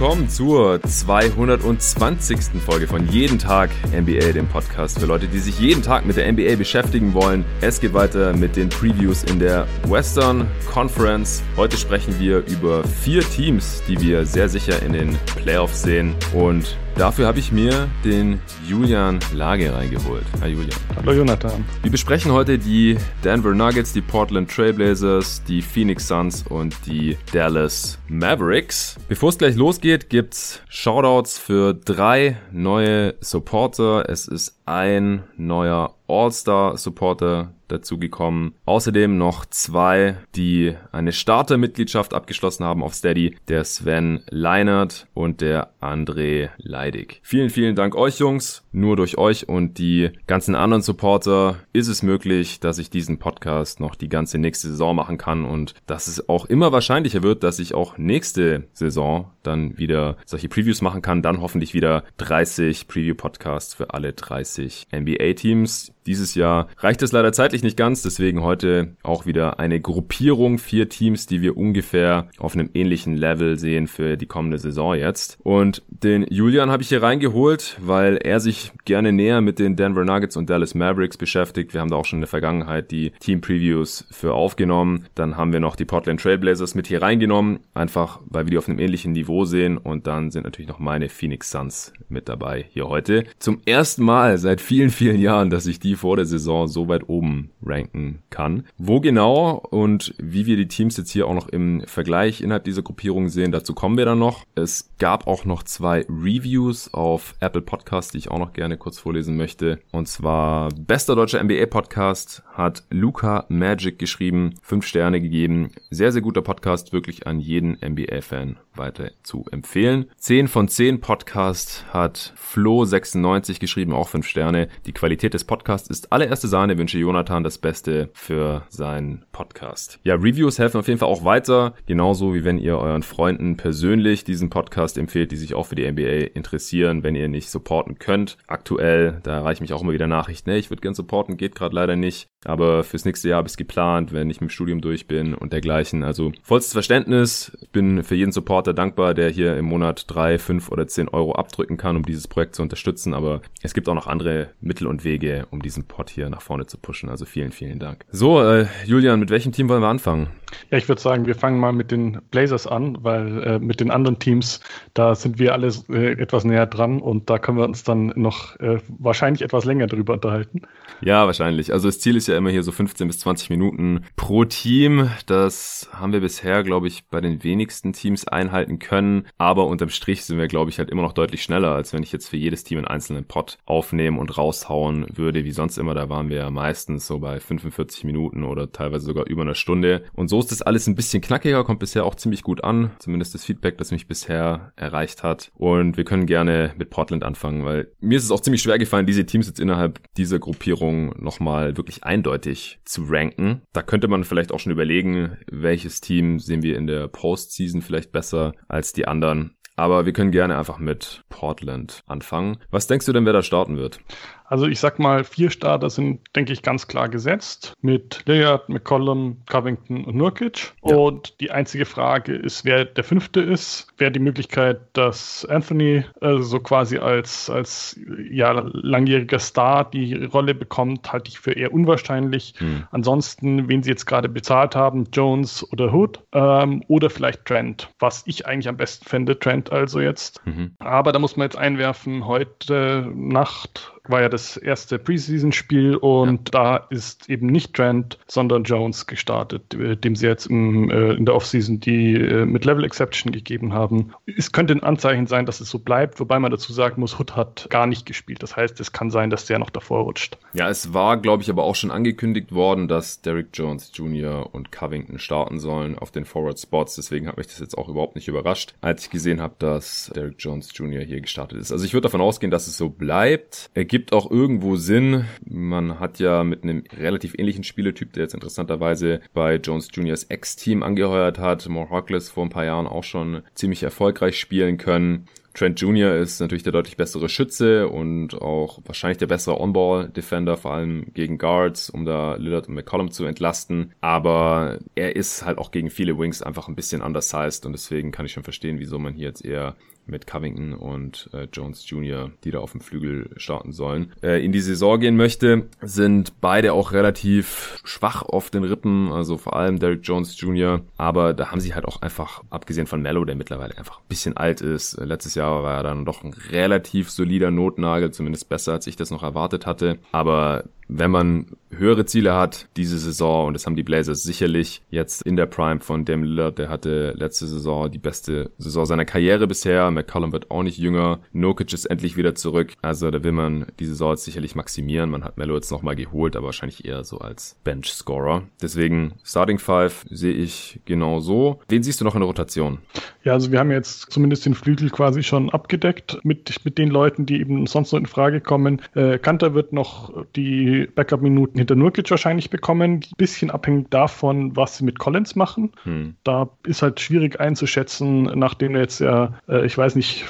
willkommen zur 220. Folge von Jeden Tag NBA, dem Podcast für Leute, die sich jeden Tag mit der NBA beschäftigen wollen. Es geht weiter mit den Previews in der Western Conference. Heute sprechen wir über vier Teams, die wir sehr sicher in den Playoffs sehen und Dafür habe ich mir den Julian Lage reingeholt. Hi Julian. Hallo Jonathan. Wir besprechen heute die Denver Nuggets, die Portland Trailblazers, die Phoenix Suns und die Dallas Mavericks. Bevor es gleich losgeht, gibt's Shoutouts für drei neue Supporter. Es ist ein neuer All-Star-Supporter dazugekommen. Außerdem noch zwei, die eine Starter-Mitgliedschaft abgeschlossen haben auf Steady. Der Sven Leinert und der André Leidig. Vielen, vielen Dank euch Jungs. Nur durch euch und die ganzen anderen Supporter ist es möglich, dass ich diesen Podcast noch die ganze nächste Saison machen kann und dass es auch immer wahrscheinlicher wird, dass ich auch nächste Saison dann wieder solche Previews machen kann. Dann hoffentlich wieder 30 Preview-Podcasts für alle 30 NBA-Teams. Dieses Jahr reicht es leider zeitlich nicht ganz, deswegen heute auch wieder eine Gruppierung, vier Teams, die wir ungefähr auf einem ähnlichen Level sehen für die kommende Saison jetzt. Und den Julian habe ich hier reingeholt, weil er sich gerne näher mit den Denver Nuggets und Dallas Mavericks beschäftigt. Wir haben da auch schon in der Vergangenheit die Team Previews für aufgenommen. Dann haben wir noch die Portland Trailblazers mit hier reingenommen, einfach weil wir die auf einem ähnlichen Niveau sehen. Und dann sind natürlich noch meine Phoenix Suns mit dabei hier heute. Zum ersten Mal seit vielen, vielen Jahren, dass ich die vor der Saison so weit oben ranken kann. Wo genau und wie wir die Teams jetzt hier auch noch im Vergleich innerhalb dieser Gruppierung sehen, dazu kommen wir dann noch. Es gab auch noch zwei Reviews auf Apple Podcast, die ich auch noch gerne kurz vorlesen möchte. Und zwar bester deutscher NBA Podcast hat Luca Magic geschrieben, fünf Sterne gegeben. Sehr, sehr guter Podcast, wirklich an jeden NBA-Fan weiter zu empfehlen. 10 von 10 Podcast hat Flo96 geschrieben, auch 5 Sterne. Die Qualität des Podcasts ist allererste Sahne. Wünsche Jonathan das Beste für seinen Podcast. Ja, Reviews helfen auf jeden Fall auch weiter. Genauso wie wenn ihr euren Freunden persönlich diesen Podcast empfehlt, die sich auch für die NBA interessieren, wenn ihr nicht supporten könnt. Aktuell, da erreiche ich mich auch immer wieder Nachrichten, hey, ich würde gern supporten, geht gerade leider nicht. Aber fürs nächste Jahr habe ich es geplant, wenn ich mit dem Studium durch bin und dergleichen. Also vollstes Verständnis. bin für jeden Supporter dankbar, der hier im Monat drei, fünf oder zehn Euro abdrücken kann, um dieses Projekt zu unterstützen. Aber es gibt auch noch andere Mittel und Wege, um diesen Pod hier nach vorne zu pushen. Also vielen, vielen Dank. So, äh, Julian, mit welchem Team wollen wir anfangen? Ja, ich würde sagen, wir fangen mal mit den Blazers an, weil äh, mit den anderen Teams, da sind wir alle äh, etwas näher dran und da können wir uns dann noch äh, wahrscheinlich etwas länger drüber unterhalten. Ja, wahrscheinlich. Also das Ziel ist ja immer hier so 15 bis 20 Minuten pro Team. Das haben wir bisher, glaube ich, bei den wenigsten Teams einhalten können. Aber unterm Strich sind wir, glaube ich, halt immer noch deutlich schneller, als wenn ich jetzt für jedes Team einen einzelnen Pot aufnehmen und raushauen würde, wie sonst immer. Da waren wir ja meistens so bei 45 Minuten oder teilweise sogar über einer Stunde. Und so ist das alles ein bisschen knackiger, kommt bisher auch ziemlich gut an. Zumindest das Feedback, das mich bisher erreicht hat. Und wir können gerne mit Portland anfangen, weil mir ist es auch ziemlich schwer gefallen, diese Teams jetzt innerhalb dieser Gruppierung nochmal wirklich eindeutig zu ranken. Da könnte man vielleicht auch schon überlegen, welches Team sehen wir in der Postseason vielleicht besser als die anderen. Aber wir können gerne einfach mit Portland anfangen. Was denkst du denn, wer da starten wird? Also ich sag mal, vier Starter sind, denke ich, ganz klar gesetzt mit Lillard, McCollum, Covington und Nurkic. Ja. Und die einzige Frage ist, wer der fünfte ist. Wäre die Möglichkeit, dass Anthony äh, so quasi als, als ja, langjähriger Star die Rolle bekommt, halte ich für eher unwahrscheinlich. Hm. Ansonsten, wen sie jetzt gerade bezahlt haben, Jones oder Hood ähm, oder vielleicht Trent, was ich eigentlich am besten fände, Trent also jetzt. Mhm. Aber da muss man jetzt einwerfen, heute Nacht war ja das erste Preseason-Spiel und ja. da ist eben nicht Trent, sondern Jones gestartet, äh, dem sie jetzt im, äh, in der Offseason die äh, mit Level Exception gegeben haben. Es könnte ein Anzeichen sein, dass es so bleibt, wobei man dazu sagen muss, Hood hat gar nicht gespielt. Das heißt, es kann sein, dass der noch davor rutscht. Ja, es war, glaube ich, aber auch schon angekündigt worden, dass Derrick Jones Jr. und Covington starten sollen auf den Forward Spots. Deswegen hat mich das jetzt auch überhaupt nicht überrascht, als ich gesehen habe, dass Derrick Jones Jr. hier gestartet ist. Also ich würde davon ausgehen, dass es so bleibt. Er gibt Gibt auch irgendwo Sinn. Man hat ja mit einem relativ ähnlichen Spielertyp, der jetzt interessanterweise bei Jones Juniors Ex-Team angeheuert hat, More Hawkless vor ein paar Jahren auch schon ziemlich erfolgreich spielen können. Trent Jr. ist natürlich der deutlich bessere Schütze und auch wahrscheinlich der bessere On-Ball-Defender, vor allem gegen Guards, um da Lillard und McCollum zu entlasten. Aber er ist halt auch gegen viele Wings einfach ein bisschen undersized und deswegen kann ich schon verstehen, wieso man hier jetzt eher mit Covington und äh, Jones Jr., die da auf dem Flügel starten sollen, äh, in die Saison gehen möchte, sind beide auch relativ schwach auf den Rippen, also vor allem Derek Jones Jr., aber da haben sie halt auch einfach, abgesehen von Mello, der mittlerweile einfach ein bisschen alt ist, äh, letztes Jahr war er dann doch ein relativ solider Notnagel, zumindest besser, als ich das noch erwartet hatte, aber wenn man höhere Ziele hat diese Saison, und das haben die Blazers sicherlich jetzt in der Prime von Dame Lillard, der hatte letzte Saison die beste Saison seiner Karriere bisher, McCollum wird auch nicht jünger, Nokic ist endlich wieder zurück, also da will man die Saison jetzt sicherlich maximieren, man hat Melo jetzt nochmal geholt, aber wahrscheinlich eher so als Bench-Scorer. Deswegen Starting Five sehe ich genau so. Wen siehst du noch in der Rotation? Ja, also wir haben jetzt zumindest den Flügel quasi schon abgedeckt mit, mit den Leuten, die eben sonst noch in Frage kommen. Äh, Kanter wird noch die Backup-Minuten hinter Nurkic wahrscheinlich bekommen. Ein bisschen abhängig davon, was sie mit Collins machen. Hm. Da ist halt schwierig einzuschätzen, nachdem er jetzt ja, äh, ich weiß nicht,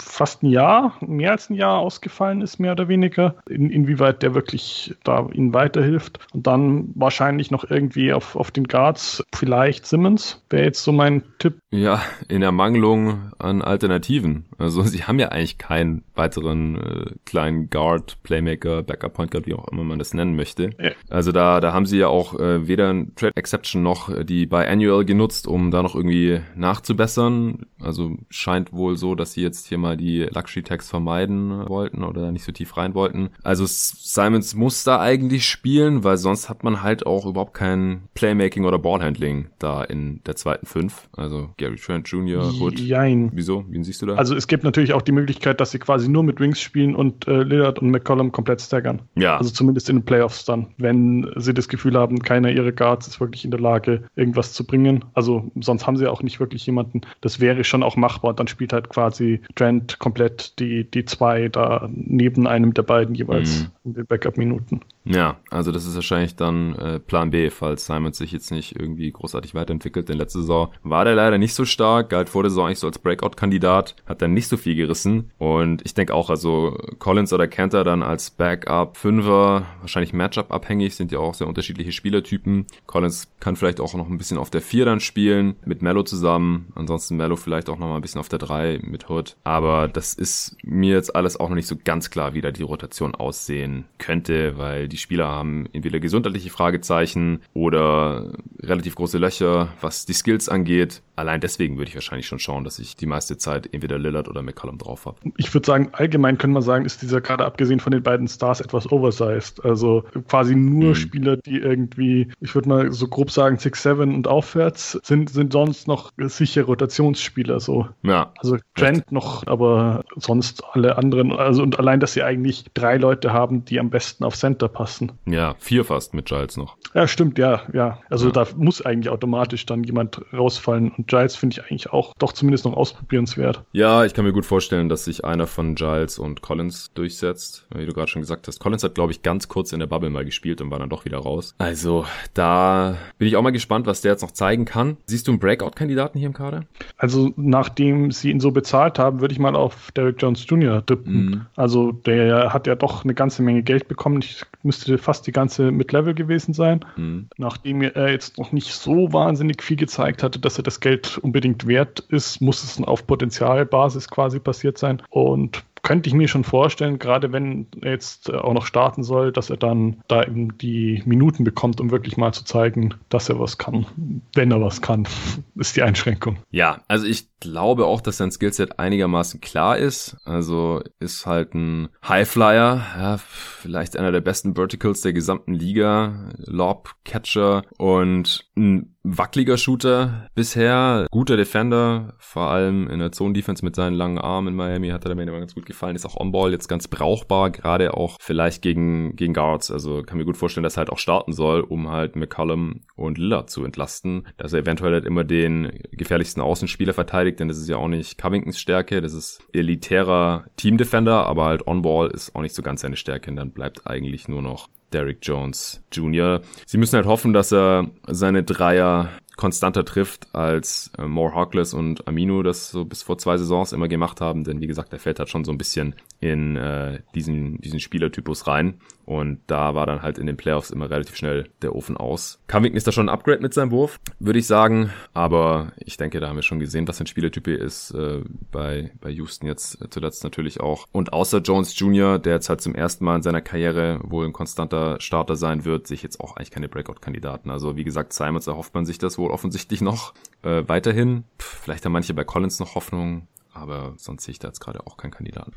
fast ein Jahr, mehr als ein Jahr ausgefallen ist, mehr oder weniger, in, inwieweit der wirklich da ihnen weiterhilft. Und dann wahrscheinlich noch irgendwie auf, auf den Guards, vielleicht Simmons, wäre jetzt so mein Tipp. Ja, in Ermangelung an Alternativen. Also sie haben ja eigentlich keinen weiteren äh, kleinen Guard, Playmaker, Backup Point Guard, wie auch immer man das nennen möchte. Ja. Also da, da haben sie ja auch äh, weder ein Trade Exception noch äh, die Biannual genutzt, um da noch irgendwie nachzubessern. Also scheint wohl so, dass sie jetzt hier mal die Luxury Tax vermeiden wollten oder nicht so tief rein wollten. Also Simons muss da eigentlich spielen, weil sonst hat man halt auch überhaupt kein Playmaking oder Ballhandling da in der zweiten Fünf. Also Gary Trent Jr., Hood. Jein. Wieso? Wen siehst du da? Also es gibt natürlich auch die Möglichkeit, dass sie quasi nur mit Wings spielen und äh, Lillard und McCollum komplett staggern. Ja. Also zumindest zumindest in den Playoffs dann, wenn sie das Gefühl haben, keiner ihrer Guards ist wirklich in der Lage, irgendwas zu bringen. Also sonst haben sie auch nicht wirklich jemanden. Das wäre schon auch machbar. Dann spielt halt quasi Trent komplett die, die zwei da neben einem der beiden jeweils mhm. in den Backup-Minuten. Ja, also das ist wahrscheinlich dann äh, Plan B, falls Simon sich jetzt nicht irgendwie großartig weiterentwickelt. Denn letzte Saison war der leider nicht so stark, galt vor der Saison eigentlich so als Breakout-Kandidat, hat dann nicht so viel gerissen. Und ich denke auch, also Collins oder Cantor dann als Backup Fünfer, wahrscheinlich Matchup-abhängig, sind ja auch sehr unterschiedliche Spielertypen. Collins kann vielleicht auch noch ein bisschen auf der Vier dann spielen, mit Mello zusammen. Ansonsten Mello vielleicht auch noch mal ein bisschen auf der Drei mit Hood. Aber das ist mir jetzt alles auch noch nicht so ganz klar, wie da die Rotation aussehen könnte, weil die Spieler haben entweder gesundheitliche Fragezeichen oder relativ große Löcher, was die Skills angeht. Allein deswegen würde ich wahrscheinlich schon schauen, dass ich die meiste Zeit entweder Lillard oder McCollum drauf habe. Ich würde sagen, allgemein können wir sagen, ist dieser gerade abgesehen von den beiden Stars etwas oversized. Also quasi nur mhm. Spieler, die irgendwie, ich würde mal so grob sagen, 6-7 und aufwärts sind, sind sonst noch sicher Rotationsspieler so. Ja. Also Trent echt. Noch, aber sonst alle anderen. Also und allein, dass sie eigentlich drei Leute haben, die am besten auf Center passen passen. Ja, vier fast mit Giles noch. Ja, stimmt, ja, ja. Also ja. da muss eigentlich automatisch dann jemand rausfallen. Und Giles finde ich eigentlich auch doch zumindest noch ausprobierenswert. Ja, ich kann mir gut vorstellen, dass sich einer von Giles und Collins durchsetzt. Wie du gerade schon gesagt hast. Collins hat, glaube ich, ganz kurz in der Bubble mal gespielt und war dann doch wieder raus. Also da bin ich auch mal gespannt, was der jetzt noch zeigen kann. Siehst du einen Breakout-Kandidaten hier im Kader? Also nachdem sie ihn so bezahlt haben, würde ich mal auf Derek Jones Jr. tippen. Mhm. Also der hat ja doch eine ganze Menge Geld bekommen. Ich müsste fast die ganze Mid-Level gewesen sein. Mhm. Nachdem er jetzt noch nicht so wahnsinnig viel gezeigt hatte, dass er das Geld unbedingt wert ist, muss es auf Potenzialbasis quasi passiert sein. Und könnte ich mir schon vorstellen, gerade wenn er jetzt auch noch starten soll, dass er dann da eben die Minuten bekommt, um wirklich mal zu zeigen, dass er was kann. Wenn er was kann, ist die Einschränkung. Ja, also ich glaube auch, dass sein Skillset einigermaßen klar ist. Also ist halt ein Highflyer, ja, vielleicht einer der besten Verticals der gesamten Liga, Lob Catcher und ein wackeliger Shooter bisher, guter Defender, vor allem in der Zone Defense mit seinen langen Armen in Miami hat er mir immer ganz gut gefallen, ist auch On-Ball jetzt ganz brauchbar, gerade auch vielleicht gegen, gegen Guards, also kann mir gut vorstellen, dass er halt auch starten soll, um halt McCollum und Lillard zu entlasten, dass er eventuell halt immer den gefährlichsten Außenspieler verteidigt verteidigt, denn das ist ja auch nicht Covingtons Stärke, das ist elitärer Team-Defender, aber halt On-Ball ist auch nicht so ganz seine Stärke und dann bleibt eigentlich nur noch Derrick Jones Jr. Sie müssen halt hoffen, dass er seine Dreier konstanter trifft, als äh, More Harkless und Amino das so bis vor zwei Saisons immer gemacht haben, denn wie gesagt, er fällt halt schon so ein bisschen in äh, diesen, diesen Spielertypus rein. Und da war dann halt in den Playoffs immer relativ schnell der Ofen aus. Covington ist da schon ein Upgrade mit seinem Wurf, würde ich sagen. Aber ich denke, da haben wir schon gesehen, was ein Spielertyp ist äh, bei, bei Houston jetzt zuletzt natürlich auch. Und außer Jones Jr., der jetzt halt zum ersten Mal in seiner Karriere wohl ein konstanter Starter sein wird, sich jetzt auch eigentlich keine Breakout-Kandidaten. Also wie gesagt, Simons erhofft man sich das wohl offensichtlich noch äh, weiterhin. Pff, vielleicht haben manche bei Collins noch Hoffnung, aber sonst sehe ich da jetzt gerade auch keinen Kandidaten.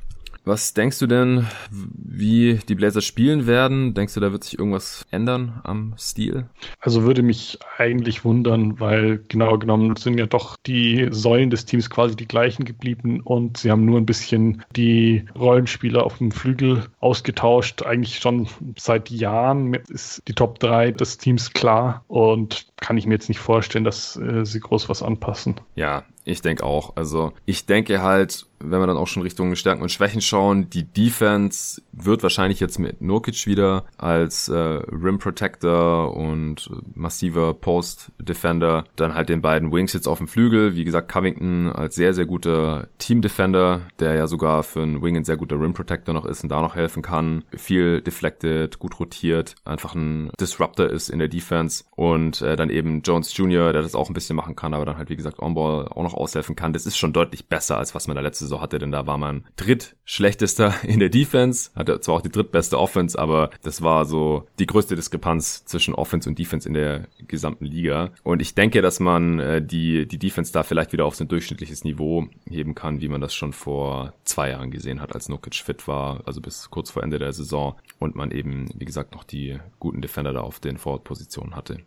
Was denkst du denn, wie die Blazers spielen werden? Denkst du, da wird sich irgendwas ändern am Stil? Also würde mich eigentlich wundern, weil genau genommen sind ja doch die Säulen des Teams quasi die gleichen geblieben und sie haben nur ein bisschen die Rollenspieler auf dem Flügel ausgetauscht. Eigentlich schon seit Jahren ist die Top 3 des Teams klar und kann ich mir jetzt nicht vorstellen, dass äh, sie groß was anpassen. Ja, ich denke auch. Also ich denke halt, wenn wir dann auch schon Richtung Stärken und Schwächen schauen, die Defense wird wahrscheinlich jetzt mit Nurkic wieder als äh, Rim Protector und massiver Post Defender, dann halt den beiden Wings jetzt auf dem Flügel, wie gesagt Covington als sehr sehr guter Team Defender, der ja sogar für einen Wing ein sehr guter Rim Protector noch ist und da noch helfen kann, viel deflected, gut rotiert, einfach ein Disruptor ist in der Defense und äh, dann eben Jones Jr., der das auch ein bisschen machen kann, aber dann halt wie gesagt On-Ball auch noch aushelfen kann. Das ist schon deutlich besser, als was man da letzte Saison hatte, denn da war man drittschlechtester in der Defense, hatte zwar auch die drittbeste Offense, aber das war so die größte Diskrepanz zwischen Offense und Defense in der gesamten Liga. Und ich denke, dass man äh, die, die Defense da vielleicht wieder auf so ein durchschnittliches Niveau heben kann, wie man das schon vor zwei Jahren gesehen hat, als Nokic fit war, also bis kurz vor Ende der Saison und man eben, wie gesagt, noch die guten Defender da auf den Forward-Positionen hatte.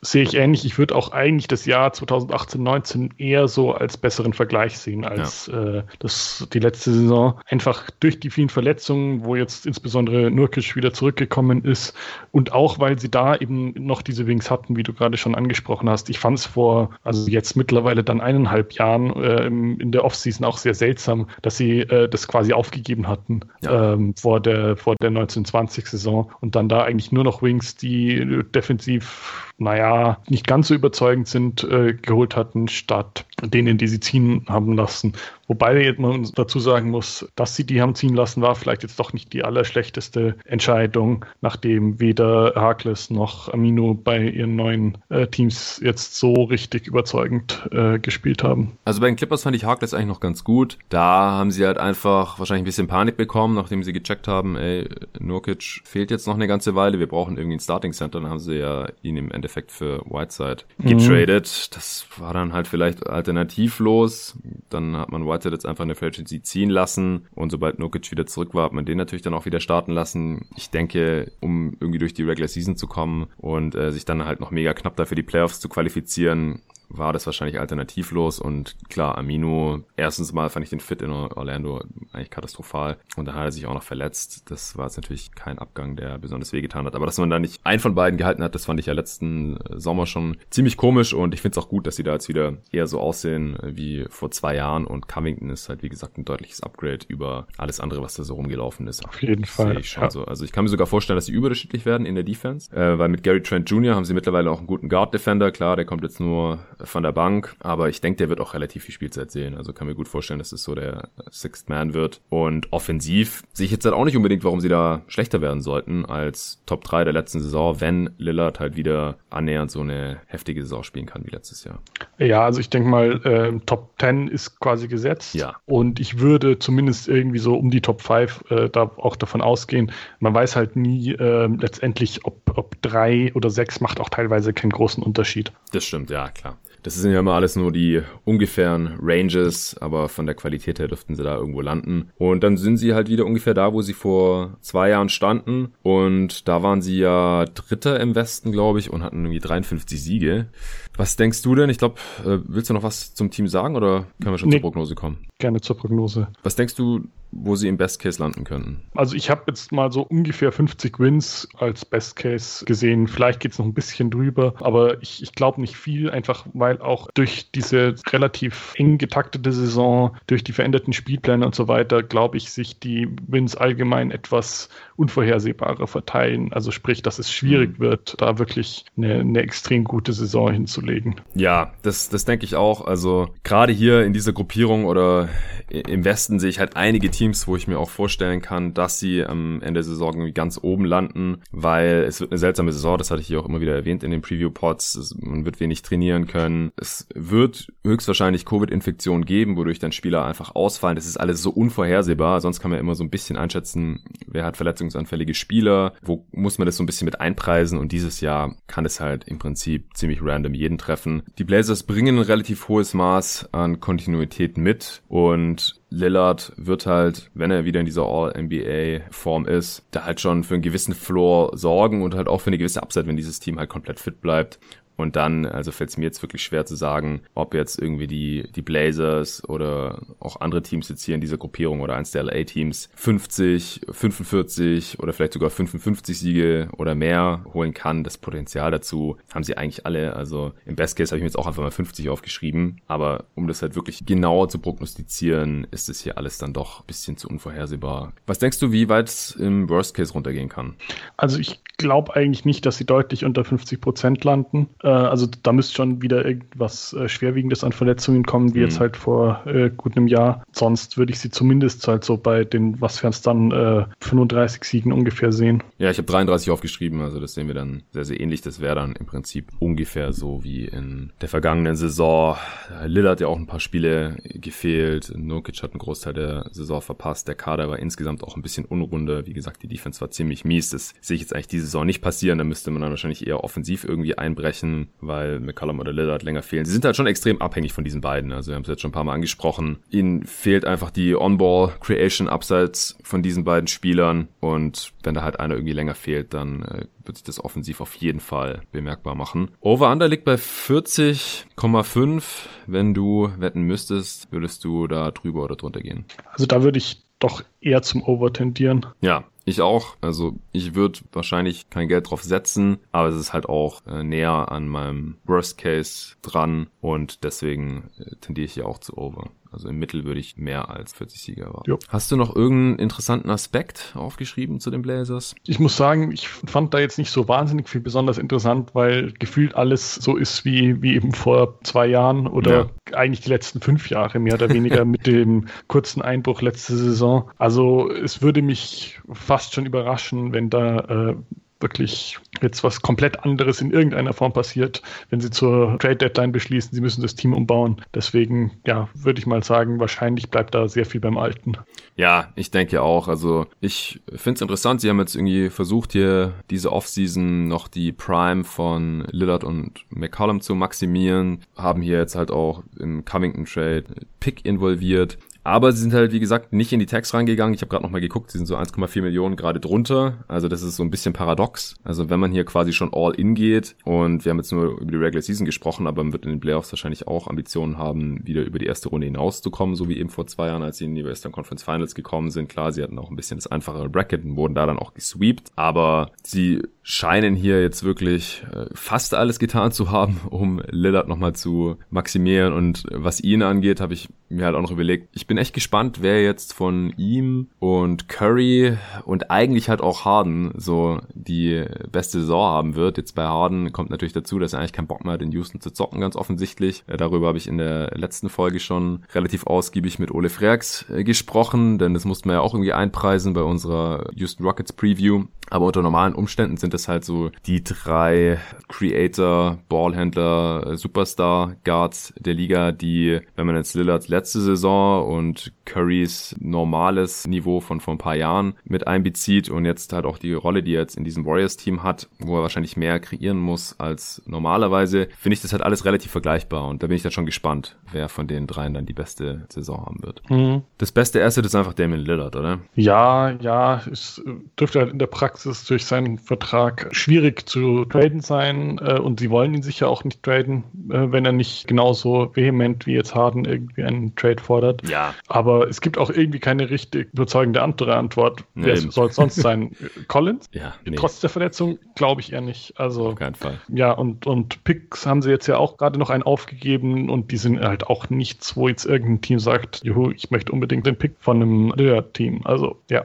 Sehe ich ähnlich. Ich würde auch eigentlich das Jahr 2018, 19 eher so als besseren Vergleich sehen als ja. äh, das, die letzte Saison. Einfach durch die vielen Verletzungen, wo jetzt insbesondere Nurkic wieder zurückgekommen ist und auch, weil sie da eben noch diese Wings hatten, wie du gerade schon angesprochen hast. Ich fand es vor, also jetzt mittlerweile dann eineinhalb Jahren äh, in der Offseason auch sehr seltsam, dass sie äh, das quasi aufgegeben hatten ja. ähm, vor der, vor der 1920-Saison und dann da eigentlich nur noch Wings, die defensiv naja, nicht ganz so überzeugend sind, äh, geholt hatten, statt denen, die sie ziehen haben lassen. Wobei man dazu sagen muss, dass sie die haben ziehen lassen, war vielleicht jetzt doch nicht die allerschlechteste Entscheidung, nachdem weder Harkless noch Amino bei ihren neuen äh, Teams jetzt so richtig überzeugend äh, gespielt haben. Also bei den Clippers fand ich Harkless eigentlich noch ganz gut. Da haben sie halt einfach wahrscheinlich ein bisschen Panik bekommen, nachdem sie gecheckt haben, ey, Nurkic fehlt jetzt noch eine ganze Weile, wir brauchen irgendwie ein Starting Center. Dann haben sie ja ihn im Endeffekt für Whiteside mhm. getradet. Mhm. Das war dann halt vielleicht alternativlos. Dann hat man Whiteside jetzt einfach eine Free Agency ziehen lassen und sobald Nokic wieder zurück war, hat man den natürlich dann auch wieder starten lassen. Ich denke, um irgendwie durch die Regular Season zu kommen und äh, sich dann halt noch mega knapp dafür die Playoffs zu qualifizieren, war das wahrscheinlich alternativlos und klar, Amino, erstens mal fand ich den Fit in Orlando eigentlich katastrophal und dann hat er sich auch noch verletzt. Das war jetzt natürlich kein Abgang, der besonders wehgetan hat, aber dass man da nicht einen von beiden gehalten hat, das fand ich ja letzten äh, Sommer schon ziemlich komisch und ich finde es auch gut, dass sie da jetzt wieder eher so aussehen wie vor zwei Jahren und Covington ist halt wie gesagt ein deutliches Upgrade über alles andere, was da so rumgelaufen ist. Auf jeden Fall. Ich ja. so. Also ich kann mir sogar vorstellen, dass sie überdurchschnittlich werden in der Defense, äh, weil mit Gary Trent Jr. haben sie mittlerweile auch einen guten Guard Defender, klar, der kommt jetzt nur von der Bank, aber ich denke, der wird auch relativ viel Spielzeit sehen. Also kann mir gut vorstellen, dass es so der Sixth Man wird. Und offensiv sehe ich jetzt halt auch nicht unbedingt, warum sie da schlechter werden sollten als Top 3 der letzten Saison, wenn Lillard halt wieder annähernd so eine heftige Saison spielen kann wie letztes Jahr. Ja, also ich denke mal, äh, Top 10 ist quasi gesetzt. Ja. Und ich würde zumindest irgendwie so um die Top 5 äh, da auch davon ausgehen. Man weiß halt nie äh, letztendlich, ob, ob drei oder sechs macht auch teilweise keinen großen Unterschied. Das stimmt, ja, klar. Das sind ja immer alles nur die ungefähren Ranges, aber von der Qualität her dürften sie da irgendwo landen. Und dann sind sie halt wieder ungefähr da, wo sie vor zwei Jahren standen. Und da waren sie ja Dritter im Westen, glaube ich, und hatten irgendwie 53 Siege. Was denkst du denn? Ich glaube, äh, willst du noch was zum Team sagen oder können wir schon nee, zur Prognose kommen? Gerne zur Prognose. Was denkst du, wo sie im Best Case landen können? Also ich habe jetzt mal so ungefähr 50 Wins als Best Case gesehen. Vielleicht geht es noch ein bisschen drüber, aber ich, ich glaube nicht viel, einfach weil auch durch diese relativ eng getaktete Saison, durch die veränderten Spielpläne und so weiter, glaube ich, sich die Wins allgemein etwas unvorhersehbarer verteilen. Also sprich, dass es schwierig mhm. wird, da wirklich eine, eine extrem gute Saison hinzulegen. Ja, das, das denke ich auch. Also gerade hier in dieser Gruppierung oder im Westen sehe ich halt einige Teams, wo ich mir auch vorstellen kann, dass sie am Ende der Saison irgendwie ganz oben landen, weil es wird eine seltsame Saison, das hatte ich hier auch immer wieder erwähnt in den Preview-Pods. Man wird wenig trainieren können. Es wird höchstwahrscheinlich Covid-Infektionen geben, wodurch dann Spieler einfach ausfallen. Das ist alles so unvorhersehbar. Sonst kann man immer so ein bisschen einschätzen, wer hat verletzungsanfällige Spieler, wo muss man das so ein bisschen mit einpreisen und dieses Jahr kann es halt im Prinzip ziemlich random jeden treffen. Die Blazers bringen ein relativ hohes Maß an Kontinuität mit und Lillard wird halt, wenn er wieder in dieser All-NBA-Form ist, da halt schon für einen gewissen Floor sorgen und halt auch für eine gewisse Upside, wenn dieses Team halt komplett fit bleibt. Und dann, also fällt es mir jetzt wirklich schwer zu sagen, ob jetzt irgendwie die, die Blazers oder auch andere Teams jetzt hier in dieser Gruppierung oder eins der LA-Teams 50, 45 oder vielleicht sogar 55 Siege oder mehr holen kann. Das Potenzial dazu haben sie eigentlich alle. Also im Best Case habe ich mir jetzt auch einfach mal 50 aufgeschrieben. Aber um das halt wirklich genauer zu prognostizieren, ist es hier alles dann doch ein bisschen zu unvorhersehbar. Was denkst du, wie weit es im Worst Case runtergehen kann? Also ich glaube eigentlich nicht, dass sie deutlich unter 50 Prozent landen. Äh, also da müsste schon wieder irgendwas äh, Schwerwiegendes an Verletzungen kommen, wie mhm. jetzt halt vor äh, gut einem Jahr. Sonst würde ich sie zumindest halt so bei den, was wären es dann, äh, 35 Siegen ungefähr sehen. Ja, ich habe 33 aufgeschrieben, also das sehen wir dann sehr, sehr ähnlich. Das wäre dann im Prinzip ungefähr so wie in der vergangenen Saison. Lillard hat ja auch ein paar Spiele gefehlt. Nurkic hat einen Großteil der Saison verpasst. Der Kader war insgesamt auch ein bisschen unrunde. Wie gesagt, die Defense war ziemlich mies. Das sehe ich jetzt eigentlich diese Saison nicht passieren. Da müsste man dann wahrscheinlich eher offensiv irgendwie einbrechen weil McCollum oder Lillard länger fehlen. Sie sind halt schon extrem abhängig von diesen beiden. Also wir haben es jetzt schon ein paar Mal angesprochen. Ihnen fehlt einfach die On-Ball Creation abseits von diesen beiden Spielern. Und wenn da halt einer irgendwie länger fehlt, dann äh, wird sich das offensiv auf jeden Fall bemerkbar machen. Over-Under liegt bei 40,5. Wenn du wetten müsstest, würdest du da drüber oder drunter gehen? Also da würde ich doch eher zum Over tendieren. Ja, ich auch. Also ich würde wahrscheinlich kein Geld drauf setzen, aber es ist halt auch äh, näher an meinem Worst Case dran und deswegen äh, tendiere ich ja auch zu Over. Also im Mittel würde ich mehr als 40 Sieger erwarten. Jo. Hast du noch irgendeinen interessanten Aspekt aufgeschrieben zu den Blazers? Ich muss sagen, ich fand da jetzt nicht so wahnsinnig viel besonders interessant, weil gefühlt alles so ist wie, wie eben vor zwei Jahren oder ja. eigentlich die letzten fünf Jahre mehr oder weniger mit dem kurzen Einbruch letzte Saison. Also es würde mich fast schon überraschen, wenn da äh, wirklich jetzt was komplett anderes in irgendeiner Form passiert, wenn sie zur Trade Deadline beschließen, sie müssen das Team umbauen. Deswegen, ja, würde ich mal sagen, wahrscheinlich bleibt da sehr viel beim Alten. Ja, ich denke auch. Also ich finde es interessant, sie haben jetzt irgendwie versucht, hier diese Offseason noch die Prime von Lillard und McCollum zu maximieren, haben hier jetzt halt auch im Covington Trade Pick involviert. Aber sie sind halt, wie gesagt, nicht in die Tags reingegangen. Ich habe gerade nochmal geguckt, sie sind so 1,4 Millionen gerade drunter. Also das ist so ein bisschen paradox. Also wenn man hier quasi schon all in geht und wir haben jetzt nur über die Regular Season gesprochen, aber man wird in den Playoffs wahrscheinlich auch Ambitionen haben, wieder über die erste Runde hinauszukommen, so wie eben vor zwei Jahren, als sie in die Western Conference Finals gekommen sind. Klar, sie hatten auch ein bisschen das einfachere Bracket und wurden da dann auch gesweept, aber sie scheinen hier jetzt wirklich äh, fast alles getan zu haben, um Lillard nochmal zu maximieren. Und was ihn angeht, habe ich mir halt auch noch überlegt, ich bin echt gespannt, wer jetzt von ihm und Curry und eigentlich halt auch Harden so die beste Saison haben wird. Jetzt bei Harden kommt natürlich dazu, dass er eigentlich keinen Bock mehr hat, in Houston zu zocken, ganz offensichtlich. Äh, darüber habe ich in der letzten Folge schon relativ ausgiebig mit Ole Freaks äh, gesprochen, denn das mussten wir ja auch irgendwie einpreisen bei unserer Houston Rockets Preview. Aber unter normalen Umständen sind das halt so die drei Creator, Ballhändler, Superstar Guards der Liga, die, wenn man jetzt Lillards letzte Saison und Currys normales Niveau von vor ein paar Jahren mit einbezieht und jetzt halt auch die Rolle, die er jetzt in diesem Warriors-Team hat, wo er wahrscheinlich mehr kreieren muss als normalerweise, finde ich das halt alles relativ vergleichbar und da bin ich dann schon gespannt, wer von den dreien dann die beste Saison haben wird. Mhm. Das beste Asset ist einfach Damien Lillard, oder? Ja, ja, es dürfte halt in der Praxis ist durch seinen Vertrag schwierig zu traden sein äh, und sie wollen ihn sicher auch nicht traden, äh, wenn er nicht genauso vehement wie jetzt Harden irgendwie einen Trade fordert. Ja. Aber es gibt auch irgendwie keine richtig überzeugende andere Antwort. Nee. Wer soll es sonst sein? Collins? Ja. Nee. Trotz der Verletzung glaube ich eher nicht. Also, Auf keinen Fall. Ja, und, und Picks haben sie jetzt ja auch gerade noch einen aufgegeben und die sind halt auch nichts, wo jetzt irgendein Team sagt, juhu, ich möchte unbedingt den Pick von einem Lillard-Team. Also, ja.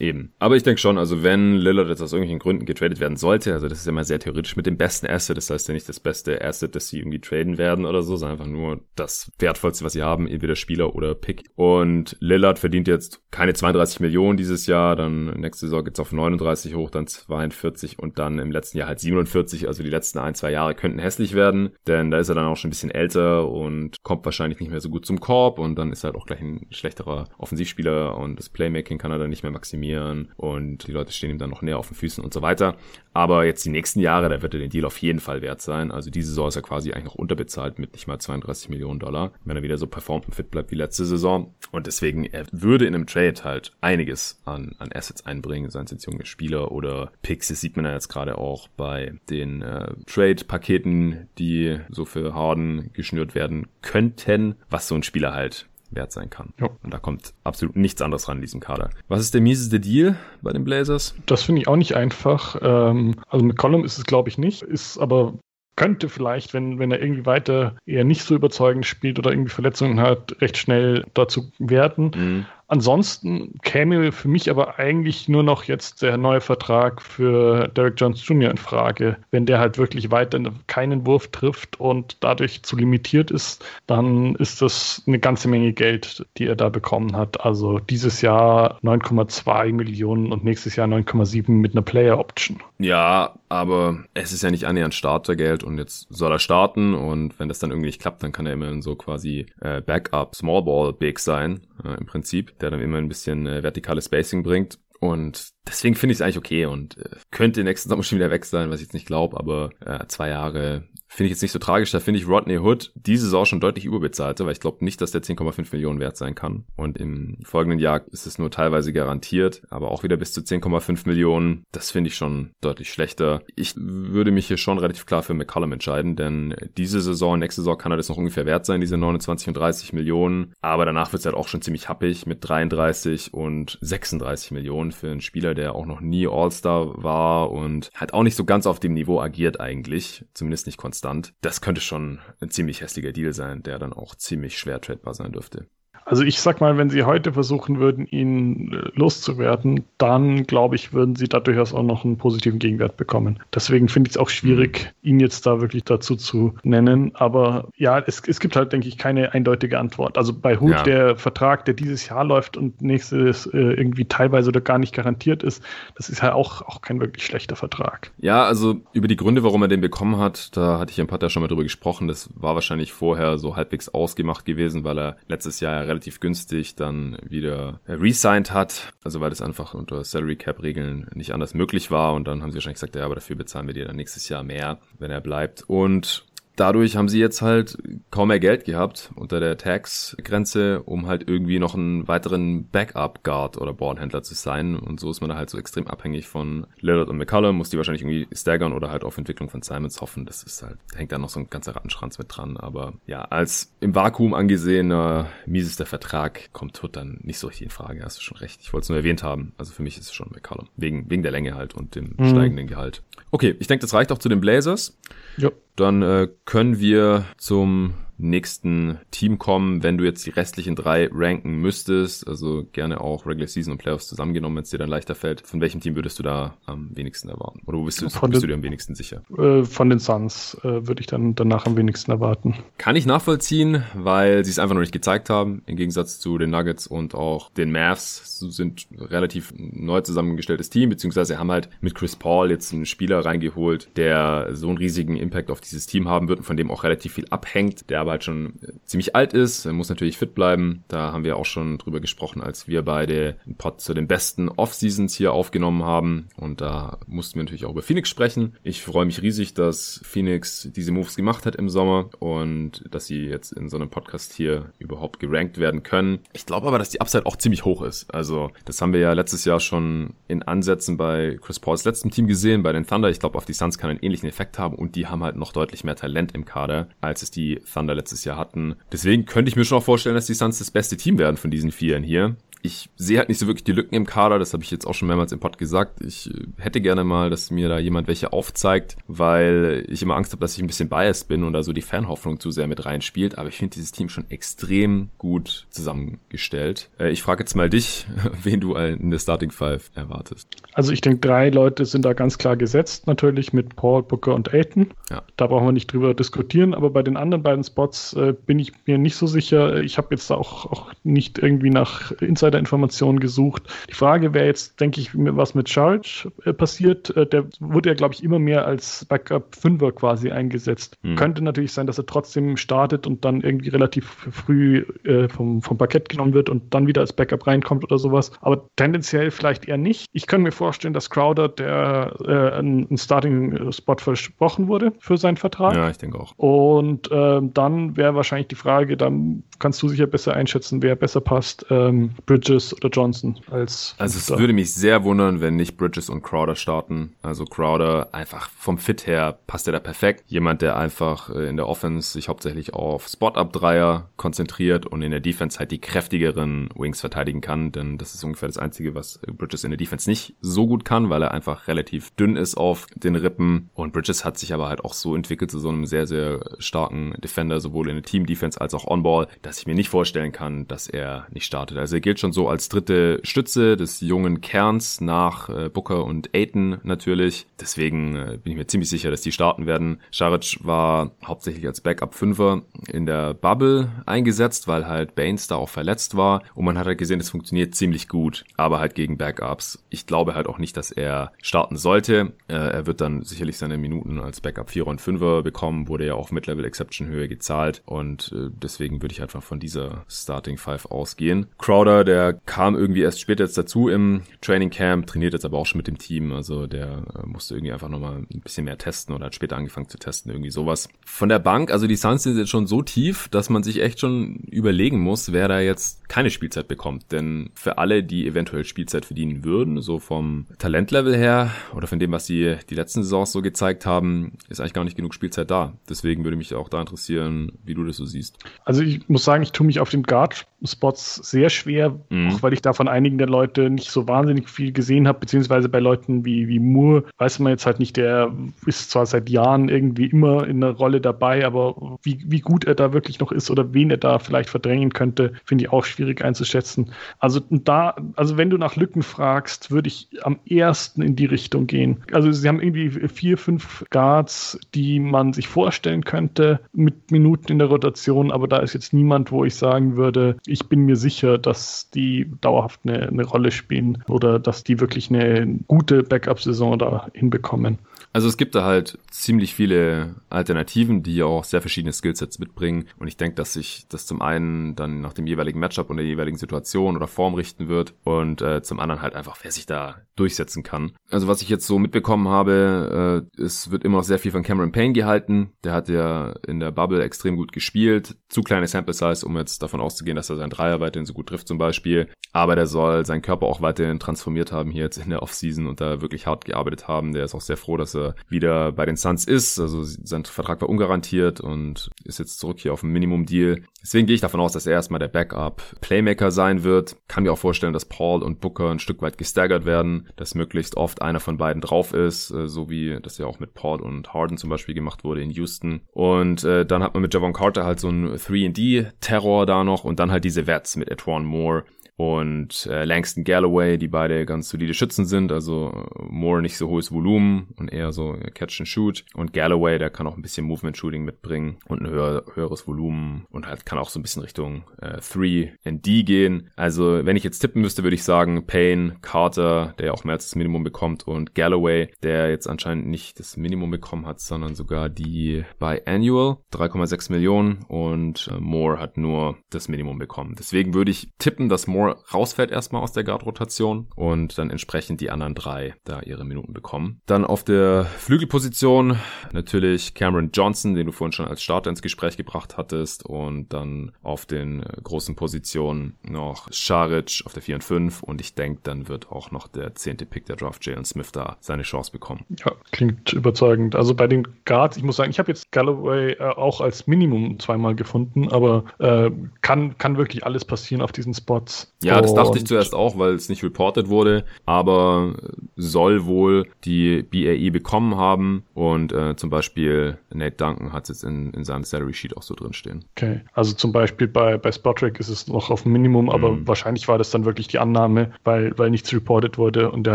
Eben. Aber ich denke schon, also wenn Lillard jetzt aus irgendwelchen Gründen getradet werden sollte, also das ist ja mal sehr theoretisch mit dem besten Asset, das heißt ja nicht das beste Asset, das sie irgendwie traden werden oder so, sondern einfach nur das wertvollste, was sie haben, entweder Spieler oder Pick. Und Lillard verdient jetzt keine 32 Millionen dieses Jahr, dann nächste Saison geht's auf 39 hoch, dann 42 und dann im letzten Jahr halt 47, also die letzten ein, zwei Jahre könnten hässlich werden, denn da ist er dann auch schon ein bisschen älter und kommt wahrscheinlich nicht mehr so gut zum Korb und dann ist er halt auch gleich ein schlechterer Offensivspieler und das Playmaking kann er dann nicht mehr maximieren trainieren und die Leute stehen ihm dann noch näher auf den Füßen und so weiter. Aber jetzt die nächsten Jahre, da wird er den Deal auf jeden Fall wert sein. Also diese Saison ist er quasi eigentlich noch unterbezahlt mit nicht mal 32 Millionen Dollar, wenn er wieder so performt und fit bleibt wie letzte Saison. Und deswegen, er würde in einem Trade halt einiges an, an Assets einbringen, seien es jetzt junge Spieler oder Picks. Das sieht man ja jetzt gerade auch bei den äh, Trade-Paketen, die so für Harden geschnürt werden könnten, was so ein Spieler halt wert sein kann. Jo. Und da kommt absolut nichts anderes ran in diesem Kader. Was ist der mieseste Deal bei den Blazers? Das finde ich auch nicht einfach. Ähm, also mit Column ist es, glaube ich, nicht. Ist aber könnte vielleicht, wenn, wenn er irgendwie weiter eher nicht so überzeugend spielt oder irgendwie Verletzungen hat, recht schnell dazu werden. Mhm. Ansonsten käme für mich aber eigentlich nur noch jetzt der neue Vertrag für Derek Jones Jr. in Frage. Wenn der halt wirklich weiter keinen Wurf trifft und dadurch zu limitiert ist, dann ist das eine ganze Menge Geld, die er da bekommen hat. Also dieses Jahr 9,2 Millionen und nächstes Jahr 9,7 mit einer Player Option. Ja, aber es ist ja nicht annähernd Startergeld und jetzt soll er starten und wenn das dann irgendwie nicht klappt, dann kann er immerhin so quasi äh, Backup Small Ball Big sein, äh, im Prinzip der dann immer ein bisschen äh, vertikales Spacing bringt. Und deswegen finde ich es eigentlich okay und äh, könnte nächsten Sommer schon wieder weg sein, was ich jetzt nicht glaube, aber äh, zwei Jahre Finde ich jetzt nicht so tragisch. Da finde ich Rodney Hood diese Saison schon deutlich überbezahlte, weil ich glaube nicht, dass der 10,5 Millionen wert sein kann. Und im folgenden Jahr ist es nur teilweise garantiert, aber auch wieder bis zu 10,5 Millionen. Das finde ich schon deutlich schlechter. Ich würde mich hier schon relativ klar für McCollum entscheiden, denn diese Saison, nächste Saison kann er das noch ungefähr wert sein, diese 29 und 30 Millionen. Aber danach wird es halt auch schon ziemlich happig mit 33 und 36 Millionen für einen Spieler, der auch noch nie All-Star war und halt auch nicht so ganz auf dem Niveau agiert eigentlich. Zumindest nicht konstant. Das könnte schon ein ziemlich hässlicher Deal sein, der dann auch ziemlich schwer tradebar sein dürfte. Also ich sag mal, wenn sie heute versuchen würden, ihn äh, loszuwerden, dann glaube ich, würden sie da durchaus auch noch einen positiven Gegenwert bekommen. Deswegen finde ich es auch schwierig, mhm. ihn jetzt da wirklich dazu zu nennen. Aber ja, es, es gibt halt, denke ich, keine eindeutige Antwort. Also bei Hut, ja. der Vertrag, der dieses Jahr läuft und nächstes äh, irgendwie teilweise oder gar nicht garantiert ist, das ist ja auch, auch kein wirklich schlechter Vertrag. Ja, also über die Gründe, warum er den bekommen hat, da hatte ich im Pater schon mal drüber gesprochen. Das war wahrscheinlich vorher so halbwegs ausgemacht gewesen, weil er letztes Jahr relativ relativ günstig dann wieder resigned hat. Also weil das einfach unter Salary Cap Regeln nicht anders möglich war. Und dann haben sie wahrscheinlich gesagt, ja, aber dafür bezahlen wir dir dann nächstes Jahr mehr, wenn er bleibt. Und dadurch haben sie jetzt halt kaum mehr Geld gehabt unter der Tax-Grenze, um halt irgendwie noch einen weiteren Backup-Guard oder Ballhändler zu sein. Und so ist man da halt so extrem abhängig von Lillard und McCullum, muss die wahrscheinlich irgendwie staggern oder halt auf Entwicklung von Simons hoffen. Das ist halt, hängt da noch so ein ganzer Rattenschranz mit dran. Aber ja, als im Vakuum angesehener miesester Vertrag kommt Hood dann nicht so richtig in Frage. Hast du schon recht. Ich wollte es nur erwähnt haben. Also für mich ist es schon McCullum. Wegen, wegen der Länge halt und dem mhm. steigenden Gehalt. Okay, ich denke, das reicht auch zu den Blazers. Ja. Dann äh, können wir zum nächsten Team kommen, wenn du jetzt die restlichen drei ranken müsstest, also gerne auch Regular Season und Playoffs zusammengenommen, wenn es dir dann leichter fällt. Von welchem Team würdest du da am wenigsten erwarten? Oder wo bist du, bist den, du dir am wenigsten sicher? Äh, von den Suns äh, würde ich dann danach am wenigsten erwarten. Kann ich nachvollziehen, weil sie es einfach noch nicht gezeigt haben, im Gegensatz zu den Nuggets und auch den Mavs sind relativ neu zusammengestelltes Team, beziehungsweise haben halt mit Chris Paul jetzt einen Spieler reingeholt, der so einen riesigen Impact auf dieses Team haben wird und von dem auch relativ viel abhängt, der aber aber halt schon ziemlich alt ist. Muss natürlich fit bleiben. Da haben wir auch schon drüber gesprochen, als wir beide einen Pod zu den besten Off-Seasons hier aufgenommen haben. Und da mussten wir natürlich auch über Phoenix sprechen. Ich freue mich riesig, dass Phoenix diese Moves gemacht hat im Sommer und dass sie jetzt in so einem Podcast hier überhaupt gerankt werden können. Ich glaube aber, dass die Upside auch ziemlich hoch ist. Also das haben wir ja letztes Jahr schon in Ansätzen bei Chris Pauls letztem Team gesehen, bei den Thunder. Ich glaube, auf die Suns kann einen ähnlichen Effekt haben und die haben halt noch deutlich mehr Talent im Kader, als es die Thunder letztes Jahr hatten. Deswegen könnte ich mir schon auch vorstellen, dass die Suns das beste Team werden von diesen Vieren hier ich sehe halt nicht so wirklich die Lücken im Kader, das habe ich jetzt auch schon mehrmals im Pod gesagt. Ich äh, hätte gerne mal, dass mir da jemand welche aufzeigt, weil ich immer Angst habe, dass ich ein bisschen biased bin und da so die Fanhoffnung zu sehr mit reinspielt. Aber ich finde dieses Team schon extrem gut zusammengestellt. Äh, ich frage jetzt mal dich, wen du in der Starting Five erwartest. Also ich denke, drei Leute sind da ganz klar gesetzt, natürlich mit Paul, Booker und Aiton. Ja. Da brauchen wir nicht drüber diskutieren, aber bei den anderen beiden Spots äh, bin ich mir nicht so sicher. Ich habe jetzt auch, auch nicht irgendwie nach Inside Insider-Informationen gesucht. Die Frage wäre jetzt, denke ich, was mit Charge äh, passiert. Äh, der wurde ja, glaube ich, immer mehr als Backup-Fünfer quasi eingesetzt. Mhm. Könnte natürlich sein, dass er trotzdem startet und dann irgendwie relativ früh äh, vom, vom Parkett genommen wird und dann wieder als Backup reinkommt oder sowas. Aber tendenziell vielleicht eher nicht. Ich kann mir vorstellen, dass Crowder der äh, ein Starting-Spot versprochen wurde für seinen Vertrag. Ja, ich denke auch. Und äh, dann wäre wahrscheinlich die Frage, dann kannst du sicher besser einschätzen, wer besser passt. Ähm, Bridges oder Johnson als. Also es würde mich sehr wundern, wenn nicht Bridges und Crowder starten. Also Crowder einfach vom Fit her passt er da perfekt. Jemand, der einfach äh, in der Offense sich hauptsächlich auf Spot-Up-Dreier konzentriert und in der Defense halt die kräftigeren Wings verteidigen kann, denn das ist ungefähr das Einzige, was Bridges in der Defense nicht so gut kann, weil er einfach relativ dünn ist auf den Rippen. Und Bridges hat sich aber halt auch so entwickelt zu so einem sehr, sehr starken Defender, sowohl in der Team-Defense als auch On-Ball, dass ich mir nicht vorstellen kann, dass er nicht startet. Also er gilt schon schon so als dritte Stütze des jungen Kerns nach äh, Booker und Aiton natürlich. Deswegen äh, bin ich mir ziemlich sicher, dass die starten werden. Šarić war hauptsächlich als Backup-Fünfer in der Bubble eingesetzt, weil halt Baines da auch verletzt war. Und man hat halt gesehen, es funktioniert ziemlich gut, aber halt gegen Backups. Ich glaube halt auch nicht, dass er starten sollte. Äh, er wird dann sicherlich seine Minuten als Backup 4 und 5er bekommen, wurde ja auch mit Level Exception Höhe gezahlt. Und äh, deswegen würde ich einfach von dieser Starting 5 ausgehen. Crowder, der der kam irgendwie erst später jetzt dazu im Training Camp, trainiert jetzt aber auch schon mit dem Team. Also der äh, musste irgendwie einfach nochmal ein bisschen mehr testen oder hat später angefangen zu testen, irgendwie sowas. Von der Bank, also die Suns sind jetzt schon so tief, dass man sich echt schon überlegen muss, wer da jetzt keine Spielzeit bekommt. Denn für alle, die eventuell Spielzeit verdienen würden, so vom Talentlevel her oder von dem, was sie die letzten Saisons so gezeigt haben, ist eigentlich gar nicht genug Spielzeit da. Deswegen würde mich auch da interessieren, wie du das so siehst. Also ich muss sagen, ich tue mich auf den Guard-Spots sehr schwer, Mhm. Auch weil ich da von einigen der Leute nicht so wahnsinnig viel gesehen habe, beziehungsweise bei Leuten wie, wie Moore weiß man jetzt halt nicht, der ist zwar seit Jahren irgendwie immer in einer Rolle dabei, aber wie, wie gut er da wirklich noch ist oder wen er da vielleicht verdrängen könnte, finde ich auch schwierig einzuschätzen. Also da, also wenn du nach Lücken fragst, würde ich am ersten in die Richtung gehen. Also sie haben irgendwie vier, fünf Guards, die man sich vorstellen könnte mit Minuten in der Rotation, aber da ist jetzt niemand, wo ich sagen würde, ich bin mir sicher, dass die die dauerhaft eine, eine Rolle spielen oder dass die wirklich eine gute Backup-Saison da hinbekommen. Also es gibt da halt ziemlich viele Alternativen, die auch sehr verschiedene Skillsets mitbringen. Und ich denke, dass sich das zum einen dann nach dem jeweiligen Matchup und der jeweiligen Situation oder Form richten wird und äh, zum anderen halt einfach, wer sich da durchsetzen kann. Also was ich jetzt so mitbekommen habe, äh, es wird immer noch sehr viel von Cameron Payne gehalten. Der hat ja in der Bubble extrem gut gespielt. Zu kleine Sample Size, um jetzt davon auszugehen, dass er seinen Dreier weiterhin so gut trifft zum Beispiel. Aber der soll seinen Körper auch weiterhin transformiert haben hier jetzt in der Offseason und da wirklich hart gearbeitet haben. Der ist auch sehr froh, dass er wieder bei den Suns ist. Also sein Vertrag war ungarantiert und ist jetzt zurück hier auf dem Minimum-Deal. Deswegen gehe ich davon aus, dass er erstmal der Backup-Playmaker sein wird. Kann mir auch vorstellen, dass Paul und Booker ein Stück weit gestaggert werden, dass möglichst oft einer von beiden drauf ist, äh, so wie das ja auch mit Paul und Harden zum Beispiel gemacht wurde in Houston. Und äh, dann hat man mit Javon Carter halt so einen 3D-Terror da noch und dann halt diese Wets mit Etwan Moore und äh, Langston Galloway, die beide ganz solide Schützen sind, also Moore nicht so hohes Volumen und eher so Catch and Shoot und Galloway, der kann auch ein bisschen Movement Shooting mitbringen und ein höher, höheres Volumen und halt kann auch so ein bisschen Richtung äh, 3 and D gehen. Also wenn ich jetzt tippen müsste, würde ich sagen Payne, Carter, der auch mehr als das Minimum bekommt und Galloway, der jetzt anscheinend nicht das Minimum bekommen hat, sondern sogar die bei Annual 3,6 Millionen und äh, Moore hat nur das Minimum bekommen. Deswegen würde ich tippen, dass Moore rausfällt erstmal aus der Guard-Rotation und dann entsprechend die anderen drei da ihre Minuten bekommen. Dann auf der Flügelposition natürlich Cameron Johnson, den du vorhin schon als Starter ins Gespräch gebracht hattest und dann auf den äh, großen Positionen noch Scharic auf der 4 und 5 und ich denke, dann wird auch noch der zehnte Pick der Draft Jalen Smith da seine Chance bekommen. Ja, klingt überzeugend. Also bei den Guards, ich muss sagen, ich habe jetzt Galloway äh, auch als Minimum zweimal gefunden, aber äh, kann, kann wirklich alles passieren auf diesen Spots. Ja, das dachte ich zuerst auch, weil es nicht reported wurde, aber soll wohl die BAE bekommen haben und äh, zum Beispiel Nate Duncan hat es jetzt in, in seinem Salary Sheet auch so drin stehen. Okay, also zum Beispiel bei, bei Spotrack ist es noch auf Minimum, aber mm. wahrscheinlich war das dann wirklich die Annahme, weil, weil nichts reported wurde und der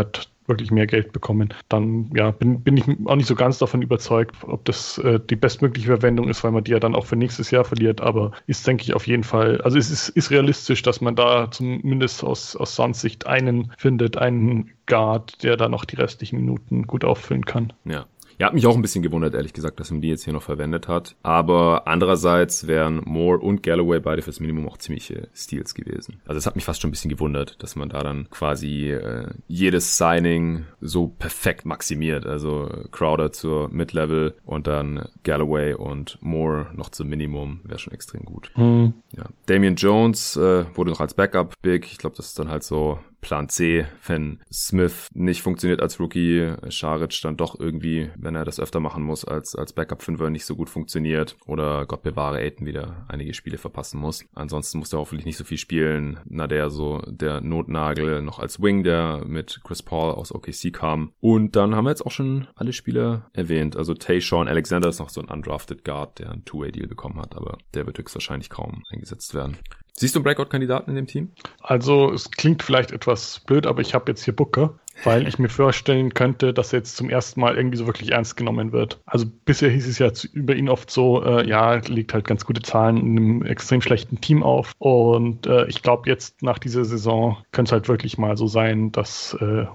hat wirklich mehr Geld bekommen. Dann ja, bin, bin ich auch nicht so ganz davon überzeugt, ob das äh, die bestmögliche Verwendung ist, weil man die ja dann auch für nächstes Jahr verliert. Aber ist, denke ich, auf jeden Fall, also es ist, ist realistisch, dass man da zumindest aus, aus Suns Sicht einen findet, einen Guard, der da noch die restlichen Minuten gut auffüllen kann. Ja. Ja, hat mich auch ein bisschen gewundert, ehrlich gesagt, dass man die jetzt hier noch verwendet hat. Aber andererseits wären Moore und Galloway beide fürs Minimum auch ziemliche Steals gewesen. Also es hat mich fast schon ein bisschen gewundert, dass man da dann quasi äh, jedes Signing so perfekt maximiert. Also Crowder zur Mid-Level und dann Galloway und Moore noch zum Minimum wäre schon extrem gut. Mhm. Ja. Damian Jones äh, wurde noch als Backup big. Ich glaube, das ist dann halt so Plan C, wenn Smith nicht funktioniert als Rookie, Scharic dann doch irgendwie, wenn er das öfter machen muss, als, als Backup-Fünfer nicht so gut funktioniert oder Gott bewahre Aiden wieder einige Spiele verpassen muss. Ansonsten muss er hoffentlich nicht so viel spielen. Na, der so der Notnagel noch als Wing, der mit Chris Paul aus OKC kam. Und dann haben wir jetzt auch schon alle Spieler erwähnt. Also Tay Sean Alexander ist noch so ein undrafted Guard, der einen Two-Way-Deal bekommen hat, aber der wird höchstwahrscheinlich kaum eingesetzt werden. Siehst du einen Breakout-Kandidaten in dem Team? Also, es klingt vielleicht etwas blöd, aber ich habe jetzt hier Booker, weil ich mir vorstellen könnte, dass er jetzt zum ersten Mal irgendwie so wirklich ernst genommen wird. Also, bisher hieß es ja über ihn oft so, äh, ja, legt halt ganz gute Zahlen in einem extrem schlechten Team auf. Und äh, ich glaube, jetzt nach dieser Saison könnte es halt wirklich mal so sein, dass äh,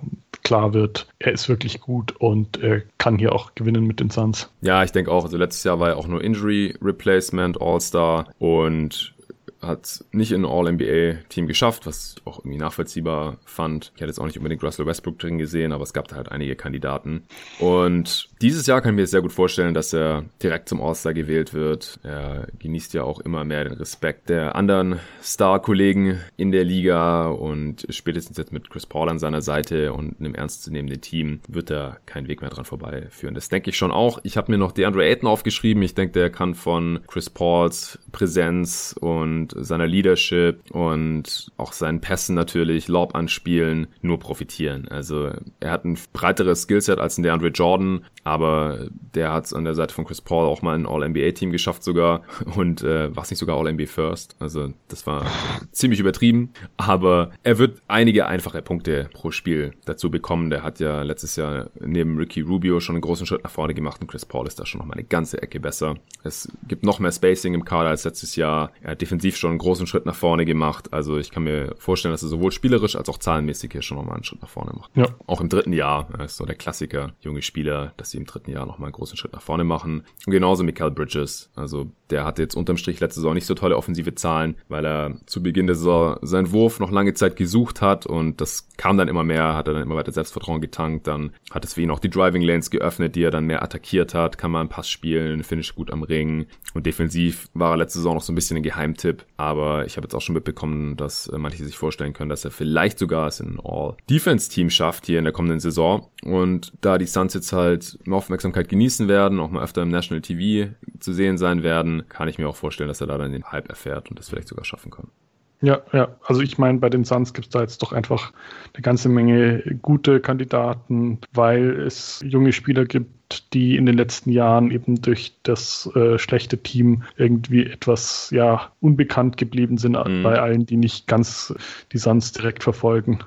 klar wird, er ist wirklich gut und er kann hier auch gewinnen mit den Suns. Ja, ich denke auch. Also, letztes Jahr war er auch nur Injury Replacement, All-Star und hat nicht in All-NBA-Team geschafft, was auch irgendwie nachvollziehbar fand. Ich hätte jetzt auch nicht unbedingt Russell Westbrook drin gesehen, aber es gab da halt einige Kandidaten. Und dieses Jahr kann ich mir sehr gut vorstellen, dass er direkt zum All-Star gewählt wird. Er genießt ja auch immer mehr den Respekt der anderen Star-Kollegen in der Liga und spätestens jetzt mit Chris Paul an seiner Seite und einem ernstzunehmenden Team wird er keinen Weg mehr dran vorbeiführen. Das denke ich schon auch. Ich habe mir noch DeAndre Ayton aufgeschrieben. Ich denke, der kann von Chris Pauls Präsenz und seiner Leadership und auch seinen Pässen natürlich, Lob anspielen, nur profitieren. Also er hat ein breiteres Skillset als ein DeAndre Jordan, aber der hat es an der Seite von Chris Paul auch mal ein All-NBA-Team geschafft sogar und äh, war es nicht sogar All-NBA First. Also das war ziemlich übertrieben, aber er wird einige einfache Punkte pro Spiel dazu bekommen. Der hat ja letztes Jahr neben Ricky Rubio schon einen großen Schritt nach vorne gemacht und Chris Paul ist da schon noch mal eine ganze Ecke besser. Es gibt noch mehr Spacing im Kader als letztes Jahr. Er hat defensiv schon einen großen Schritt nach vorne gemacht. Also ich kann mir vorstellen, dass er sowohl spielerisch als auch zahlenmäßig hier schon nochmal einen Schritt nach vorne macht. Ja. Auch im dritten Jahr ist so der Klassiker, junge Spieler, dass sie im dritten Jahr nochmal einen großen Schritt nach vorne machen. Und genauso Michael Bridges. Also der hatte jetzt unterm Strich letzte Saison nicht so tolle offensive Zahlen, weil er zu Beginn der Saison seinen Wurf noch lange Zeit gesucht hat und das kam dann immer mehr, hat er dann immer weiter Selbstvertrauen getankt. Dann hat es für ihn auch die Driving Lanes geöffnet, die er dann mehr attackiert hat, kann man einen Pass spielen, finish gut am Ring und defensiv war er letzte Saison noch so ein bisschen ein Geheimtipp, aber ich habe jetzt auch schon mitbekommen, dass äh, manche sich vorstellen können, dass er vielleicht sogar es in All-Defense-Team schafft hier in der kommenden Saison. Und da die Suns jetzt halt Aufmerksamkeit genießen werden, auch mal öfter im National TV zu sehen sein werden, kann ich mir auch vorstellen, dass er da dann den Hype erfährt und das vielleicht sogar schaffen kann. Ja, ja. Also ich meine, bei den Suns gibt es da jetzt doch einfach eine ganze Menge gute Kandidaten, weil es junge Spieler gibt, die in den letzten Jahren eben durch das äh, schlechte Team irgendwie etwas ja unbekannt geblieben sind mhm. bei allen, die nicht ganz die Suns direkt verfolgen.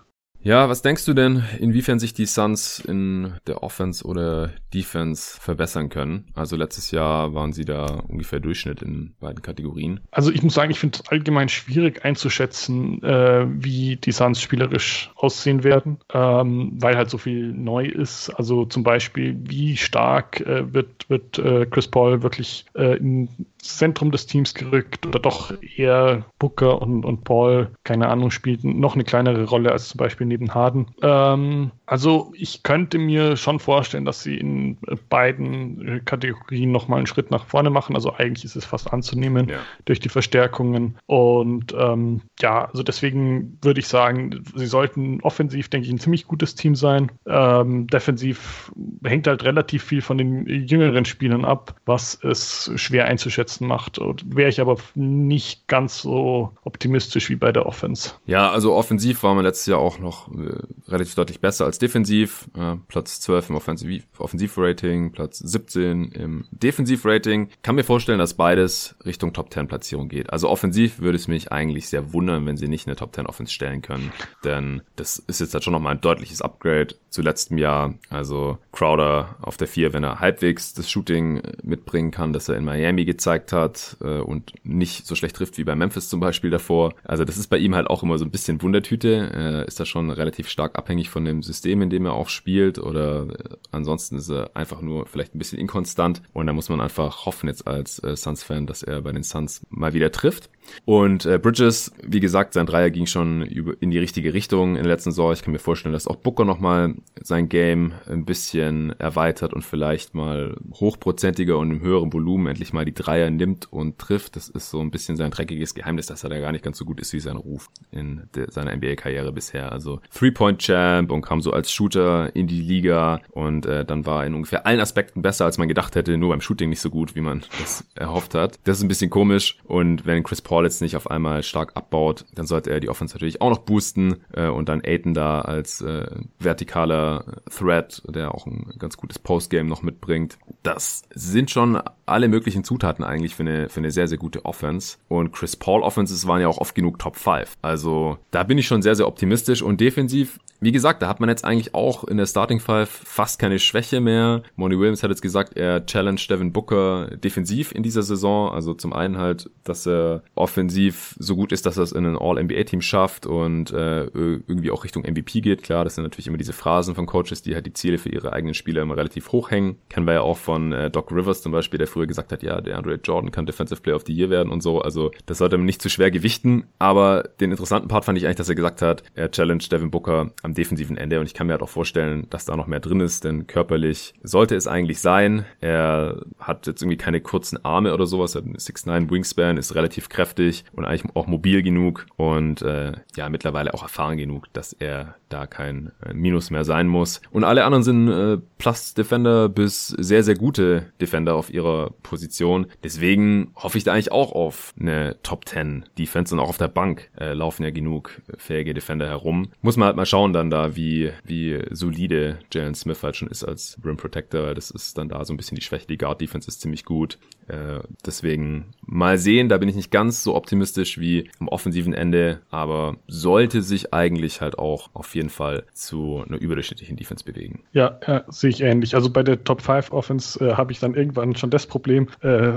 Ja, was denkst du denn, inwiefern sich die Suns in der Offense oder Defense verbessern können? Also letztes Jahr waren sie da ungefähr Durchschnitt in beiden Kategorien. Also ich muss sagen, ich finde es allgemein schwierig einzuschätzen, äh, wie die Suns spielerisch aussehen werden, ähm, weil halt so viel neu ist. Also zum Beispiel, wie stark äh, wird, wird äh, Chris Paul wirklich äh, in Zentrum des Teams gerückt oder doch eher Booker und, und Paul, keine Ahnung, spielten noch eine kleinere Rolle als zum Beispiel neben Harden. Ähm, also ich könnte mir schon vorstellen, dass sie in beiden Kategorien nochmal einen Schritt nach vorne machen. Also eigentlich ist es fast anzunehmen ja. durch die Verstärkungen. Und ähm, ja, also deswegen würde ich sagen, sie sollten offensiv, denke ich, ein ziemlich gutes Team sein. Ähm, defensiv hängt halt relativ viel von den jüngeren Spielern ab, was es schwer einzuschätzen Einsätzen macht. Wäre ich aber nicht ganz so optimistisch wie bei der Offense. Ja, also offensiv war man letztes Jahr auch noch äh, relativ deutlich besser als defensiv. Äh, Platz 12 im Offensiv Offensivrating, Platz 17 im Defensivrating. Kann mir vorstellen, dass beides Richtung Top 10 Platzierung geht. Also offensiv würde es mich eigentlich sehr wundern, wenn sie nicht eine Top 10 Offense stellen können. Denn das ist jetzt halt schon nochmal ein deutliches Upgrade zu letztem Jahr. Also Crowder auf der 4, wenn er halbwegs das Shooting mitbringen kann, das er in Miami gezeigt gezeigt hat äh, und nicht so schlecht trifft wie bei Memphis zum Beispiel davor. Also das ist bei ihm halt auch immer so ein bisschen Wundertüte. Er ist da schon relativ stark abhängig von dem System, in dem er auch spielt oder äh, ansonsten ist er einfach nur vielleicht ein bisschen inkonstant und da muss man einfach hoffen jetzt als äh, Suns-Fan, dass er bei den Suns mal wieder trifft. Und äh, Bridges, wie gesagt, sein Dreier ging schon über, in die richtige Richtung in der letzten Saison. Ich kann mir vorstellen, dass auch Booker nochmal sein Game ein bisschen erweitert und vielleicht mal hochprozentiger und im höheren Volumen endlich mal die Dreier nimmt und trifft. Das ist so ein bisschen sein dreckiges Geheimnis, dass er da gar nicht ganz so gut ist wie sein Ruf in seiner NBA-Karriere bisher. Also Three-Point-Champ und kam so als Shooter in die Liga und äh, dann war er in ungefähr allen Aspekten besser, als man gedacht hätte, nur beim Shooting nicht so gut, wie man das erhofft hat. Das ist ein bisschen komisch und wenn Chris Paul jetzt nicht auf einmal stark abbaut, dann sollte er die Offense natürlich auch noch boosten äh, und dann Aiton da als äh, vertikaler Threat, der auch ein ganz gutes Postgame noch mitbringt. Das sind schon alle möglichen Zutaten eigentlich für eine, für eine sehr, sehr gute Offense. Und Chris Paul Offenses waren ja auch oft genug Top 5. Also da bin ich schon sehr, sehr optimistisch und defensiv wie gesagt, da hat man jetzt eigentlich auch in der Starting Five fast keine Schwäche mehr. Monty Williams hat jetzt gesagt, er challenged Devin Booker defensiv in dieser Saison. Also zum einen halt, dass er offensiv so gut ist, dass er es in ein All-NBA-Team schafft und äh, irgendwie auch Richtung MVP geht. Klar, das sind natürlich immer diese Phrasen von Coaches, die halt die Ziele für ihre eigenen Spieler immer relativ hoch hängen. Kennen wir ja auch von äh, Doc Rivers zum Beispiel, der früher gesagt hat, ja, der Andre Jordan kann Defensive Player of the Year werden und so. Also das sollte man nicht zu schwer gewichten. Aber den interessanten Part fand ich eigentlich, dass er gesagt hat, er challenged Devin Booker am am defensiven Ende und ich kann mir halt auch vorstellen, dass da noch mehr drin ist, denn körperlich sollte es eigentlich sein. Er hat jetzt irgendwie keine kurzen Arme oder sowas, hat einen 6'9 Wingspan, ist relativ kräftig und eigentlich auch mobil genug und äh, ja, mittlerweile auch erfahren genug, dass er da kein äh, Minus mehr sein muss. Und alle anderen sind äh, Plus-Defender bis sehr, sehr gute Defender auf ihrer Position. Deswegen hoffe ich da eigentlich auch auf eine Top 10 Defense und auch auf der Bank äh, laufen ja genug fähige Defender herum. Muss man halt mal schauen, da dann da, wie, wie solide Jalen Smith halt schon ist als Rim Protector. Das ist dann da so ein bisschen die Schwäche. Die Guard Defense ist ziemlich gut. Äh, deswegen mal sehen, da bin ich nicht ganz so optimistisch wie am offensiven Ende, aber sollte sich eigentlich halt auch auf jeden Fall zu einer überdurchschnittlichen Defense bewegen. Ja, ja sehe ich ähnlich. Also bei der Top 5 Offense äh, habe ich dann irgendwann schon das Problem, äh,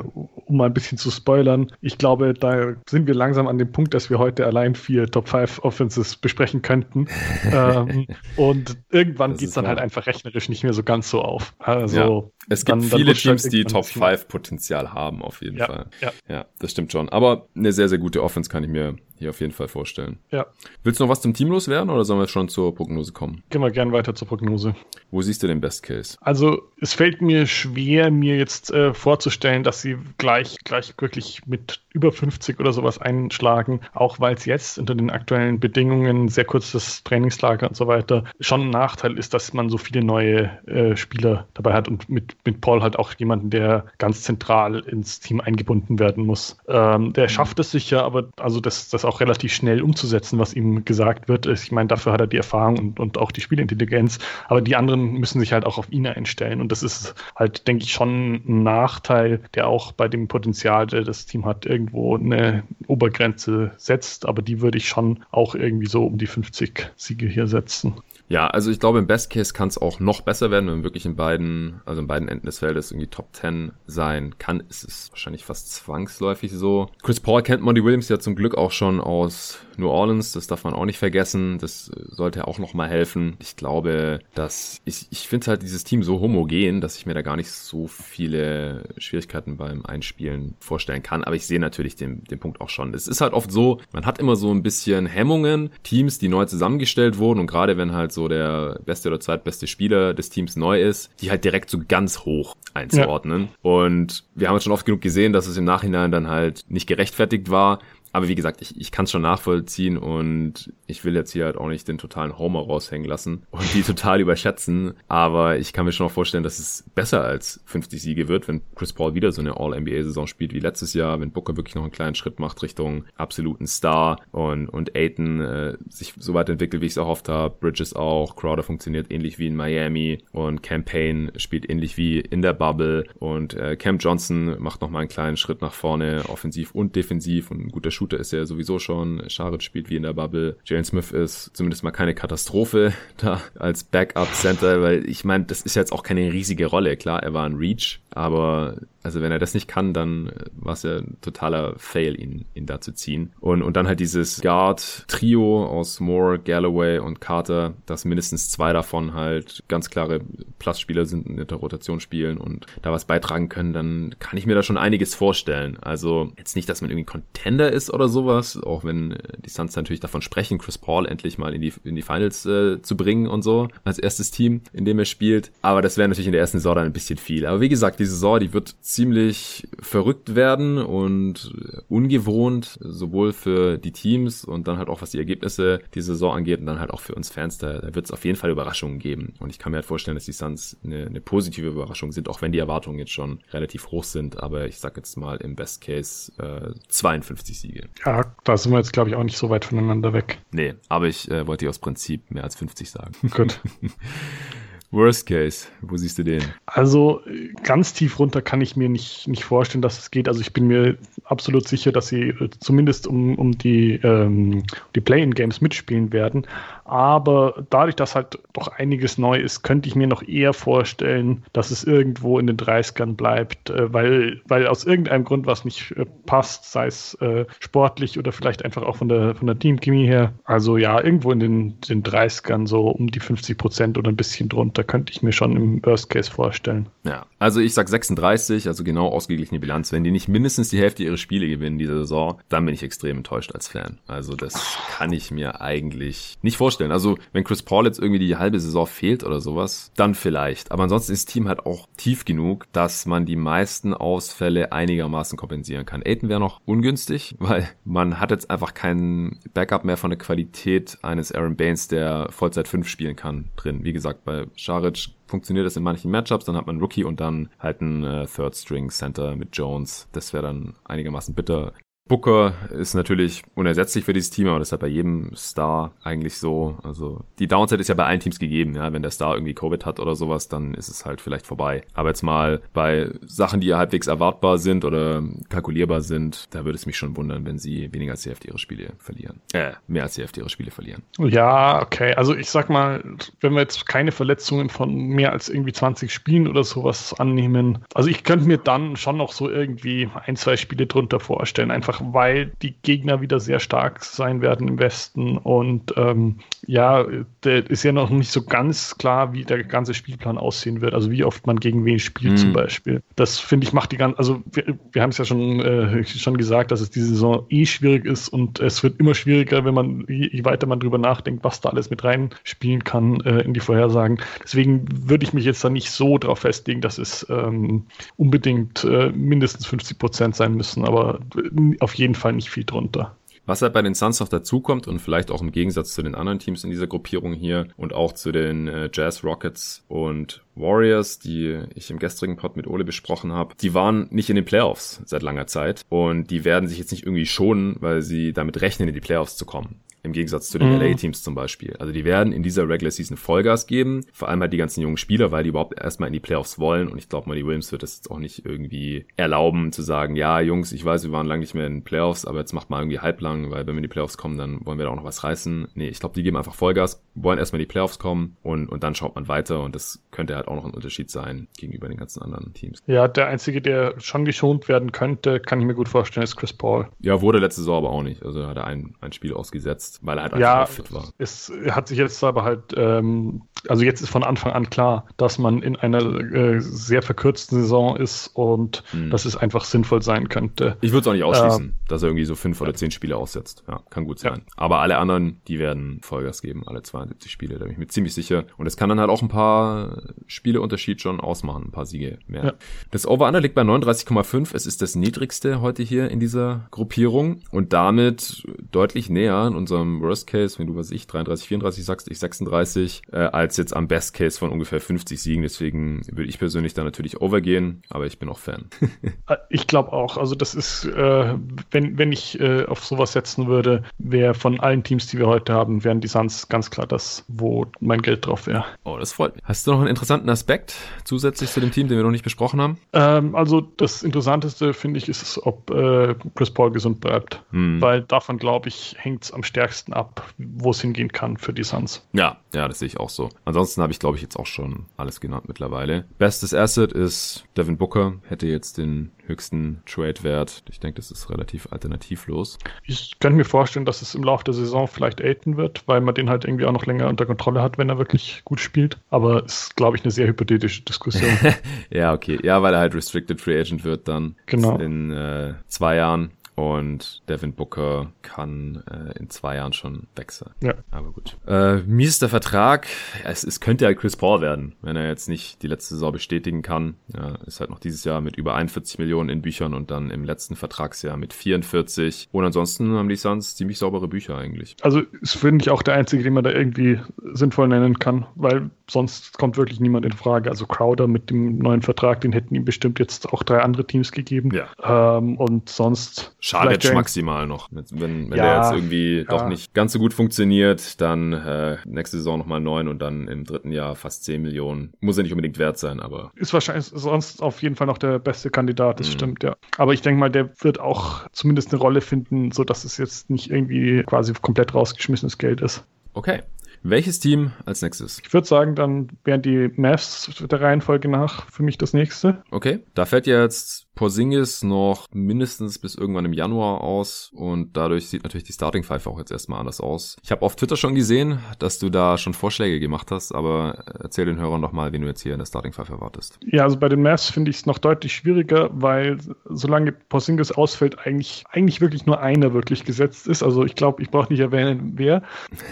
um mal ein bisschen zu spoilern. Ich glaube, da sind wir langsam an dem Punkt, dass wir heute allein vier Top 5 Offenses besprechen könnten. ähm, und irgendwann geht es dann halt einfach rechnerisch nicht mehr so ganz so auf. Also ja. Es gibt dann, viele dann Teams, die Top 5 Potenzial haben, auf jeden ja, Fall. Ja. ja, das stimmt schon. Aber eine sehr, sehr gute Offense kann ich mir hier auf jeden Fall vorstellen. Ja. Willst du noch was zum Team loswerden oder sollen wir schon zur Prognose kommen? Gehen wir gerne weiter zur Prognose. Wo siehst du den Best Case? Also, es fällt mir schwer, mir jetzt äh, vorzustellen, dass sie gleich, gleich wirklich mit über 50 oder sowas einschlagen, auch weil es jetzt unter den aktuellen Bedingungen, sehr kurzes Trainingslager und so weiter, schon ein Nachteil ist, dass man so viele neue äh, Spieler dabei hat und mit, mit Paul halt auch jemanden, der ganz zentral ins Team eingebunden werden muss. Ähm, der schafft es sicher, aber also das, das auch relativ schnell umzusetzen, was ihm gesagt wird. Ich meine, dafür hat er die Erfahrung und, und auch die Spielintelligenz, aber die anderen müssen sich halt auch auf ihn einstellen und das ist halt, denke ich, schon ein Nachteil, der auch bei dem Potenzial, der das Team hat, irgendwo eine Obergrenze setzt, aber die würde ich schon auch irgendwie so um die 50 Siege hier setzen. Ja, also ich glaube, im Best Case kann es auch noch besser werden, wenn man wirklich in beiden, also in beiden Enden des Feldes irgendwie Top 10 sein kann. Ist es wahrscheinlich fast zwangsläufig so. Chris Paul kennt Monty Williams ja zum Glück auch schon aus New Orleans, das darf man auch nicht vergessen. Das sollte auch nochmal helfen. Ich glaube, dass ich, ich finde halt dieses Team so homogen, dass ich mir da gar nicht so viele Schwierigkeiten beim Einspielen vorstellen kann. Aber ich sehe natürlich den, den Punkt auch schon. Es ist halt oft so, man hat immer so ein bisschen Hemmungen, Teams, die neu zusammengestellt wurden und gerade wenn halt so der beste oder zweitbeste Spieler des Teams neu ist, die halt direkt so ganz hoch einzuordnen. Ja. Und wir haben jetzt schon oft genug gesehen, dass es im Nachhinein dann halt nicht gerechtfertigt war. Aber wie gesagt, ich, ich kann es schon nachvollziehen und ich will jetzt hier halt auch nicht den totalen Homer raushängen lassen und die total überschätzen. Aber ich kann mir schon auch vorstellen, dass es besser als 50 Siege wird, wenn Chris Paul wieder so eine All-NBA-Saison spielt wie letztes Jahr, wenn Booker wirklich noch einen kleinen Schritt macht Richtung absoluten Star und, und Aiton äh, sich so weit entwickelt, wie ich es erhofft habe. Bridges auch, Crowder funktioniert ähnlich wie in Miami und Campaign spielt ähnlich wie in der Bubble und äh, Cam Johnson macht noch mal einen kleinen Schritt nach vorne, offensiv und defensiv und ein guter Shooter Shooter ist ja sowieso schon. Scharit spielt wie in der Bubble. Jalen Smith ist zumindest mal keine Katastrophe da als Backup-Center, weil ich meine, das ist jetzt auch keine riesige Rolle. Klar, er war ein Reach, aber also wenn er das nicht kann, dann war es ja ein totaler Fail, ihn, ihn da zu ziehen. Und, und dann halt dieses Guard-Trio aus Moore, Galloway und Carter, dass mindestens zwei davon halt ganz klare Platzspieler sind in der Rotation spielen und da was beitragen können, dann kann ich mir da schon einiges vorstellen. Also jetzt nicht, dass man irgendwie Contender ist oder sowas, auch wenn die Suns natürlich davon sprechen, Chris Paul endlich mal in die, in die Finals äh, zu bringen und so, als erstes Team, in dem er spielt. Aber das wäre natürlich in der ersten Saison dann ein bisschen viel. Aber wie gesagt, die Saison, die wird ziemlich verrückt werden und ungewohnt, sowohl für die Teams und dann halt auch was die Ergebnisse die Saison angeht und dann halt auch für uns Fans. Da, da wird es auf jeden Fall Überraschungen geben. Und ich kann mir halt vorstellen, dass die Suns eine, eine positive Überraschung sind, auch wenn die Erwartungen jetzt schon relativ hoch sind. Aber ich sag jetzt mal im Best Case äh, 52 Siege. Ja, da sind wir jetzt, glaube ich, auch nicht so weit voneinander weg. Nee, aber ich äh, wollte aus Prinzip mehr als 50 sagen. Gut. Worst Case, wo siehst du den? Also ganz tief runter kann ich mir nicht, nicht vorstellen, dass es geht. Also ich bin mir absolut sicher, dass sie äh, zumindest um, um die, ähm, die Play-in-Games mitspielen werden. Aber dadurch, dass halt doch einiges neu ist, könnte ich mir noch eher vorstellen, dass es irgendwo in den 30ern bleibt, äh, weil, weil aus irgendeinem Grund was nicht äh, passt, sei es äh, sportlich oder vielleicht einfach auch von der, von der Teamchemie her. Also ja, irgendwo in den, den 30ern so um die 50 Prozent oder ein bisschen drunter könnte ich mir schon im Worst Case vorstellen. Ja, also ich sag 36, also genau ausgeglichene Bilanz. Wenn die nicht mindestens die Hälfte ihrer Spiele gewinnen diese Saison, dann bin ich extrem enttäuscht als Fan. Also das kann ich mir eigentlich nicht vorstellen. Also wenn Chris Paul jetzt irgendwie die halbe Saison fehlt oder sowas, dann vielleicht. Aber ansonsten ist das Team halt auch tief genug, dass man die meisten Ausfälle einigermaßen kompensieren kann. Aiden wäre noch ungünstig, weil man hat jetzt einfach keinen Backup mehr von der Qualität eines Aaron Baines, der Vollzeit 5 spielen kann, drin. Wie gesagt, bei Scharic funktioniert das in manchen Matchups, dann hat man Rookie und dann halt ein äh, Third String Center mit Jones. Das wäre dann einigermaßen bitter. Booker ist natürlich unersetzlich für dieses Team, aber das ist halt bei jedem Star eigentlich so. Also die Downside ist ja bei allen Teams gegeben, ja. Wenn der Star irgendwie Covid hat oder sowas, dann ist es halt vielleicht vorbei. Aber jetzt mal bei Sachen, die halbwegs erwartbar sind oder kalkulierbar sind, da würde es mich schon wundern, wenn sie weniger als die Hälfte ihrer Spiele verlieren. Äh, mehr als die Hälfte ihrer Spiele verlieren. Ja, okay. Also ich sag mal, wenn wir jetzt keine Verletzungen von mehr als irgendwie 20 Spielen oder sowas annehmen, also ich könnte mir dann schon noch so irgendwie ein, zwei Spiele drunter vorstellen, einfach einfach weil die Gegner wieder sehr stark sein werden im Westen. Und ähm, ja, der ist ja noch nicht so ganz klar, wie der ganze Spielplan aussehen wird. Also wie oft man gegen wen spielt mhm. zum Beispiel. Das finde ich macht die ganze, also wir, wir haben es ja schon, äh, schon gesagt, dass es diese Saison eh schwierig ist und es wird immer schwieriger, wenn man, je, weiter man drüber nachdenkt, was da alles mit reinspielen kann äh, in die Vorhersagen. Deswegen würde ich mich jetzt da nicht so darauf festlegen, dass es ähm, unbedingt äh, mindestens 50 Prozent sein müssen. Aber auf jeden Fall nicht viel drunter. Was halt bei den Suns noch dazukommt und vielleicht auch im Gegensatz zu den anderen Teams in dieser Gruppierung hier und auch zu den äh, Jazz Rockets und Warriors, die ich im gestrigen Pod mit Ole besprochen habe, die waren nicht in den Playoffs seit langer Zeit und die werden sich jetzt nicht irgendwie schonen, weil sie damit rechnen, in die Playoffs zu kommen. Im Gegensatz zu den mhm. LA-Teams zum Beispiel. Also die werden in dieser Regular Season Vollgas geben. Vor allem halt die ganzen jungen Spieler, weil die überhaupt erstmal in die Playoffs wollen. Und ich glaube, Money Williams wird das jetzt auch nicht irgendwie erlauben zu sagen, ja, Jungs, ich weiß, wir waren lange nicht mehr in den Playoffs, aber jetzt macht mal irgendwie halblang, weil wenn wir in die Playoffs kommen, dann wollen wir da auch noch was reißen. Nee, ich glaube, die geben einfach Vollgas, wollen erstmal in die Playoffs kommen und, und dann schaut man weiter. Und das könnte halt auch noch ein Unterschied sein gegenüber den ganzen anderen Teams. Ja, der einzige, der schon geschont werden könnte, kann ich mir gut vorstellen, ist Chris Paul. Ja, wurde letzte Saison aber auch nicht. Also hat er ein, ein Spiel ausgesetzt, weil er halt ja, fit war. Es hat sich jetzt aber halt, ähm, also jetzt ist von Anfang an klar, dass man in einer äh, sehr verkürzten Saison ist und hm. dass es einfach sinnvoll sein könnte. Ich würde es auch nicht ausschließen, ähm, dass er irgendwie so fünf oder zehn Spiele aussetzt. Ja, kann gut sein. Ja. Aber alle anderen, die werden Vollgas geben, alle 72 Spiele, da bin ich mir ziemlich sicher. Und es kann dann halt auch ein paar Spieleunterschied schon ausmachen, ein paar Siege mehr. Ja. Das Over-Under liegt bei 39,5. Es ist das niedrigste heute hier in dieser Gruppierung und damit deutlich näher an unserem Worst Case, wenn du was ich 33, 34 sagst, ich 36, äh, als jetzt am Best Case von ungefähr 50 Siegen. Deswegen würde ich persönlich da natürlich overgehen, aber ich bin auch Fan. Äh, ich glaube auch. Also das ist, äh, wenn, wenn ich äh, auf sowas setzen würde, wäre von allen Teams, die wir heute haben, wären die Suns ganz klar das, wo mein Geld drauf wäre. Oh, das freut mich. Hast du noch einen interessanten Aspekt zusätzlich zu dem Team, den wir noch nicht besprochen haben? Ähm, also das Interessanteste, finde ich, ist, ob äh, Chris Paul gesund bleibt. Hm. Weil davon, glaube ich, hängt es am stärksten ab, wo es hingehen kann für die Suns. Ja, ja, das sehe ich auch so. Ansonsten habe ich, glaube ich, jetzt auch schon alles genannt mittlerweile. Bestes Asset ist Devin Booker, hätte jetzt den höchsten Trade-Wert. Ich denke, das ist relativ alternativlos. Ich könnte mir vorstellen, dass es im Laufe der Saison vielleicht Aiden wird, weil man den halt irgendwie auch noch länger unter Kontrolle hat, wenn er wirklich gut spielt. Aber es ist, glaube ich, eine sehr hypothetische Diskussion. ja, okay. Ja, weil er halt Restricted Free Agent wird dann genau. in äh, zwei Jahren. Und Devin Booker kann äh, in zwei Jahren schon wechseln. Ja. Aber gut. Äh, mies der Vertrag. Es, es könnte ja Chris Paul werden, wenn er jetzt nicht die letzte Saison bestätigen kann. Ja, ist halt noch dieses Jahr mit über 41 Millionen in Büchern und dann im letzten Vertragsjahr mit 44. Und ansonsten haben die Suns ziemlich saubere Bücher eigentlich. Also ist, finde ich, auch der einzige, den man da irgendwie sinnvoll nennen kann, weil sonst kommt wirklich niemand in Frage. Also Crowder mit dem neuen Vertrag, den hätten ihm bestimmt jetzt auch drei andere Teams gegeben. Ja. Ähm, und sonst Schalic maximal noch. Wenn, wenn ja, der jetzt irgendwie ja. doch nicht ganz so gut funktioniert, dann äh, nächste Saison nochmal neun und dann im dritten Jahr fast zehn Millionen. Muss ja nicht unbedingt wert sein, aber. Ist wahrscheinlich sonst auf jeden Fall noch der beste Kandidat, das mhm. stimmt, ja. Aber ich denke mal, der wird auch zumindest eine Rolle finden, sodass es jetzt nicht irgendwie quasi komplett rausgeschmissenes Geld ist. Okay. Welches Team als nächstes? Ich würde sagen, dann wären die Mavs der Reihenfolge nach für mich das nächste. Okay, da fällt jetzt Porzingis noch mindestens bis irgendwann im Januar aus und dadurch sieht natürlich die Starting Five auch jetzt erstmal anders aus. Ich habe auf Twitter schon gesehen, dass du da schon Vorschläge gemacht hast, aber erzähl den Hörern doch mal, wen du jetzt hier in der Starting Five erwartest. Ja, also bei den Mavs finde ich es noch deutlich schwieriger, weil solange Porzingis ausfällt, eigentlich, eigentlich wirklich nur einer wirklich gesetzt ist. Also ich glaube, ich brauche nicht erwähnen, wer.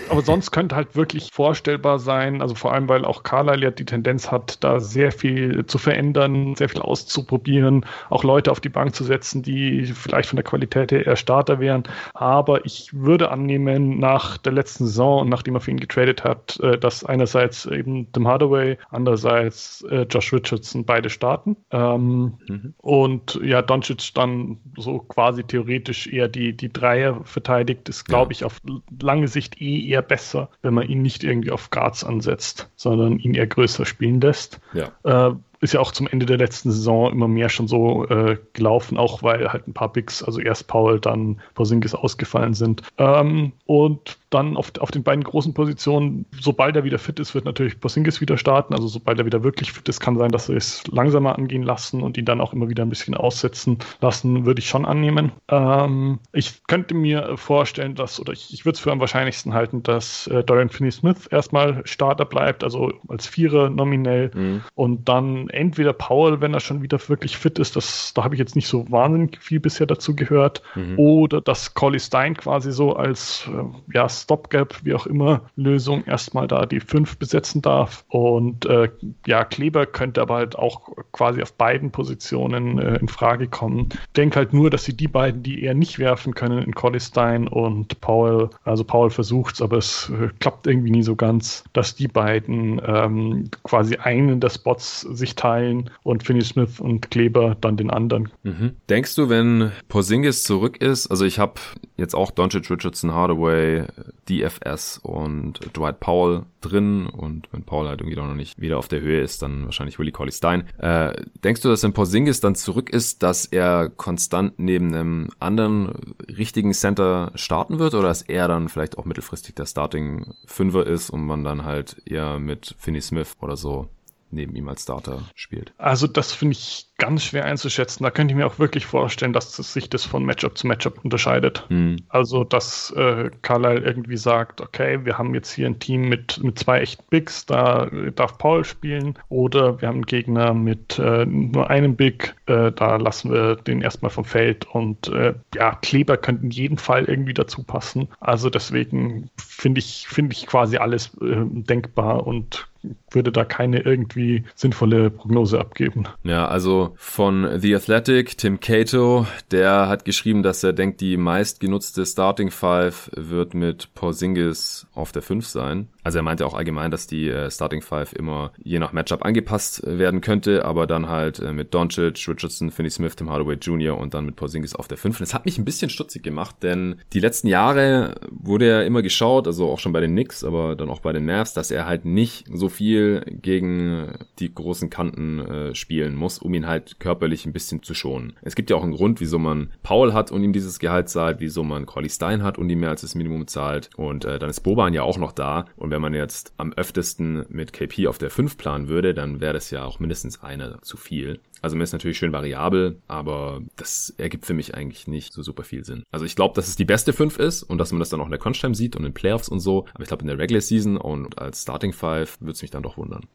Aber sonst könnte halt wirklich vorstellbar sein, also vor allem, weil auch Carlisle ja die Tendenz hat, da sehr viel zu verändern, sehr viel auszuprobieren auch Leute auf die Bank zu setzen, die vielleicht von der Qualität her eher Starter wären. Aber ich würde annehmen, nach der letzten Saison und nachdem er für ihn getradet hat, äh, dass einerseits eben Tim Hardaway, andererseits äh, Josh Richardson beide starten. Ähm, mhm. Und ja, Doncic dann so quasi theoretisch eher die, die Dreier verteidigt, ist, glaube ja. ich, auf lange Sicht eh eher besser, wenn man ihn nicht irgendwie auf Guards ansetzt, sondern ihn eher größer spielen lässt. Ja. Äh, ist ja auch zum Ende der letzten Saison immer mehr schon so äh, gelaufen, auch weil halt ein paar Bigs, also erst Paul, dann Porzingis ausgefallen sind. Ähm, und dann auf, auf den beiden großen Positionen, sobald er wieder fit ist, wird natürlich Porzingis wieder starten. Also sobald er wieder wirklich fit ist, kann sein, dass wir es langsamer angehen lassen und ihn dann auch immer wieder ein bisschen aussetzen lassen, würde ich schon annehmen. Ähm, ich könnte mir vorstellen, dass, oder ich, ich würde es für am wahrscheinlichsten halten, dass äh, Dorian Finney-Smith erstmal Starter bleibt, also als Vierer nominell mhm. und dann entweder Powell, wenn er schon wieder wirklich fit ist, das, da habe ich jetzt nicht so wahnsinnig viel bisher dazu gehört, mhm. oder dass Collie Stein quasi so als äh, ja, Stopgap, wie auch immer, Lösung erstmal da die fünf besetzen darf. Und äh, ja, Kleber könnte aber halt auch quasi auf beiden Positionen äh, in Frage kommen. Denke halt nur, dass sie die beiden, die eher nicht werfen können, in Collie Stein und Powell, also Powell versucht es, aber es äh, klappt irgendwie nie so ganz, dass die beiden ähm, quasi einen der Spots sich teilen und Finney Smith und Kleber dann den anderen. Mhm. Denkst du, wenn Porzingis zurück ist, also ich habe jetzt auch Doncic, Richardson, Hardaway, DFS und Dwight Powell drin und wenn Paul halt irgendwie noch nicht wieder auf der Höhe ist, dann wahrscheinlich Willie Colley Stein. Äh, denkst du, dass wenn Porzingis dann zurück ist, dass er konstant neben einem anderen richtigen Center starten wird oder dass er dann vielleicht auch mittelfristig der Starting Fünfer ist und man dann halt eher mit Finney Smith oder so neben ihm als Starter spielt? Also das finde ich ganz schwer einzuschätzen. Da könnte ich mir auch wirklich vorstellen, dass das sich das von Matchup zu Matchup unterscheidet. Mhm. Also, dass äh, Carlyle irgendwie sagt, okay, wir haben jetzt hier ein Team mit, mit zwei echten Bigs, da darf Paul spielen. Oder wir haben einen Gegner mit äh, nur einem Big, äh, da lassen wir den erstmal vom Feld. Und äh, ja, Kleber könnte in jedem Fall irgendwie dazu passen. Also deswegen finde ich, finde ich quasi alles äh, denkbar und würde da keine irgendwie sinnvolle Prognose abgeben. Ja, also von The Athletic, Tim Cato, der hat geschrieben, dass er denkt, die meistgenutzte Starting Five wird mit Porzingis auf der 5 sein. Also er meinte auch allgemein, dass die äh, Starting Five immer je nach Matchup angepasst werden könnte, aber dann halt äh, mit Doncic, Richardson, Finney Smith, Tim Hardaway Jr. und dann mit Porzingis auf der 5. Das hat mich ein bisschen stutzig gemacht, denn die letzten Jahre wurde er immer geschaut, also auch schon bei den Knicks, aber dann auch bei den Mavs, dass er halt nicht so viel gegen die großen Kanten äh, spielen muss, um ihn halt körperlich ein bisschen zu schonen. Es gibt ja auch einen Grund, wieso man Paul hat und ihm dieses Gehalt zahlt, wieso man Corley Stein hat und ihm mehr als das Minimum zahlt und äh, dann ist Boban ja auch noch da und wenn man jetzt am öftesten mit KP auf der 5 planen würde, dann wäre das ja auch mindestens einer zu viel. Also mir ist natürlich schön variabel, aber das ergibt für mich eigentlich nicht so super viel Sinn. Also ich glaube, dass es die beste 5 ist und dass man das dann auch in der Crunch-Time sieht und in Playoffs und so. Aber ich glaube, in der Regular Season und als Starting 5 würde es mich dann doch wundern.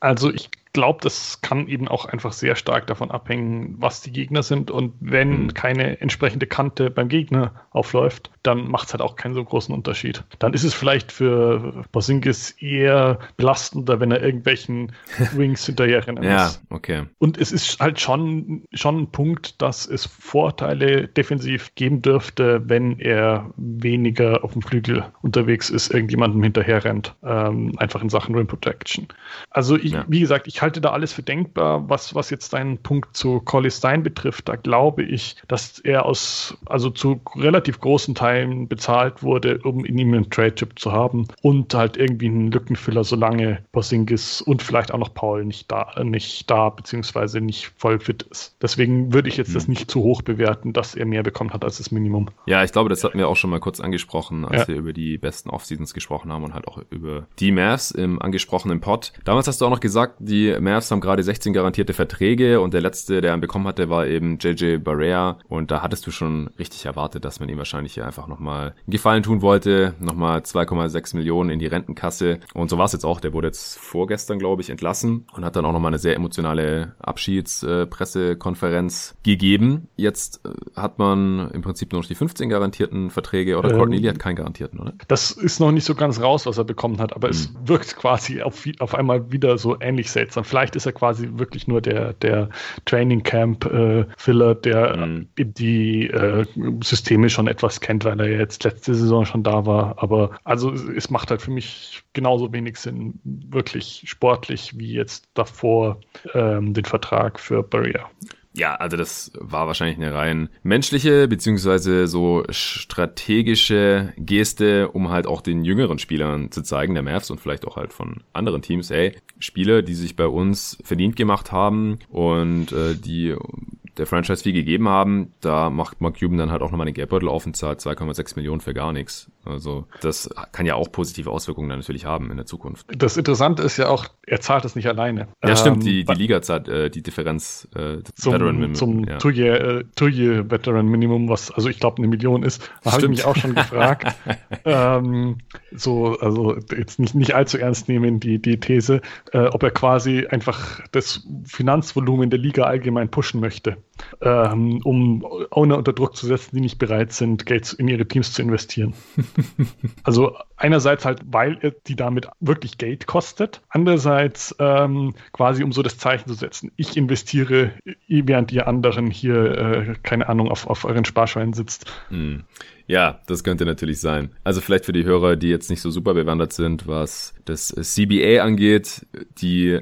Also ich glaube, das kann eben auch einfach sehr stark davon abhängen, was die Gegner sind. Und wenn mhm. keine entsprechende Kante beim Gegner aufläuft, dann macht es halt auch keinen so großen Unterschied. Dann ist es vielleicht für Bosingis eher belastender, wenn er irgendwelchen Wings hinterherrennen muss. Ja, okay. Und es ist halt schon, schon ein Punkt, dass es Vorteile defensiv geben dürfte, wenn er weniger auf dem Flügel unterwegs ist, irgendjemandem hinterher rennt. Ähm, einfach in Sachen Rim Protection. Also ich, ja. wie gesagt, ich halte da alles für denkbar. Was, was jetzt deinen Punkt zu Collie Stein betrifft, da glaube ich, dass er aus, also zu relativ großen Teilen bezahlt wurde, um in ihm einen Trade-Chip zu haben und halt irgendwie einen Lückenfüller, solange Porzingis und vielleicht auch noch Paul nicht da, nicht da, beziehungsweise nicht voll fit ist. Deswegen würde ich jetzt hm. das nicht zu hoch bewerten, dass er mehr bekommen hat als das Minimum. Ja, ich glaube, das hatten wir auch schon mal kurz angesprochen, als ja. wir über die besten Off-Seasons gesprochen haben und halt auch über die Mavs im angesprochenen Pod. Damals hast du auch noch gesagt, die Mavs haben gerade 16 garantierte Verträge und der letzte, der ihn bekommen hatte, war eben JJ Barrea und da hattest du schon richtig erwartet, dass man ihm wahrscheinlich hier einfach nochmal einen Gefallen tun wollte, nochmal 2,6 Millionen in die Rentenkasse und so war es jetzt auch. Der wurde jetzt vorgestern, glaube ich, entlassen und hat dann auch nochmal eine sehr emotionale Abschiedspressekonferenz gegeben. Jetzt äh, hat man im Prinzip nur noch die 15 garantierten Verträge oder ähm, Courtney Lee hat keinen garantierten, oder? Das ist noch nicht so ganz raus, was er bekommen hat, aber hm. es wirkt quasi auf, auf einmal wieder so ähnlich seltsam. Vielleicht ist er quasi wirklich nur der, der Training Camp äh, Filler, der mhm. die äh, Systeme schon etwas kennt, weil er jetzt letzte Saison schon da war. Aber also es macht halt für mich genauso wenig Sinn, wirklich sportlich, wie jetzt davor ähm, den Vertrag für Barrier. Ja, also das war wahrscheinlich eine rein menschliche beziehungsweise so strategische Geste, um halt auch den jüngeren Spielern zu zeigen, der Mavs und vielleicht auch halt von anderen Teams, ey, Spieler, die sich bei uns verdient gemacht haben und äh, die der Franchise viel gegeben haben, da macht Mark Cuban dann halt auch nochmal den Geldbeutel auf und zahlt 2,6 Millionen für gar nichts. Also das kann ja auch positive Auswirkungen dann natürlich haben in der Zukunft. Das Interessante ist ja auch, er zahlt es nicht alleine. Ja, stimmt, ähm, die, die Liga zahlt äh, die Differenz äh, zum, Veteran Minimum. Zum ja. Two-Year äh, Veteran Minimum, was also ich glaube eine Million ist. Da habe ich mich auch schon gefragt. ähm, so, also jetzt nicht, nicht allzu ernst nehmen, die, die These, äh, ob er quasi einfach das Finanzvolumen der Liga allgemein pushen möchte, ähm, um Owner unter Druck zu setzen, die nicht bereit sind, Geld in ihre Teams zu investieren. also einerseits halt, weil die damit wirklich Geld kostet, andererseits ähm, quasi um so das Zeichen zu setzen, ich investiere, während ihr anderen hier, äh, keine Ahnung, auf, auf euren Sparschweinen sitzt. Hm. Ja, das könnte natürlich sein. Also vielleicht für die Hörer, die jetzt nicht so super bewandert sind, was das CBA angeht, die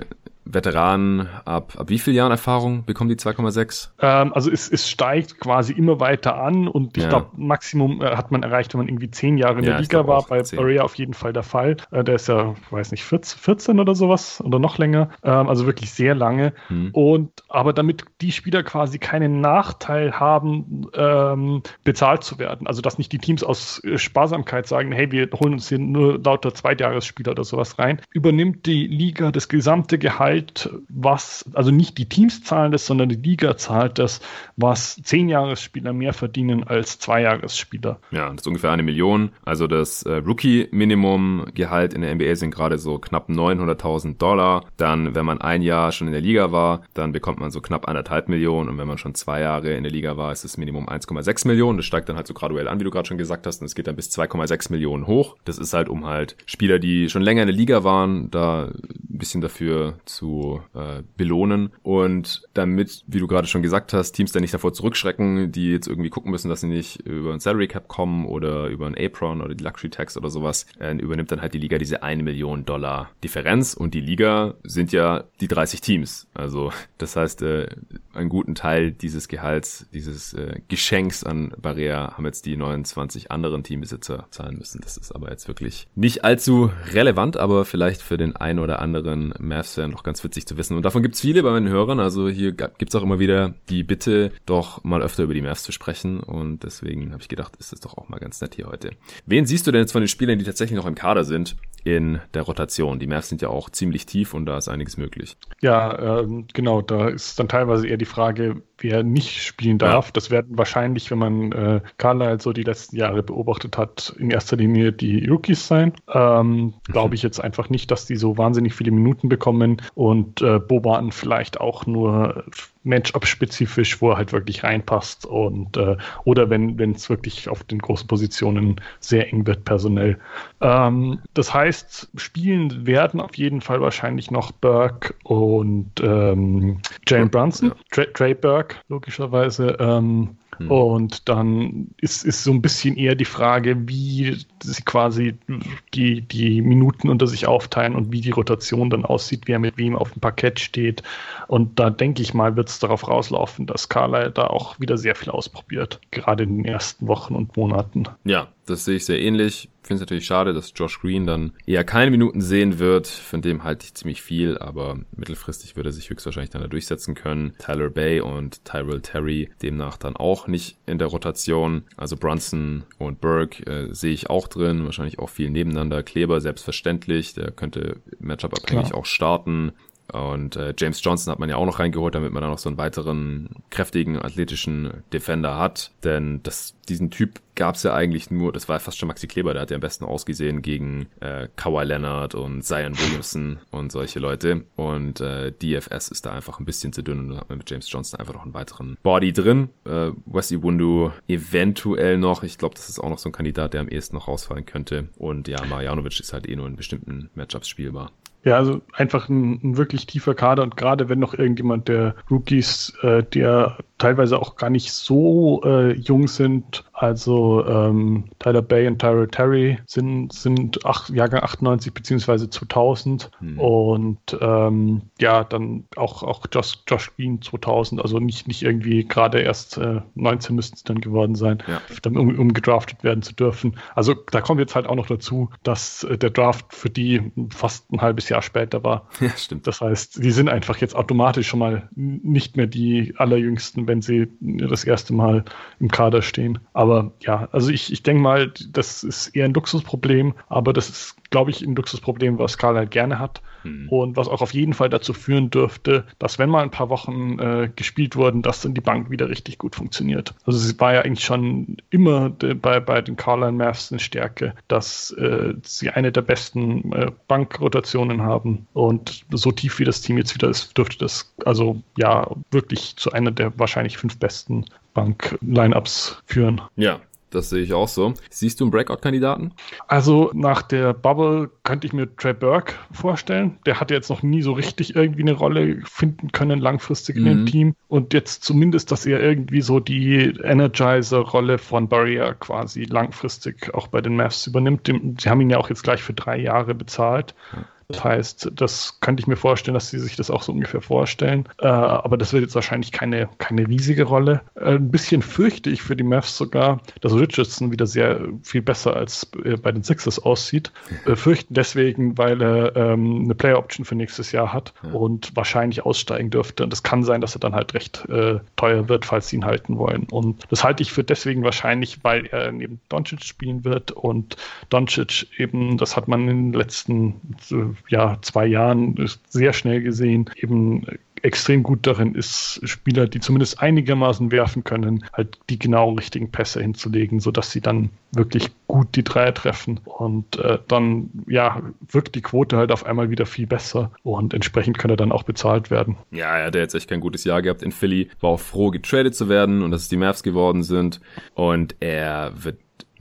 Veteranen ab, ab wie vielen Jahren Erfahrung bekommen die 2,6? Ähm, also es, es steigt quasi immer weiter an und ich ja. glaube, Maximum äh, hat man erreicht, wenn man irgendwie zehn Jahre in ja, der Liga war. Bei 10. Barrea auf jeden Fall der Fall. Äh, der ist ja, weiß nicht, 14, 14 oder sowas oder noch länger. Ähm, also wirklich sehr lange. Hm. Und aber damit die Spieler quasi keinen Nachteil haben, ähm, bezahlt zu werden. Also dass nicht die Teams aus äh, Sparsamkeit sagen, hey, wir holen uns hier nur lauter Zweitjahresspieler oder sowas rein, übernimmt die Liga das gesamte Gehalt zahlt, was, also nicht die Teams zahlen das, sondern die Liga zahlt das, was Zehnjahresspieler mehr verdienen als Zweijahresspieler. Ja, das ist ungefähr eine Million. Also das äh, Rookie-Minimum-Gehalt in der NBA sind gerade so knapp 900.000 Dollar. Dann, wenn man ein Jahr schon in der Liga war, dann bekommt man so knapp anderthalb Millionen. Und wenn man schon zwei Jahre in der Liga war, ist das Minimum 1,6 Millionen. Das steigt dann halt so graduell an, wie du gerade schon gesagt hast. Und es geht dann bis 2,6 Millionen hoch. Das ist halt, um halt Spieler, die schon länger in der Liga waren, da ein bisschen dafür zu zu äh, belohnen und damit, wie du gerade schon gesagt hast, Teams dann nicht davor zurückschrecken, die jetzt irgendwie gucken müssen, dass sie nicht über ein Salary Cap kommen oder über ein Apron oder die Luxury Tax oder sowas, äh, übernimmt dann halt die Liga diese eine Million Dollar Differenz und die Liga sind ja die 30 Teams. Also das heißt, äh, einen guten Teil dieses Gehalts, dieses äh, Geschenks an Barrea haben jetzt die 29 anderen Teambesitzer zahlen müssen. Das ist aber jetzt wirklich nicht allzu relevant, aber vielleicht für den einen oder anderen Mavs-Fan noch ganz witzig zu wissen. Und davon gibt's viele bei meinen Hörern. Also hier gibt's auch immer wieder die Bitte, doch mal öfter über die Mavs zu sprechen. Und deswegen habe ich gedacht, ist das doch auch mal ganz nett hier heute. Wen siehst du denn jetzt von den Spielern, die tatsächlich noch im Kader sind, in der Rotation? Die Mavs sind ja auch ziemlich tief und da ist einiges möglich. Ja, ähm, genau. Da ist dann teilweise eher die Frage, wer nicht spielen darf. Ja. Das werden wahrscheinlich, wenn man äh, Carlisle so die letzten Jahre beobachtet hat, in erster Linie die Rookies sein. Ähm, mhm. Glaube ich jetzt einfach nicht, dass die so wahnsinnig viele Minuten bekommen und äh, Boban vielleicht auch nur Matchup-spezifisch, wo er halt wirklich reinpasst und äh, oder wenn es wirklich auf den großen Positionen sehr eng wird personell. Ähm, das heißt, spielen werden auf jeden Fall wahrscheinlich noch Burke und ähm, Jane Brunson, Trey Burke logischerweise. Ähm, hm. Und dann ist, ist so ein bisschen eher die Frage, wie sie quasi die, die Minuten unter sich aufteilen und wie die Rotation dann aussieht, wer mit wem auf dem Parkett steht. Und da denke ich mal, wird es darauf rauslaufen, dass Carlyle da auch wieder sehr viel ausprobiert, gerade in den ersten Wochen und Monaten. Ja, das sehe ich sehr ähnlich. Finde es natürlich schade, dass Josh Green dann eher keine Minuten sehen wird. Von dem halte ich ziemlich viel, aber mittelfristig würde er sich höchstwahrscheinlich dann da durchsetzen können. Tyler Bay und Tyrell Terry demnach dann auch nicht in der Rotation. Also Brunson und Burke äh, sehe ich auch drin. Wahrscheinlich auch viel nebeneinander. Kleber selbstverständlich. Der könnte Matchup-abhängig auch starten. Und äh, James Johnson hat man ja auch noch reingeholt, damit man da noch so einen weiteren kräftigen athletischen Defender hat. Denn das, diesen Typ gab es ja eigentlich nur, das war fast schon Maxi Kleber, der hat ja am besten ausgesehen gegen äh, Kawhi Leonard und Zion Williamson und solche Leute. Und äh, DFS ist da einfach ein bisschen zu dünn und da hat man mit James Johnson einfach noch einen weiteren Body drin. Äh, Wesley Wundu eventuell noch. Ich glaube, das ist auch noch so ein Kandidat, der am ehesten noch rausfallen könnte. Und ja, Marjanovic ist halt eh nur in bestimmten Matchups spielbar. Ja, also einfach ein, ein, wirklich tiefer Kader und gerade wenn noch irgendjemand der Rookies, äh, der teilweise auch gar nicht so äh, jung sind, Also ähm, Tyler Bay und Tyrell Terry sind, sind acht, Jahrgang 98 bzw. 2000 hm. und ähm, ja, dann auch, auch Josh, Josh Green 2000, also nicht, nicht irgendwie gerade erst äh, 19 müssten es dann geworden sein, ja. dann um, um gedraftet werden zu dürfen. Also da kommt jetzt halt auch noch dazu, dass äh, der Draft für die fast ein halbes Jahr später war. Ja, stimmt. Das heißt, die sind einfach jetzt automatisch schon mal nicht mehr die allerjüngsten, wenn sie das erste Mal im Kader stehen. Aber ja, also ich, ich denke mal, das ist eher ein Luxusproblem, aber das ist glaube ich, ein Luxusproblem, was Karl halt gerne hat hm. und was auch auf jeden Fall dazu führen dürfte, dass wenn mal ein paar Wochen äh, gespielt wurden, dass dann die Bank wieder richtig gut funktioniert. Also es war ja eigentlich schon immer de, bei, bei den Carline Mavs eine Stärke, dass äh, sie eine der besten äh, Bankrotationen haben und so tief wie das Team jetzt wieder ist, dürfte das also ja wirklich zu einer der wahrscheinlich fünf besten Bank-Lineups führen. Ja, das sehe ich auch so. Siehst du einen Breakout-Kandidaten? Also nach der Bubble könnte ich mir Trey Burke vorstellen. Der hat jetzt noch nie so richtig irgendwie eine Rolle finden können langfristig in mhm. dem Team. Und jetzt zumindest, dass er irgendwie so die Energizer-Rolle von Barrier quasi langfristig auch bei den Mavs übernimmt. Sie haben ihn ja auch jetzt gleich für drei Jahre bezahlt. Ja. Das heißt, das könnte ich mir vorstellen, dass sie sich das auch so ungefähr vorstellen. Äh, aber das wird jetzt wahrscheinlich keine, keine riesige Rolle. Äh, ein bisschen fürchte ich für die Mavs sogar, dass Richardson wieder sehr viel besser als äh, bei den Sixers aussieht. Äh, fürchten deswegen, weil er ähm, eine Player Option für nächstes Jahr hat ja. und wahrscheinlich aussteigen dürfte. Und es kann sein, dass er dann halt recht äh, teuer wird, falls sie ihn halten wollen. Und das halte ich für deswegen wahrscheinlich, weil er neben Doncic spielen wird und Doncic eben, das hat man in den letzten ja, zwei Jahren sehr schnell gesehen, eben extrem gut darin ist, Spieler, die zumindest einigermaßen werfen können, halt die genau richtigen Pässe hinzulegen, sodass sie dann wirklich gut die Dreier treffen. Und äh, dann ja wirkt die Quote halt auf einmal wieder viel besser und entsprechend kann er dann auch bezahlt werden. Ja, er hat jetzt echt kein gutes Jahr gehabt in Philly, war auch froh getradet zu werden und dass es die Mavs geworden sind. Und er wird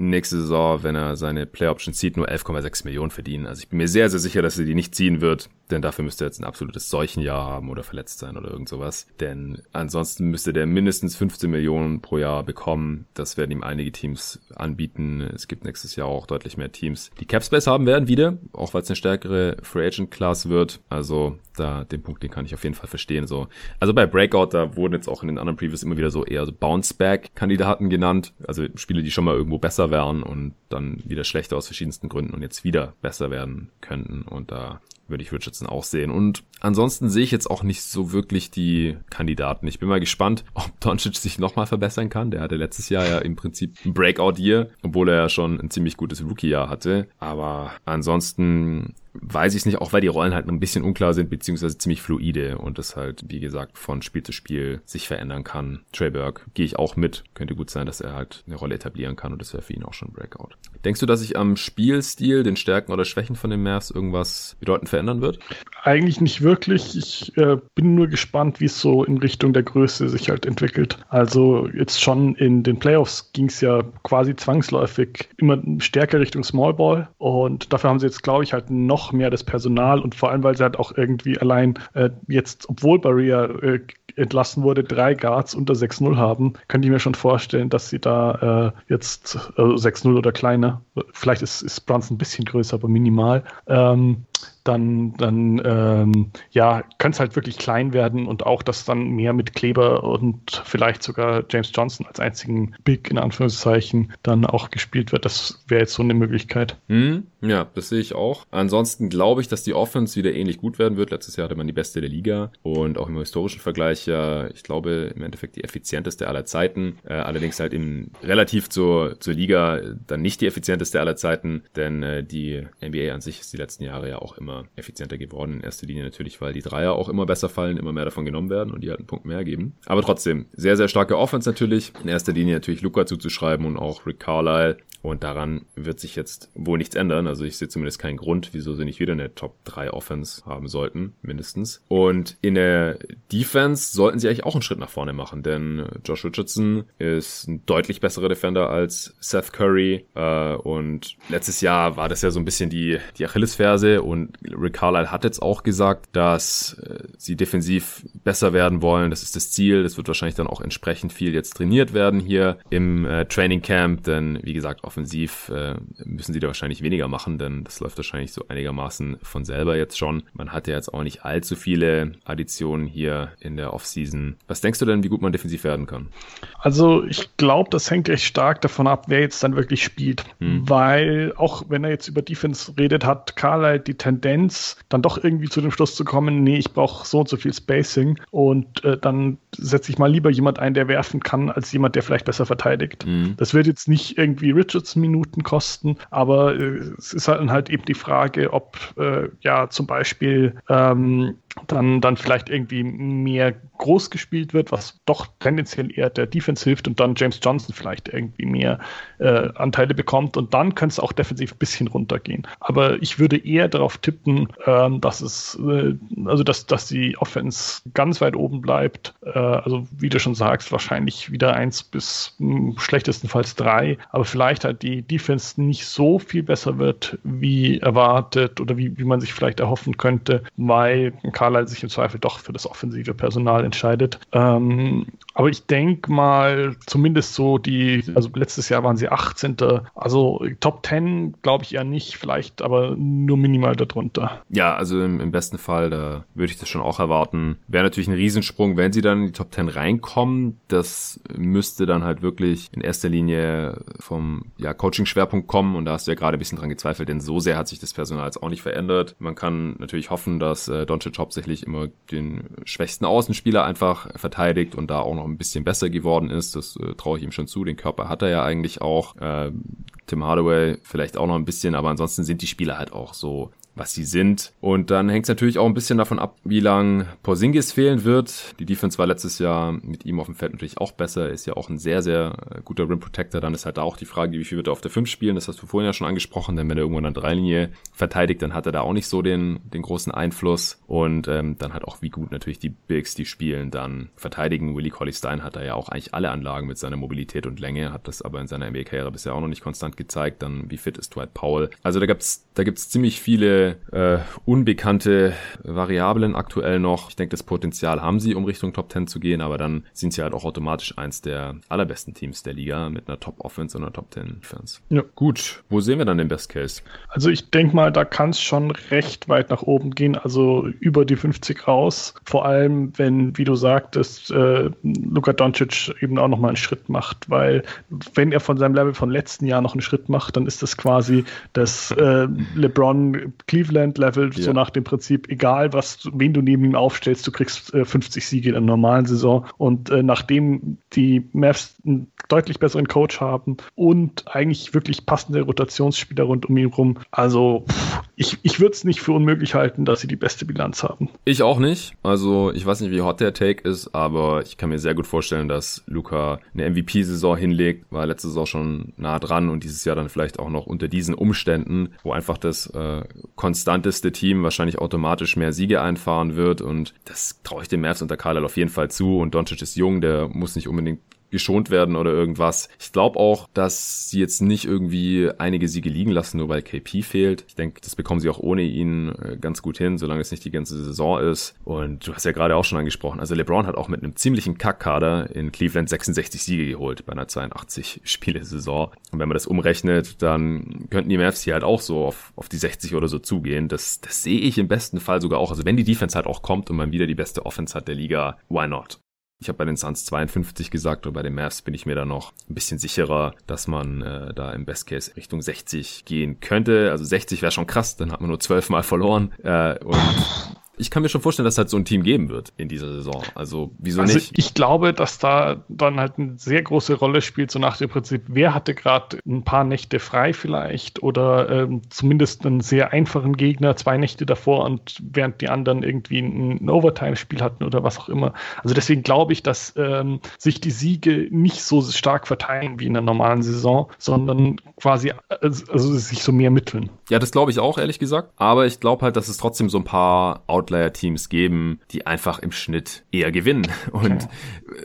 nächste Saison, wenn er seine Play Option zieht, nur 11,6 Millionen verdienen. Also ich bin mir sehr, sehr sicher, dass er die nicht ziehen wird denn dafür müsste er jetzt ein absolutes Seuchenjahr haben oder verletzt sein oder irgend sowas. Denn ansonsten müsste der mindestens 15 Millionen pro Jahr bekommen. Das werden ihm einige Teams anbieten. Es gibt nächstes Jahr auch deutlich mehr Teams, die Capspace haben werden wieder, auch weil es eine stärkere Free Agent Class wird. Also da den Punkt, den kann ich auf jeden Fall verstehen. So, also bei Breakout, da wurden jetzt auch in den anderen Previews immer wieder so eher so Bounce-Back-Kandidaten genannt. Also Spiele, die schon mal irgendwo besser wären und dann wieder schlechter aus verschiedensten Gründen und jetzt wieder besser werden könnten. Und da würde ich Richardson auch sehen. Und ansonsten sehe ich jetzt auch nicht so wirklich die Kandidaten. Ich bin mal gespannt, ob Doncic sich nochmal verbessern kann. Der hatte letztes Jahr ja im Prinzip ein Breakout-Year, obwohl er ja schon ein ziemlich gutes Rookie-Jahr hatte. Aber ansonsten weiß ich es nicht, auch weil die Rollen halt ein bisschen unklar sind, beziehungsweise ziemlich fluide und das halt, wie gesagt, von Spiel zu Spiel sich verändern kann. Trey Burke gehe ich auch mit. Könnte gut sein, dass er halt eine Rolle etablieren kann und das wäre für ihn auch schon ein Breakout. Denkst du, dass sich am Spielstil, den Stärken oder Schwächen von den Mavs irgendwas bedeutend verändern wird? Eigentlich nicht wirklich. Ich äh, bin nur gespannt, wie es so in Richtung der Größe sich halt entwickelt. Also jetzt schon in den Playoffs ging es ja quasi zwangsläufig immer stärker Richtung Small Ball und dafür haben sie jetzt, glaube ich, halt noch noch mehr das Personal und vor allem, weil sie halt auch irgendwie allein äh, jetzt, obwohl Barrier äh, entlassen wurde, drei Guards unter 6-0 haben, könnte ich mir schon vorstellen, dass sie da äh, jetzt äh, 6-0 oder kleiner, vielleicht ist, ist Brunson ein bisschen größer, aber minimal, ähm, dann, dann ähm, ja, könnte es halt wirklich klein werden und auch, dass dann mehr mit Kleber und vielleicht sogar James Johnson als einzigen Big in Anführungszeichen dann auch gespielt wird. Das wäre jetzt so eine Möglichkeit. Hm, ja, das sehe ich auch. Ansonsten glaube ich, dass die Offense wieder ähnlich gut werden wird. Letztes Jahr hatte man die beste der Liga und auch im historischen Vergleich ja, ich glaube, im Endeffekt die effizienteste aller Zeiten. Äh, allerdings halt im relativ zur, zur Liga dann nicht die effizienteste aller Zeiten, denn äh, die NBA an sich ist die letzten Jahre ja auch immer immer effizienter geworden. In erster Linie natürlich, weil die Dreier auch immer besser fallen, immer mehr davon genommen werden und die halt einen Punkt mehr geben. Aber trotzdem, sehr, sehr starke Offense natürlich. In erster Linie natürlich Luca zuzuschreiben und auch Rick Carlisle. Und daran wird sich jetzt wohl nichts ändern. Also ich sehe zumindest keinen Grund, wieso sie nicht wieder eine Top 3 Offense haben sollten, mindestens. Und in der Defense sollten sie eigentlich auch einen Schritt nach vorne machen, denn Josh Richardson ist ein deutlich besserer Defender als Seth Curry. Äh, und letztes Jahr war das ja so ein bisschen die, die Achillesferse und meine, Rick Carlisle hat jetzt auch gesagt, dass äh, sie defensiv besser werden wollen. Das ist das Ziel. Das wird wahrscheinlich dann auch entsprechend viel jetzt trainiert werden hier im äh, Training Camp. Denn wie gesagt, offensiv äh, müssen sie da wahrscheinlich weniger machen, denn das läuft wahrscheinlich so einigermaßen von selber jetzt schon. Man hat ja jetzt auch nicht allzu viele Additionen hier in der Offseason. Was denkst du denn, wie gut man defensiv werden kann? Also ich glaube, das hängt echt stark davon ab, wer jetzt dann wirklich spielt. Hm. Weil auch wenn er jetzt über Defense redet, hat Carlisle die Tendenz, dann doch irgendwie zu dem Schluss zu kommen, nee, ich brauche so und so viel Spacing und äh, dann setze ich mal lieber jemand ein, der werfen kann, als jemand, der vielleicht besser verteidigt. Mhm. Das wird jetzt nicht irgendwie Richards Minuten kosten, aber äh, es ist halt, halt eben die Frage, ob äh, ja zum Beispiel ähm, dann, dann vielleicht irgendwie mehr groß gespielt wird, was doch tendenziell eher der Defense hilft und dann James Johnson vielleicht irgendwie mehr äh, Anteile bekommt und dann könnte es auch defensiv ein bisschen runtergehen. Aber ich würde eher darauf tippen, ähm, dass es, äh, also dass, dass die Offense ganz weit oben bleibt. Äh, also wie du schon sagst, wahrscheinlich wieder eins bis mh, hm, schlechtestenfalls drei, aber vielleicht halt die Defense nicht so viel besser wird, wie erwartet oder wie, wie man sich vielleicht erhoffen könnte, weil Carlisle sich im Zweifel doch für das offensive Personal entscheidet. Ähm, aber ich denke mal, zumindest so die, also letztes Jahr waren sie 18. Also Top 10 glaube ich eher nicht, vielleicht aber nur minimal darunter. Ja, also im, im besten Fall, da würde ich das schon auch erwarten. Wäre natürlich ein Riesensprung, wenn sie dann in die Top 10 reinkommen. Das müsste dann halt wirklich in erster Linie vom ja, Coaching-Schwerpunkt kommen und da hast du ja gerade ein bisschen dran gezweifelt, denn so sehr hat sich das Personal jetzt auch nicht verändert. Man kann natürlich hoffen, dass äh, Doncic hauptsächlich immer den schwächsten Außenspieler einfach verteidigt und da auch noch ein bisschen besser geworden ist. Das äh, traue ich ihm schon zu. Den Körper hat er ja eigentlich auch. Äh, Tim Hardaway vielleicht auch noch ein bisschen, aber ansonsten sind die Spieler halt auch so was sie sind. Und dann hängt es natürlich auch ein bisschen davon ab, wie lang Porzingis fehlen wird. Die Defense war letztes Jahr mit ihm auf dem Feld natürlich auch besser. Ist ja auch ein sehr, sehr äh, guter Rim Protector. Dann ist halt da auch die Frage, wie viel wird er auf der 5 spielen. Das hast du vorhin ja schon angesprochen. Denn wenn er irgendwann an der Dreilinie verteidigt, dann hat er da auch nicht so den, den großen Einfluss. Und ähm, dann hat auch, wie gut natürlich die Bigs, die spielen, dann verteidigen. Willie Colley Stein hat da ja auch eigentlich alle Anlagen mit seiner Mobilität und Länge. Hat das aber in seiner NBA-Karriere bisher auch noch nicht konstant gezeigt. Dann, wie fit ist Dwight Powell? Also da gibt's da gibt's ziemlich viele äh, unbekannte Variablen aktuell noch. Ich denke, das Potenzial haben sie, um Richtung Top 10 zu gehen, aber dann sind sie halt auch automatisch eins der allerbesten Teams der Liga mit einer Top Offense und einer Top 10 Defense. Ja. Gut, wo sehen wir dann den Best Case? Also ich denke mal, da kann es schon recht weit nach oben gehen, also über die 50 raus. Vor allem, wenn, wie du sagtest, äh, Luka Doncic eben auch nochmal einen Schritt macht, weil wenn er von seinem Level von letzten Jahr noch einen Schritt macht, dann ist das quasi das äh, LeBron Cleveland Level, ja. so nach dem Prinzip, egal was, wen du neben ihm aufstellst, du kriegst äh, 50 Siege in der normalen Saison. Und äh, nachdem die Mavs einen deutlich besseren Coach haben und eigentlich wirklich passende Rotationsspieler rund um ihn rum, also pff, ich, ich würde es nicht für unmöglich halten, dass sie die beste Bilanz haben. Ich auch nicht. Also ich weiß nicht, wie hot der Take ist, aber ich kann mir sehr gut vorstellen, dass Luca eine MVP-Saison hinlegt, war letzte Saison schon nah dran und dieses Jahr dann vielleicht auch noch unter diesen Umständen, wo einfach das äh, konstanteste Team wahrscheinlich automatisch mehr Siege einfahren wird und das traue ich dem Mavs unter Carlisle auf jeden Fall zu und Doncic ist jung, der muss nicht unbedingt geschont werden oder irgendwas. Ich glaube auch, dass sie jetzt nicht irgendwie einige Siege liegen lassen, nur weil KP fehlt. Ich denke, das bekommen sie auch ohne ihn äh, ganz gut hin, solange es nicht die ganze Saison ist. Und du hast ja gerade auch schon angesprochen, also LeBron hat auch mit einem ziemlichen Kackkader in Cleveland 66 Siege geholt bei einer 82 Spiele-Saison. Und wenn man das umrechnet, dann könnten die Mavs hier halt auch so auf, auf die 60 oder so zugehen. Das, das sehe ich im besten Fall sogar auch. Also wenn die Defense halt auch kommt und man wieder die beste Offense hat der Liga, why not? Ich habe bei den Suns 52 gesagt und bei den Mavs bin ich mir da noch ein bisschen sicherer, dass man äh, da im Best Case Richtung 60 gehen könnte. Also 60 wäre schon krass, dann hat man nur 12 Mal verloren. Äh, und ich kann mir schon vorstellen, dass es halt so ein Team geben wird in dieser Saison. Also wieso also nicht? Ich glaube, dass da dann halt eine sehr große Rolle spielt, so nach dem Prinzip, wer hatte gerade ein paar Nächte frei vielleicht oder ähm, zumindest einen sehr einfachen Gegner, zwei Nächte davor und während die anderen irgendwie ein, Overtime-Spiel hatten oder was auch immer. Also deswegen glaube ich, dass ähm, sich die Siege nicht so stark verteilen wie in der normalen Saison, sondern quasi also, also sich so mehr mitteln. Ja, das glaube ich auch, ehrlich gesagt. Aber ich glaube halt, dass es trotzdem so ein paar Outlier-Teams geben, die einfach im Schnitt eher gewinnen. Und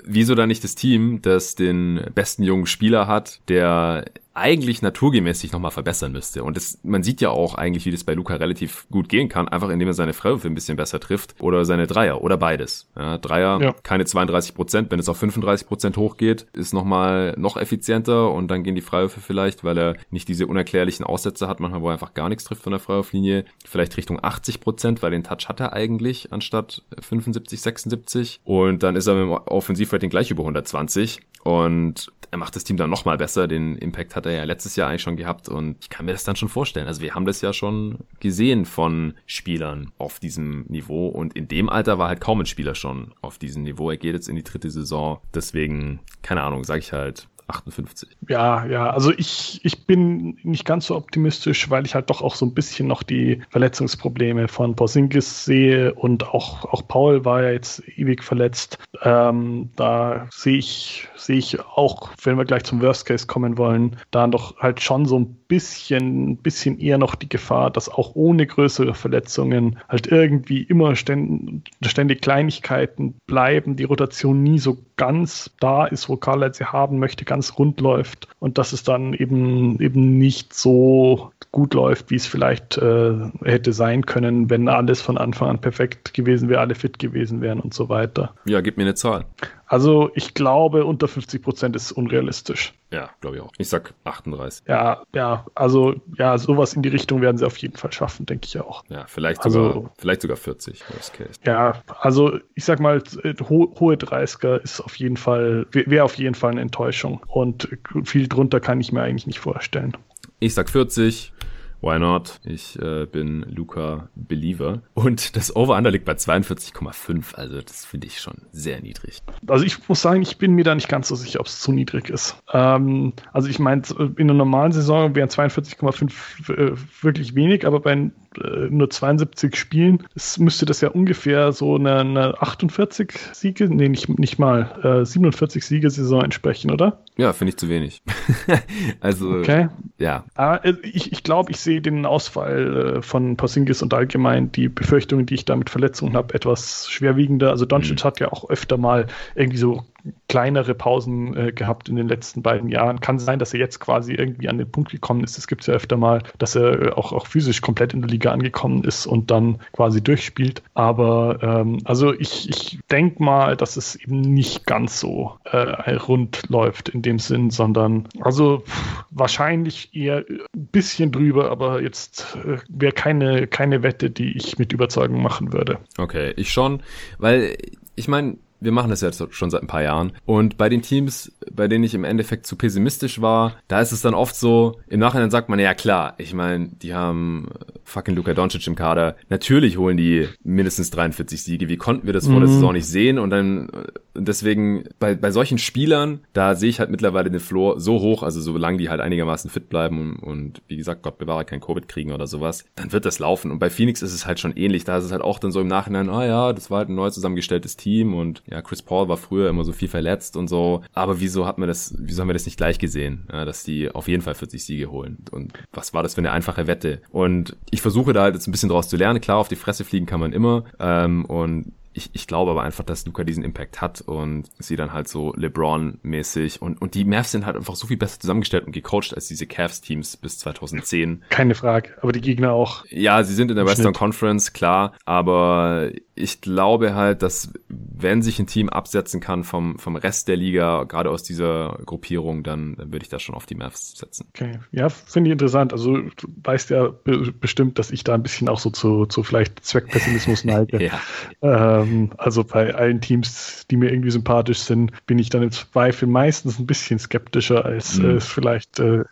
wieso dann nicht das Team, das den besten jungen Spieler hat, der eigentlich naturgemäß sich nochmal verbessern müsste. Und das, man sieht ja auch eigentlich, wie das bei Luca relativ gut gehen kann, einfach indem er seine Freiwürfe ein bisschen besser trifft oder seine Dreier oder beides. Ja, Dreier, ja. keine 32 Prozent, wenn es auf 35 Prozent hochgeht, ist nochmal noch effizienter und dann gehen die Freiwürfe vielleicht, weil er nicht diese unerklärlichen Aussätze hat, manchmal wo er einfach gar nichts trifft von der Freiwurflinie, vielleicht Richtung 80 Prozent, weil den Touch hat er eigentlich anstatt 75, 76 und dann ist er mit dem Offensivrating gleich über 120 und er macht das Team dann nochmal besser. Den Impact hat er ja letztes Jahr eigentlich schon gehabt und ich kann mir das dann schon vorstellen. Also wir haben das ja schon gesehen von Spielern auf diesem Niveau und in dem Alter war halt kaum ein Spieler schon auf diesem Niveau. Er geht jetzt in die dritte Saison. Deswegen, keine Ahnung, sage ich halt 58. Ja, ja, also ich, ich bin nicht ganz so optimistisch, weil ich halt doch auch so ein bisschen noch die Verletzungsprobleme von Porzingis sehe und auch, auch Paul war ja jetzt ewig verletzt. Ähm, da sehe ich, sehe ich auch, wenn wir gleich zum Worst Case kommen wollen, da doch halt schon so ein bisschen, bisschen eher noch die Gefahr, dass auch ohne größere Verletzungen halt irgendwie immer ständig, ständig Kleinigkeiten bleiben, die Rotation nie so ganz da ist, wo Carla sie haben möchte, ganz rund läuft. Und dass es dann eben, eben nicht so gut läuft, wie es vielleicht äh, hätte sein können, wenn alles von Anfang an perfekt gewesen wäre, alle fit gewesen wären und so weiter. Ja, gib mir eine Zahl. Also ich glaube, unter 50 Prozent ist unrealistisch. Ja, glaube ich auch. Ich sag 38. Ja, ja, also ja, sowas in die Richtung werden sie auf jeden Fall schaffen, denke ich auch. Ja, vielleicht sogar, also, vielleicht sogar 40. Ja, also ich sag mal, ho hohe 30er ist auf jeden Fall, wäre auf jeden Fall eine Enttäuschung. Und viel drunter kann ich mir eigentlich nicht vorstellen. Ich sag 40. Why not? Ich äh, bin Luca Believer. Und das Over-Under liegt bei 42,5. Also das finde ich schon sehr niedrig. Also ich muss sagen, ich bin mir da nicht ganz so sicher, ob es zu niedrig ist. Ähm, also ich meine, in einer normalen Saison wären 42,5 äh, wirklich wenig, aber bei äh, nur 72 Spielen das müsste das ja ungefähr so eine, eine 48 Siege, nee, nicht, nicht mal, 47 äh, Siege-Saison entsprechen, oder? Ja, finde ich zu wenig. also, okay. ja. Aber äh, ich, ich glaube, ich sehe den Ausfall äh, von Porzingis und allgemein die Befürchtungen, die ich da mit Verletzungen habe, etwas schwerwiegender. Also Doncic mhm. hat ja auch öfter mal irgendwie so kleinere Pausen äh, gehabt in den letzten beiden Jahren. Kann sein, dass er jetzt quasi irgendwie an den Punkt gekommen ist. Es gibt ja öfter mal, dass er äh, auch, auch physisch komplett in der Liga angekommen ist und dann quasi durchspielt. Aber ähm, also ich, ich denke mal, dass es eben nicht ganz so äh, rund läuft in dem Sinn, sondern also wahrscheinlich eher ein bisschen drüber, aber jetzt äh, wäre keine, keine Wette, die ich mit Überzeugung machen würde. Okay, ich schon, weil ich meine, wir machen das jetzt schon seit ein paar Jahren. Und bei den Teams, bei denen ich im Endeffekt zu pessimistisch war, da ist es dann oft so, im Nachhinein sagt man, ja klar, ich meine, die haben fucking Luka Doncic im Kader. Natürlich holen die mindestens 43 Siege. Wie konnten wir das mhm. vor der mhm. Saison nicht sehen? Und dann, deswegen, bei, bei solchen Spielern, da sehe ich halt mittlerweile den Floor so hoch, also solange die halt einigermaßen fit bleiben und, und wie gesagt, Gott bewahre, kein Covid kriegen oder sowas, dann wird das laufen. Und bei Phoenix ist es halt schon ähnlich. Da ist es halt auch dann so im Nachhinein, ah ja, das war halt ein neu zusammengestelltes Team und ja, Chris Paul war früher immer so viel verletzt und so. Aber wieso hat man das, wieso haben wir das nicht gleich gesehen, ja, dass die auf jeden Fall 40 Siege holen? Und was war das für eine einfache Wette? Und ich versuche da halt jetzt ein bisschen draus zu lernen. Klar, auf die Fresse fliegen kann man immer. Ähm, und ich, ich glaube aber einfach, dass Luca diesen Impact hat und sie dann halt so LeBron-mäßig und, und die Mavs sind halt einfach so viel besser zusammengestellt und gecoacht als diese Cavs-Teams bis 2010. Keine Frage, aber die Gegner auch. Ja, sie sind in der Western Schnitt. Conference, klar, aber ich glaube halt, dass wenn sich ein Team absetzen kann vom, vom Rest der Liga, gerade aus dieser Gruppierung, dann, dann würde ich da schon auf die Mavs setzen. Okay, ja, finde ich interessant. Also du weißt ja be bestimmt, dass ich da ein bisschen auch so zu, zu vielleicht Zweckpessimismus neige. ja. Ähm, also bei allen Teams, die mir irgendwie sympathisch sind, bin ich dann im Zweifel meistens ein bisschen skeptischer, als mhm. es vielleicht äh,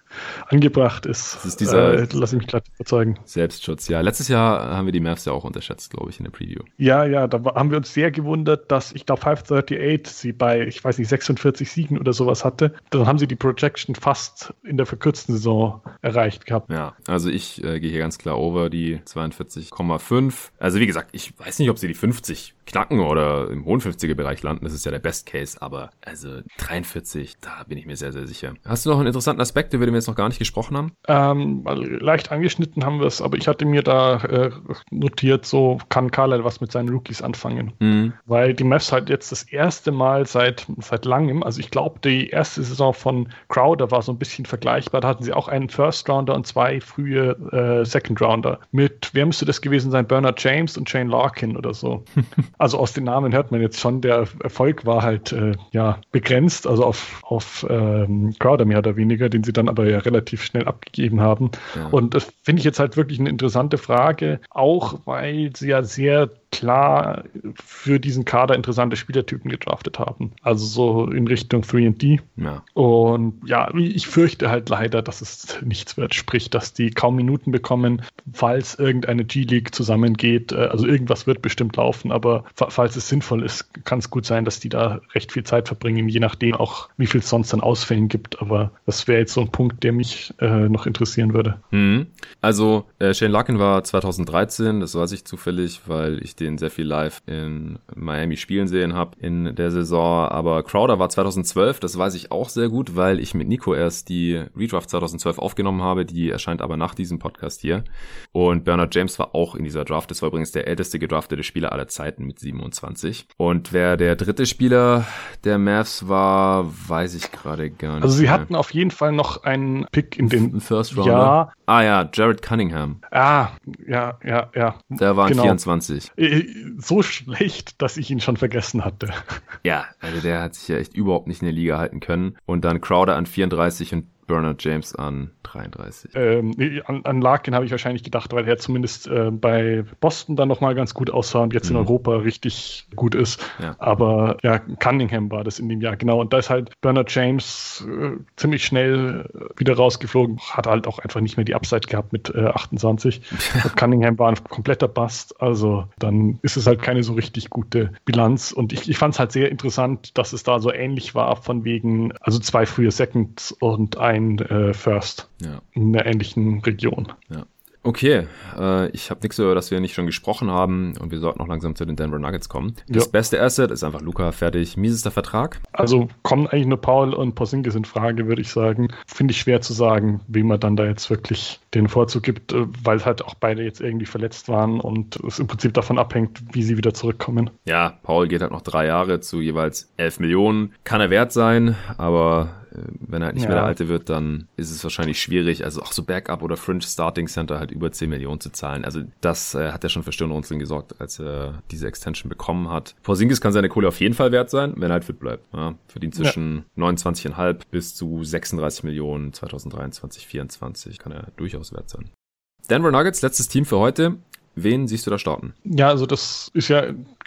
angebracht ist. Das ist dieser äh, lass mich gleich überzeugen. Selbstschutz, ja. Letztes Jahr haben wir die Mavs ja auch unterschätzt, glaube ich, in der Preview. Ja, ja, da haben wir uns sehr gewundert, dass ich glaube 538 sie bei, ich weiß nicht, 46 Siegen oder sowas hatte. Dann haben sie die Projection fast in der verkürzten Saison erreicht gehabt. Ja, also ich äh, gehe hier ganz klar over die 42,5. Also wie gesagt, ich weiß nicht, ob sie die 50 knacken oder im hohen 50er Bereich landen. Das ist ja der Best Case, aber also 43, da bin ich mir sehr, sehr sicher. Hast du noch einen interessanten Aspekt, über den wir jetzt noch gar nicht gesprochen haben? Ähm, leicht angeschnitten haben wir es, aber ich hatte mir da äh, notiert, so kann Carlisle was mit seinen Rookies anfangen. Mhm. Weil die Mavs halt jetzt das erste Mal seit, seit langem, also ich glaube, die erste Saison von Crowder war so ein bisschen vergleichbar. Da hatten sie auch einen First Rounder und zwei frühe äh, Second Rounder. Mit, wer müsste das gewesen sein? Bernard James und Shane Larkin oder so. also aus den Namen hört man jetzt schon, der Erfolg war halt äh, ja begrenzt, also auf, auf ähm, Crowder mehr oder weniger, den sie dann aber ja relativ schnell abgegeben haben. Ja. Und das finde ich jetzt halt wirklich eine interessante Frage, auch weil sie ja sehr klar für diesen Kader interessante Spielertypen gedraftet haben. Also so in Richtung 3D. Ja. Und ja, ich fürchte halt leider, dass es nichts wird. Sprich, dass die kaum Minuten bekommen, falls irgendeine G-League zusammengeht. Äh, also irgendwas wird bestimmt laufen, aber falls es sinnvoll ist, kann es gut sein, dass die da recht viel Zeit verbringen, je nachdem auch, wie viel es sonst an Ausfällen gibt. Aber das wäre jetzt so ein Punkt, der mich äh, noch interessieren würde. Mhm. Also äh, Shane Larkin war 2013, das weiß ich zufällig, weil ich den den sehr viel live in Miami spielen sehen habe in der Saison. Aber Crowder war 2012, das weiß ich auch sehr gut, weil ich mit Nico erst die Redraft 2012 aufgenommen habe. Die erscheint aber nach diesem Podcast hier. Und Bernard James war auch in dieser Draft. Das war übrigens der älteste gedraftete Spieler aller Zeiten mit 27. Und wer der dritte Spieler der Mavs war, weiß ich gerade gar nicht. Also sie mehr. hatten auf jeden Fall noch einen Pick in den First Round. Ja. Ah ja, Jared Cunningham. Ah, ja, ja, ja. Der war genau. 24 so schlecht, dass ich ihn schon vergessen hatte. Ja, also der hat sich ja echt überhaupt nicht in der Liga halten können. Und dann Crowder an 34 und Bernard James an 33. Ähm, an, an Larkin habe ich wahrscheinlich gedacht, weil er zumindest äh, bei Boston dann nochmal ganz gut aussah und jetzt mhm. in Europa richtig gut ist. Ja. Aber ja, Cunningham war das in dem Jahr, genau. Und da ist halt Bernard James äh, ziemlich schnell äh, wieder rausgeflogen. Hat halt auch einfach nicht mehr die Upside gehabt mit äh, 28. und Cunningham war ein kompletter Bust. Also dann ist es halt keine so richtig gute Bilanz. Und ich, ich fand es halt sehr interessant, dass es da so ähnlich war, von wegen, also zwei frühe Seconds und ein ein äh, First ja. in einer ähnlichen Region. Ja. Okay, äh, ich habe nichts über das wir nicht schon gesprochen haben und wir sollten noch langsam zu den Denver Nuggets kommen. Das ja. beste Asset ist einfach Luca, fertig. Miesester Vertrag? Also kommen eigentlich nur Paul und Porzingis in Frage, würde ich sagen. Finde ich schwer zu sagen, wie man dann da jetzt wirklich den Vorzug gibt, äh, weil halt auch beide jetzt irgendwie verletzt waren und es im Prinzip davon abhängt, wie sie wieder zurückkommen. Ja, Paul geht halt noch drei Jahre zu jeweils elf Millionen. Kann er wert sein, aber wenn er halt nicht ja. mehr der Alte wird, dann ist es wahrscheinlich schwierig, also auch so Backup oder Fringe Starting Center halt über 10 Millionen zu zahlen. Also das äh, hat ja schon für Stirnrunzeln gesorgt, als er diese Extension bekommen hat. Porzingis kann seine Kohle auf jeden Fall wert sein, wenn er halt fit bleibt. Ja, verdient zwischen ja. 29,5 bis zu 36 Millionen 2023, 2024 kann er durchaus wert sein. Denver Nuggets, letztes Team für heute. Wen siehst du da starten? Ja, also das ist ja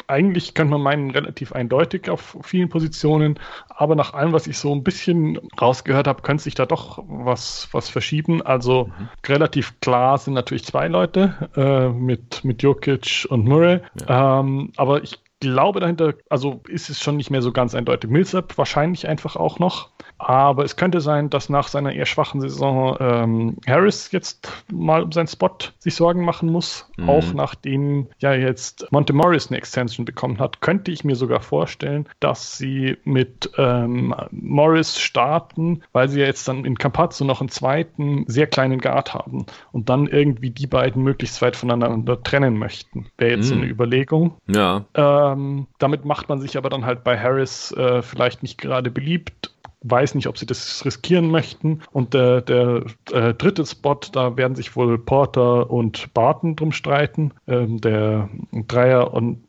eigentlich, könnte man meinen, relativ eindeutig auf vielen Positionen. Aber nach allem, was ich so ein bisschen rausgehört habe, könnte sich da doch was, was verschieben. Also mhm. relativ klar sind natürlich zwei Leute äh, mit, mit Jokic und Murray. Ja. Ähm, aber ich glaube dahinter, also ist es schon nicht mehr so ganz eindeutig. Millsap wahrscheinlich einfach auch noch. Aber es könnte sein, dass nach seiner eher schwachen Saison ähm, Harris jetzt mal um seinen Spot sich Sorgen machen muss. Mhm. Auch nachdem ja jetzt Monte Morris eine Extension bekommen hat, könnte ich mir sogar vorstellen, dass sie mit ähm, Morris starten, weil sie ja jetzt dann in Campazzo noch einen zweiten sehr kleinen Guard haben und dann irgendwie die beiden möglichst weit voneinander trennen möchten. Wäre jetzt mhm. so eine Überlegung. Ja. Ähm, damit macht man sich aber dann halt bei Harris äh, vielleicht nicht gerade beliebt weiß nicht, ob sie das riskieren möchten. Und der, der äh, dritte Spot, da werden sich wohl Porter und Barton drum streiten. Ähm, der Dreier und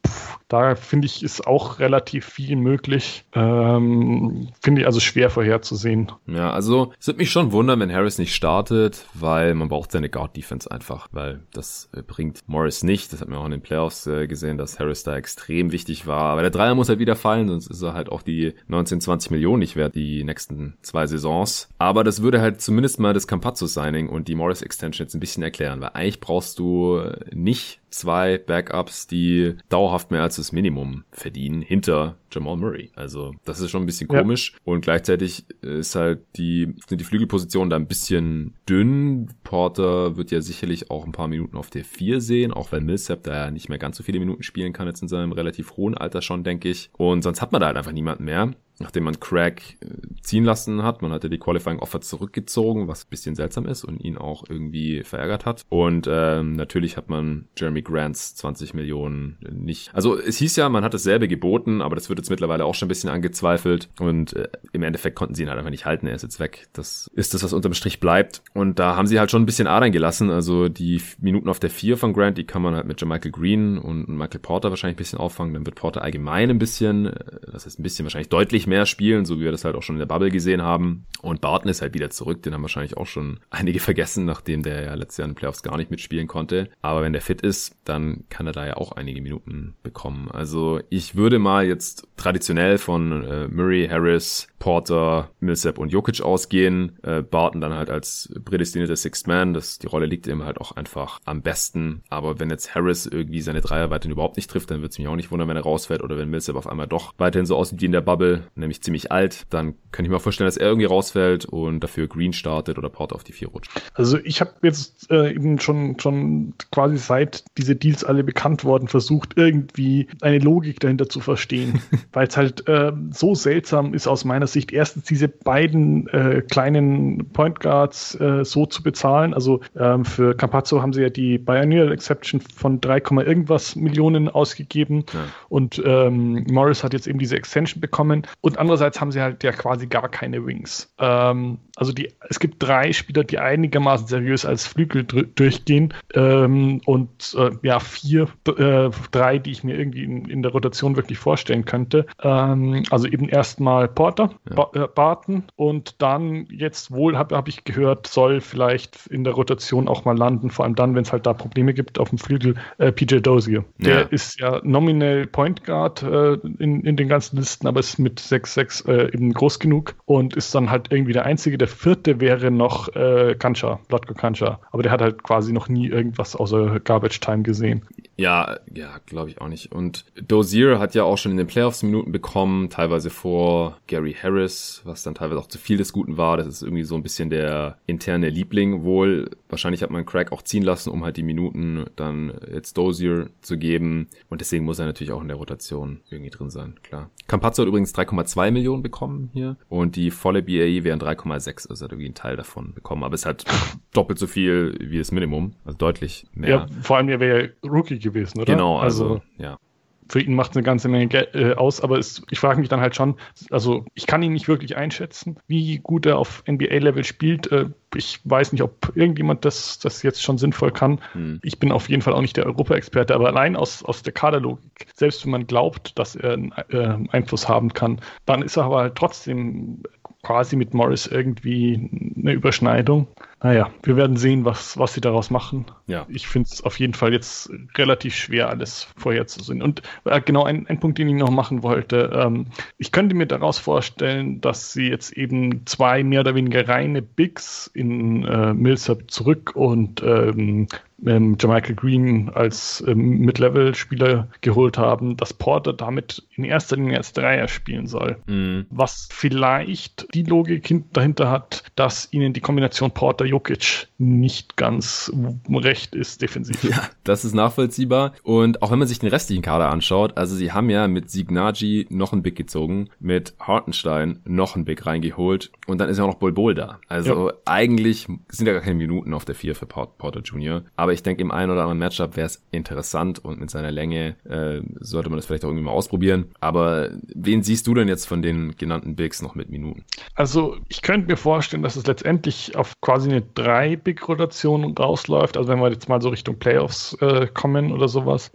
da finde ich, ist auch relativ viel möglich. Ähm, finde ich also schwer vorherzusehen. Ja, also es würde mich schon wundern, wenn Harris nicht startet, weil man braucht seine Guard-Defense einfach, weil das äh, bringt Morris nicht. Das hat man auch in den Playoffs äh, gesehen, dass Harris da extrem wichtig war. Aber der Dreier muss halt wieder fallen, sonst ist er halt auch die 19, 20 Millionen nicht wert, die nächsten zwei Saisons. Aber das würde halt zumindest mal das Campazzo-Signing und die Morris-Extension jetzt ein bisschen erklären, weil eigentlich brauchst du nicht zwei Backups, die dauerhaft mehr als das Minimum verdienen, hinter Jamal Murray. Also das ist schon ein bisschen komisch ja. und gleichzeitig ist halt die, sind die Flügelpositionen da ein bisschen dünn. Porter wird ja sicherlich auch ein paar Minuten auf der 4 sehen, auch weil Millsap da ja nicht mehr ganz so viele Minuten spielen kann jetzt in seinem relativ hohen Alter schon, denke ich. Und sonst hat man da halt einfach niemanden mehr nachdem man Craig äh, ziehen lassen hat. Man hatte die Qualifying Offer zurückgezogen, was ein bisschen seltsam ist und ihn auch irgendwie verärgert hat. Und ähm, natürlich hat man Jeremy Grants 20 Millionen nicht. Also es hieß ja, man hat dasselbe geboten, aber das wird jetzt mittlerweile auch schon ein bisschen angezweifelt. Und äh, im Endeffekt konnten sie ihn halt einfach nicht halten. Er ist jetzt weg. Das ist das, was unterm Strich bleibt. Und da haben sie halt schon ein bisschen Adern gelassen. Also die Minuten auf der 4 von Grant, die kann man halt mit Michael Green und Michael Porter wahrscheinlich ein bisschen auffangen. Dann wird Porter allgemein ein bisschen, äh, das heißt ein bisschen wahrscheinlich deutlich mehr spielen, so wie wir das halt auch schon in der Bubble gesehen haben. Und Barton ist halt wieder zurück, den haben wahrscheinlich auch schon einige vergessen, nachdem der ja letztes Jahr in den Playoffs gar nicht mitspielen konnte. Aber wenn der fit ist, dann kann er da ja auch einige Minuten bekommen. Also ich würde mal jetzt traditionell von äh, Murray, Harris, Porter, Millsap und Jokic ausgehen. Äh, Barton dann halt als prädestinierter Sixth Man. Das, die Rolle liegt ihm halt auch einfach am besten. Aber wenn jetzt Harris irgendwie seine Dreier weiterhin überhaupt nicht trifft, dann wird es mich auch nicht wundern, wenn er rausfällt. Oder wenn Millsap auf einmal doch weiterhin so aussieht wie in der Bubble, nämlich ziemlich alt, dann kann ich mir vorstellen, dass er irgendwie rausfällt und dafür Green startet oder Porter auf die vier rutscht. Also ich habe jetzt äh, eben schon, schon quasi seit diese Deals alle bekannt worden versucht, irgendwie eine Logik dahinter zu verstehen. Weil es halt äh, so seltsam ist aus meiner Sicht, erstens diese beiden äh, kleinen Point Guards äh, so zu bezahlen. Also ähm, für Campazzo haben sie ja die Pioneer Exception von 3, irgendwas Millionen ausgegeben ja. und ähm, Morris hat jetzt eben diese Extension bekommen. Und andererseits haben sie halt ja quasi gar keine Wings. Ähm, also die, es gibt drei Spieler, die einigermaßen seriös als Flügel durchgehen ähm, und äh, ja, vier, äh, drei, die ich mir irgendwie in, in der Rotation wirklich vorstellen könnte. Ähm, also eben erstmal Porter, ja. äh, Barton und dann jetzt wohl, habe hab ich gehört, soll vielleicht in der Rotation auch mal landen, vor allem dann, wenn es halt da Probleme gibt auf dem Flügel, äh, PJ Dozier. Der ja. ist ja nominell Point Guard äh, in, in den ganzen Listen, aber ist mit 6-6 äh, eben groß genug und ist dann halt irgendwie der Einzige, der vierte wäre noch äh, Kancha, Vladko Kancha. Aber der hat halt quasi noch nie irgendwas außer Garbage Time gesehen. Ja, ja, glaube ich auch nicht. Und Dozier hat ja auch schon in den Playoffs Minuten bekommen, teilweise vor Gary Harris, was dann teilweise auch zu viel des Guten war. Das ist irgendwie so ein bisschen der interne Liebling wohl. Wahrscheinlich hat man Craig auch ziehen lassen, um halt die Minuten dann jetzt Dozier zu geben. Und deswegen muss er natürlich auch in der Rotation irgendwie drin sein, klar. Campazzo hat übrigens 3,2 Millionen bekommen hier und die volle BAE wären 3,6, also hat irgendwie einen Teil davon bekommen. Aber es halt doppelt so viel wie das Minimum, also deutlich mehr. Ja, vor allem er wäre Rookie gewesen, oder? Genau, also, also ja für ihn macht es eine ganze Menge Geld, äh, aus, aber es, ich frage mich dann halt schon, also ich kann ihn nicht wirklich einschätzen, wie gut er auf NBA-Level spielt. Äh, ich weiß nicht, ob irgendjemand das, das jetzt schon sinnvoll kann. Hm. Ich bin auf jeden Fall auch nicht der Europa-Experte, aber allein aus, aus der Kaderlogik, selbst wenn man glaubt, dass er einen äh, Einfluss haben kann, dann ist er aber halt trotzdem quasi mit Morris irgendwie eine Überschneidung. Naja, wir werden sehen, was, was sie daraus machen. Ja. Ich finde es auf jeden Fall jetzt relativ schwer, alles vorherzusehen. Und äh, genau ein, ein Punkt, den ich noch machen wollte. Ähm, ich könnte mir daraus vorstellen, dass sie jetzt eben zwei mehr oder weniger reine Bigs in äh, Millsap zurück und ähm, ähm, Jermichael Green als ähm, Mid-Level-Spieler geholt haben, dass Porter damit in erster Linie als Dreier spielen soll. Mhm. Was vielleicht die Logik dahinter hat, dass ihnen die Kombination Porter-Jokic nicht ganz recht ist defensiv. Ja, das ist nachvollziehbar. Und auch wenn man sich den restlichen Kader anschaut, also sie haben ja mit Signagi noch einen Big gezogen, mit Hartenstein noch einen Big reingeholt und dann ist ja auch noch Bol Bol da. Also ja. eigentlich sind ja gar keine Minuten auf der 4 für Porter Jr., aber aber ich denke, im einen oder anderen Matchup wäre es interessant und mit seiner Länge äh, sollte man das vielleicht auch irgendwie mal ausprobieren. Aber wen siehst du denn jetzt von den genannten Bigs noch mit Minuten? Also ich könnte mir vorstellen, dass es letztendlich auf quasi eine drei Big-Rotation rausläuft. Also wenn wir jetzt mal so Richtung Playoffs äh, kommen oder sowas.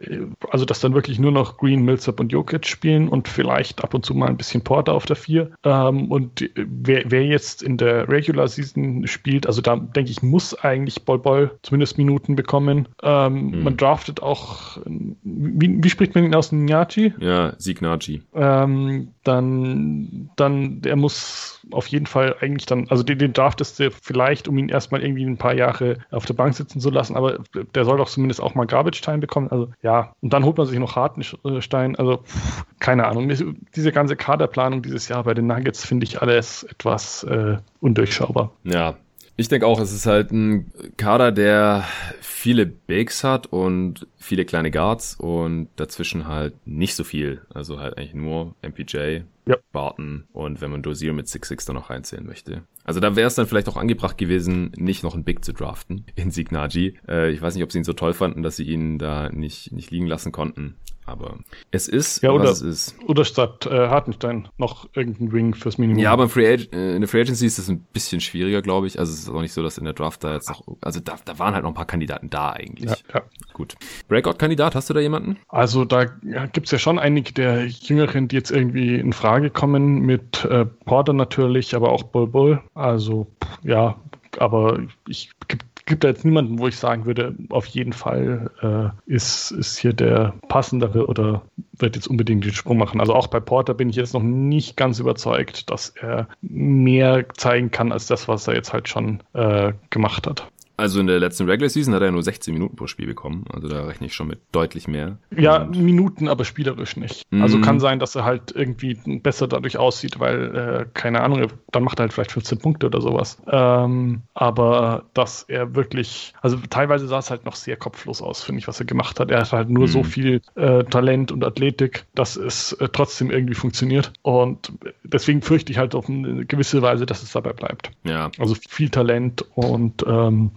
Also dass dann wirklich nur noch Green, Millsap und Jokic spielen und vielleicht ab und zu mal ein bisschen Porter auf der vier. Ähm, und wer, wer jetzt in der Regular Season spielt, also da denke ich, muss eigentlich Ball Ball zumindest Minuten bekommen bekommen. Ähm, mhm. Man draftet auch, wie, wie, spricht man ihn aus? Nyachi? Ja, Signachi. Ähm, dann, dann, der muss auf jeden Fall eigentlich dann, also den, den draftest du vielleicht, um ihn erstmal irgendwie ein paar Jahre auf der Bank sitzen zu lassen, aber der soll doch zumindest auch mal Garbage-Time bekommen. Also ja, und dann holt man sich noch Hartenstein. Also pff, keine Ahnung. Diese ganze Kaderplanung dieses Jahr bei den Nuggets finde ich alles etwas äh, undurchschaubar. Ja, ich denke auch, es ist halt ein Kader, der viele Bigs hat und viele kleine Guards und dazwischen halt nicht so viel. Also halt eigentlich nur MPJ, ja. Barton und wenn man Dozier mit 6-6 dann noch reinzählen möchte. Also da wäre es dann vielleicht auch angebracht gewesen, nicht noch einen Big zu draften in Signagi. Äh, ich weiß nicht, ob sie ihn so toll fanden, dass sie ihn da nicht, nicht liegen lassen konnten. Aber es ist, ja, oder, was es ist. Oder statt äh, Hartenstein noch irgendein Wing fürs Minimum. Ja, aber Free Ag äh, in der Free Agency ist das ein bisschen schwieriger, glaube ich. Also es ist auch nicht so, dass in der Draft da jetzt noch, also da, da waren halt noch ein paar Kandidaten da eigentlich. Ja, ja. Gut. Breakout-Kandidat, hast du da jemanden? Also da ja, gibt es ja schon einige der Jüngeren, die jetzt irgendwie in Frage kommen, mit äh, Porter natürlich, aber auch Bull Bull. Also ja, aber ich gibt gibt da jetzt niemanden, wo ich sagen würde, auf jeden Fall äh, ist, ist hier der passendere oder wird jetzt unbedingt den Sprung machen. Also auch bei Porter bin ich jetzt noch nicht ganz überzeugt, dass er mehr zeigen kann als das, was er jetzt halt schon äh, gemacht hat. Also in der letzten Regular Season hat er nur 16 Minuten pro Spiel bekommen. Also da rechne ich schon mit deutlich mehr. Ja, Und Minuten, aber spielerisch nicht. Also kann sein, dass er halt irgendwie besser dadurch aussieht, weil, äh, keine Ahnung, dann macht er halt vielleicht 15 Punkte oder sowas. Ähm, aber dass er wirklich, also teilweise sah es halt noch sehr kopflos aus, finde ich, was er gemacht hat. Er hat halt nur mm. so mhm. viel äh, Talent und Athletik, dass es äh, trotzdem irgendwie funktioniert. Und deswegen fürchte ich halt auf eine gewisse Weise, dass es dabei bleibt. Ja. Also viel Talent und ähm,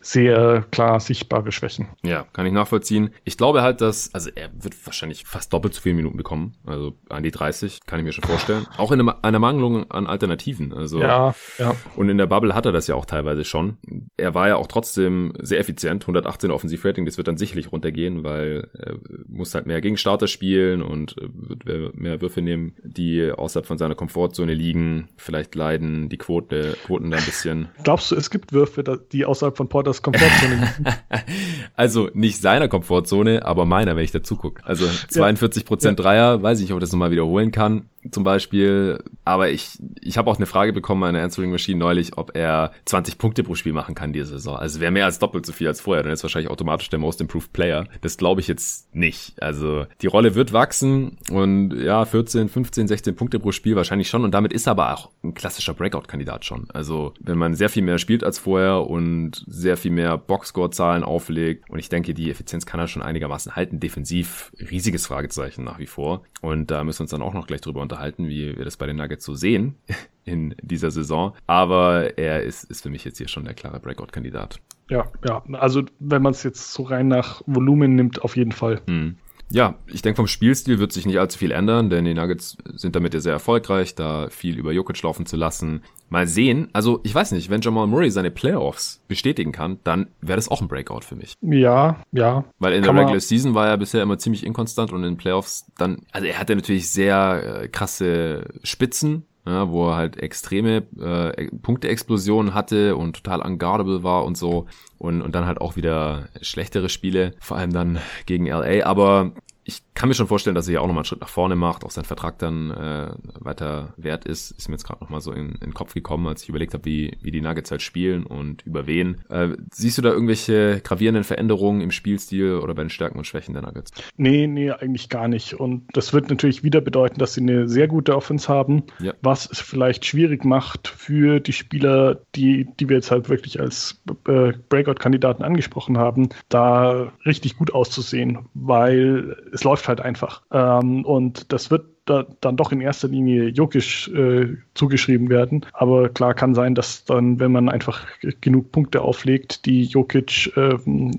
sehr klar sichtbare Schwächen. Ja, kann ich nachvollziehen. Ich glaube halt, dass, also er wird wahrscheinlich fast doppelt so viele Minuten bekommen. Also an die 30, kann ich mir schon vorstellen. Auch in einer Mangelung an Alternativen. Also, ja, ja. Und in der Bubble hat er das ja auch teilweise schon. Er war ja auch trotzdem sehr effizient. 118 Offensivrating, das wird dann sicherlich runtergehen, weil er muss halt mehr gegen Starter spielen und wird mehr Würfe nehmen, die außerhalb von seiner Komfortzone liegen. Vielleicht leiden die Quote, Quoten da ein bisschen. Glaubst du, es gibt Würfe, die außerhalb von Porters Komfortzone also nicht seiner Komfortzone, aber meiner, wenn ich dazu gucke. Also 42 Prozent ja. Dreier, weiß ich nicht, ob ich das nochmal wiederholen kann zum Beispiel. Aber ich, ich habe auch eine Frage bekommen an der Answering Machine neulich, ob er 20 Punkte pro Spiel machen kann diese Saison. Also wäre mehr als doppelt so viel als vorher. Dann ist wahrscheinlich automatisch der Most Improved Player. Das glaube ich jetzt nicht. Also die Rolle wird wachsen und ja, 14, 15, 16 Punkte pro Spiel wahrscheinlich schon. Und damit ist er aber auch ein klassischer Breakout-Kandidat schon. Also wenn man sehr viel mehr spielt als vorher und sehr viel mehr Boxscore-Zahlen auflegt und ich denke, die Effizienz kann er schon einigermaßen halten. Defensiv riesiges Fragezeichen nach wie vor. Und da müssen wir uns dann auch noch gleich drüber unterhalten, wie wir das bei den Nuggets so sehen in dieser Saison. Aber er ist, ist für mich jetzt hier schon der klare Breakout-Kandidat. Ja, ja. Also wenn man es jetzt so rein nach Volumen nimmt, auf jeden Fall. Hm. Ja, ich denke, vom Spielstil wird sich nicht allzu viel ändern, denn die Nuggets sind damit ja sehr erfolgreich, da viel über Jokic laufen zu lassen. Mal sehen, also ich weiß nicht, wenn Jamal Murray seine Playoffs bestätigen kann, dann wäre das auch ein Breakout für mich. Ja, ja. Weil in der Regular Season war er bisher immer ziemlich inkonstant und in den Playoffs dann, also er hatte natürlich sehr äh, krasse Spitzen, ja, wo er halt extreme äh, Punkteexplosionen hatte und total unguardable war und so. Und, und dann halt auch wieder schlechtere Spiele, vor allem dann gegen LA. Aber ich kann mir schon vorstellen, dass er hier auch nochmal einen Schritt nach vorne macht, auch sein Vertrag dann äh, weiter wert ist. Ist mir jetzt gerade nochmal so in, in den Kopf gekommen, als ich überlegt habe, wie, wie die Nuggets halt spielen und über wen. Äh, siehst du da irgendwelche gravierenden Veränderungen im Spielstil oder bei den Stärken und Schwächen der Nuggets? Nee, nee, eigentlich gar nicht. Und das wird natürlich wieder bedeuten, dass sie eine sehr gute Offense haben, ja. was es vielleicht schwierig macht für die Spieler, die, die wir jetzt halt wirklich als äh, Breakout-Kandidaten angesprochen haben, da richtig gut auszusehen, weil es läuft halt einfach. Ähm, und das wird da, dann doch in erster Linie Jokic äh, zugeschrieben werden. Aber klar kann sein, dass dann, wenn man einfach genug Punkte auflegt, die Jokic äh,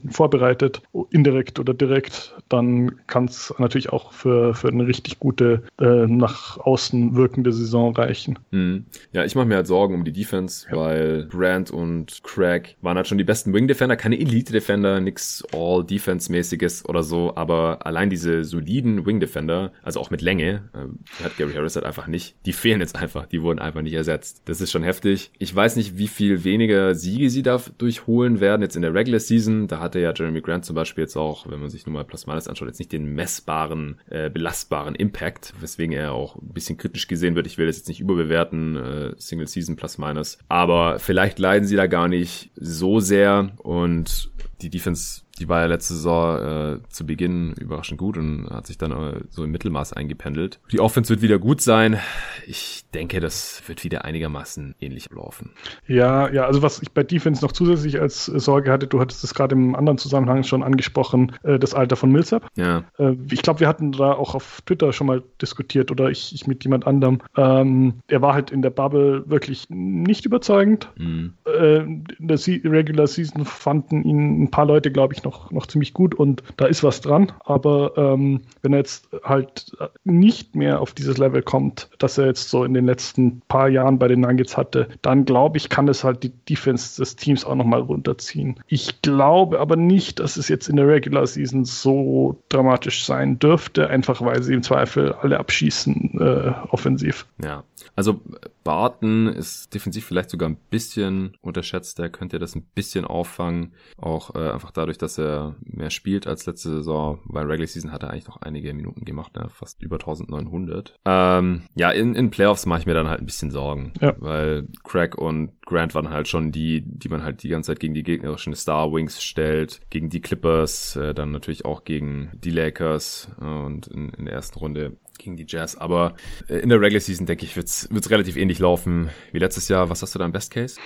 vorbereitet, indirekt oder direkt, dann kann es natürlich auch für, für eine richtig gute äh, nach außen wirkende Saison reichen. Hm. Ja, ich mache mir halt Sorgen um die Defense, ja. weil Brand und Craig waren halt schon die besten Wing Defender, keine Elite Defender, nix All Defense mäßiges oder so, aber allein diese soliden Wing Defender, also auch mit Länge, Ähm, hat Gary Harris halt einfach nicht. Die fehlen jetzt einfach. Die wurden einfach nicht ersetzt. Das ist schon heftig. Ich weiß nicht, wie viel weniger Siege sie dadurch holen werden jetzt in der Regular Season. Da hatte ja Jeremy Grant zum Beispiel jetzt auch, wenn man sich nur mal Plus-Minus anschaut, jetzt nicht den messbaren, äh, belastbaren Impact, weswegen er auch ein bisschen kritisch gesehen wird. Ich will das jetzt nicht überbewerten, äh, Single Season Plus-Minus. Aber vielleicht leiden sie da gar nicht so sehr und die Defense die war ja letzte Saison äh, zu Beginn überraschend gut und hat sich dann äh, so im Mittelmaß eingependelt. Die Offense wird wieder gut sein. Ich denke, das wird wieder einigermaßen ähnlich laufen. Ja, ja, also was ich bei Defense noch zusätzlich als Sorge hatte, du hattest es gerade im anderen Zusammenhang schon angesprochen, äh, das Alter von Millsap. Ja. Äh, ich glaube, wir hatten da auch auf Twitter schon mal diskutiert oder ich, ich mit jemand anderem. Ähm, er war halt in der Bubble wirklich nicht überzeugend. Mhm. Äh, in der Regular Season fanden ihn ein paar Leute, glaube ich, noch noch, noch ziemlich gut und da ist was dran. Aber ähm, wenn er jetzt halt nicht mehr auf dieses Level kommt, das er jetzt so in den letzten paar Jahren bei den Nuggets hatte, dann glaube ich, kann es halt die Defense des Teams auch nochmal runterziehen. Ich glaube aber nicht, dass es jetzt in der Regular Season so dramatisch sein dürfte, einfach weil sie im Zweifel alle abschießen äh, offensiv. Ja, also Barton ist defensiv vielleicht sogar ein bisschen unterschätzt. Der könnte das ein bisschen auffangen. Auch äh, einfach dadurch, dass er mehr spielt als letzte Saison. Weil Regular Season hat er eigentlich noch einige Minuten gemacht, ne? fast über 1900. Ähm, ja, in, in Playoffs mache ich mir dann halt ein bisschen Sorgen. Ja. Weil Craig und Grant waren halt schon die, die man halt die ganze Zeit gegen die gegnerischen Star Wings stellt. Gegen die Clippers, äh, dann natürlich auch gegen die Lakers äh, und in, in der ersten Runde gegen die Jazz. Aber äh, in der Regular Season, denke ich, wird es relativ ähnlich laufen wie letztes Jahr. Was hast du da im Best Case?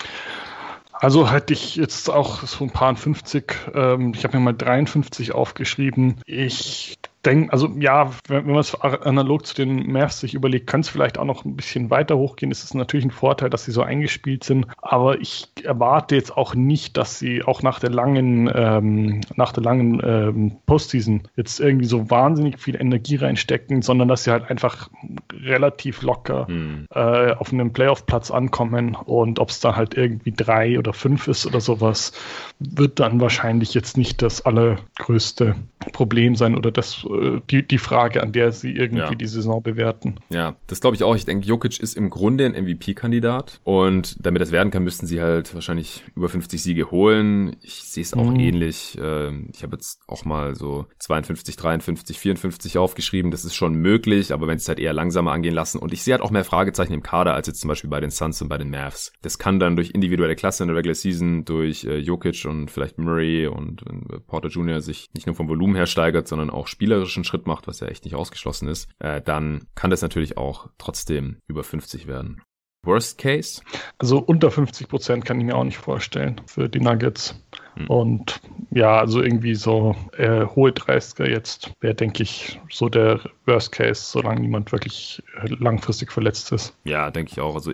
Also hätte ich jetzt auch so ein paar 50, ähm, ich habe mir mal 53 aufgeschrieben. Ich denke, also ja, wenn, man es analog zu den Mavs sich überlegt, kann es vielleicht auch noch ein bisschen weiter hochgehen. Es ist natürlich ein Vorteil, dass sie so eingespielt sind, aber ich erwarte jetzt auch nicht, dass sie auch nach der langen, ähm, nach der langen ähm, Postseason jetzt irgendwie so wahnsinnig viel Energie reinstecken, sondern dass sie halt einfach relativ locker hm. äh, auf einem Playoff-Platz ankommen und ob es dann halt irgendwie drei oder fünf ist oder sowas, wird dann wahrscheinlich jetzt nicht das allergrößte Problem sein oder das äh, die, die Frage, an der sie irgendwie ja. die Saison bewerten. Ja, das glaube ich auch. Ich denke, Jokic ist im Grunde ein MVP-Kandidat und damit das werden kann, müssten sie halt wahrscheinlich über 50 Siege holen. Ich sehe es auch mhm. ähnlich. Ähm, ich habe jetzt auch mal so 52, 53, 54 aufgeschrieben. Das ist schon möglich, aber wenn sie es halt eher langsamer angehen lassen und ich sehe halt auch mehr Fragezeichen im Kader als jetzt zum Beispiel bei den Suns und bei den Mavs. Das kann dann durch individuelle Klasse in der Regular Season, durch äh, Jokic und vielleicht Murray und Porter Jr. sich nicht nur vom Volumen her steigert, sondern auch spielerisch spielerischen Schritt macht, was ja echt nicht ausgeschlossen ist, äh, dann kann das natürlich auch trotzdem über 50 werden. Worst Case? Also unter 50 Prozent kann ich mir auch nicht vorstellen für die Nuggets. Hm. Und ja, also irgendwie so äh, hohe 30er jetzt wäre, denke ich, so der Worst Case, solange niemand wirklich langfristig verletzt ist. Ja, denke ich auch. Also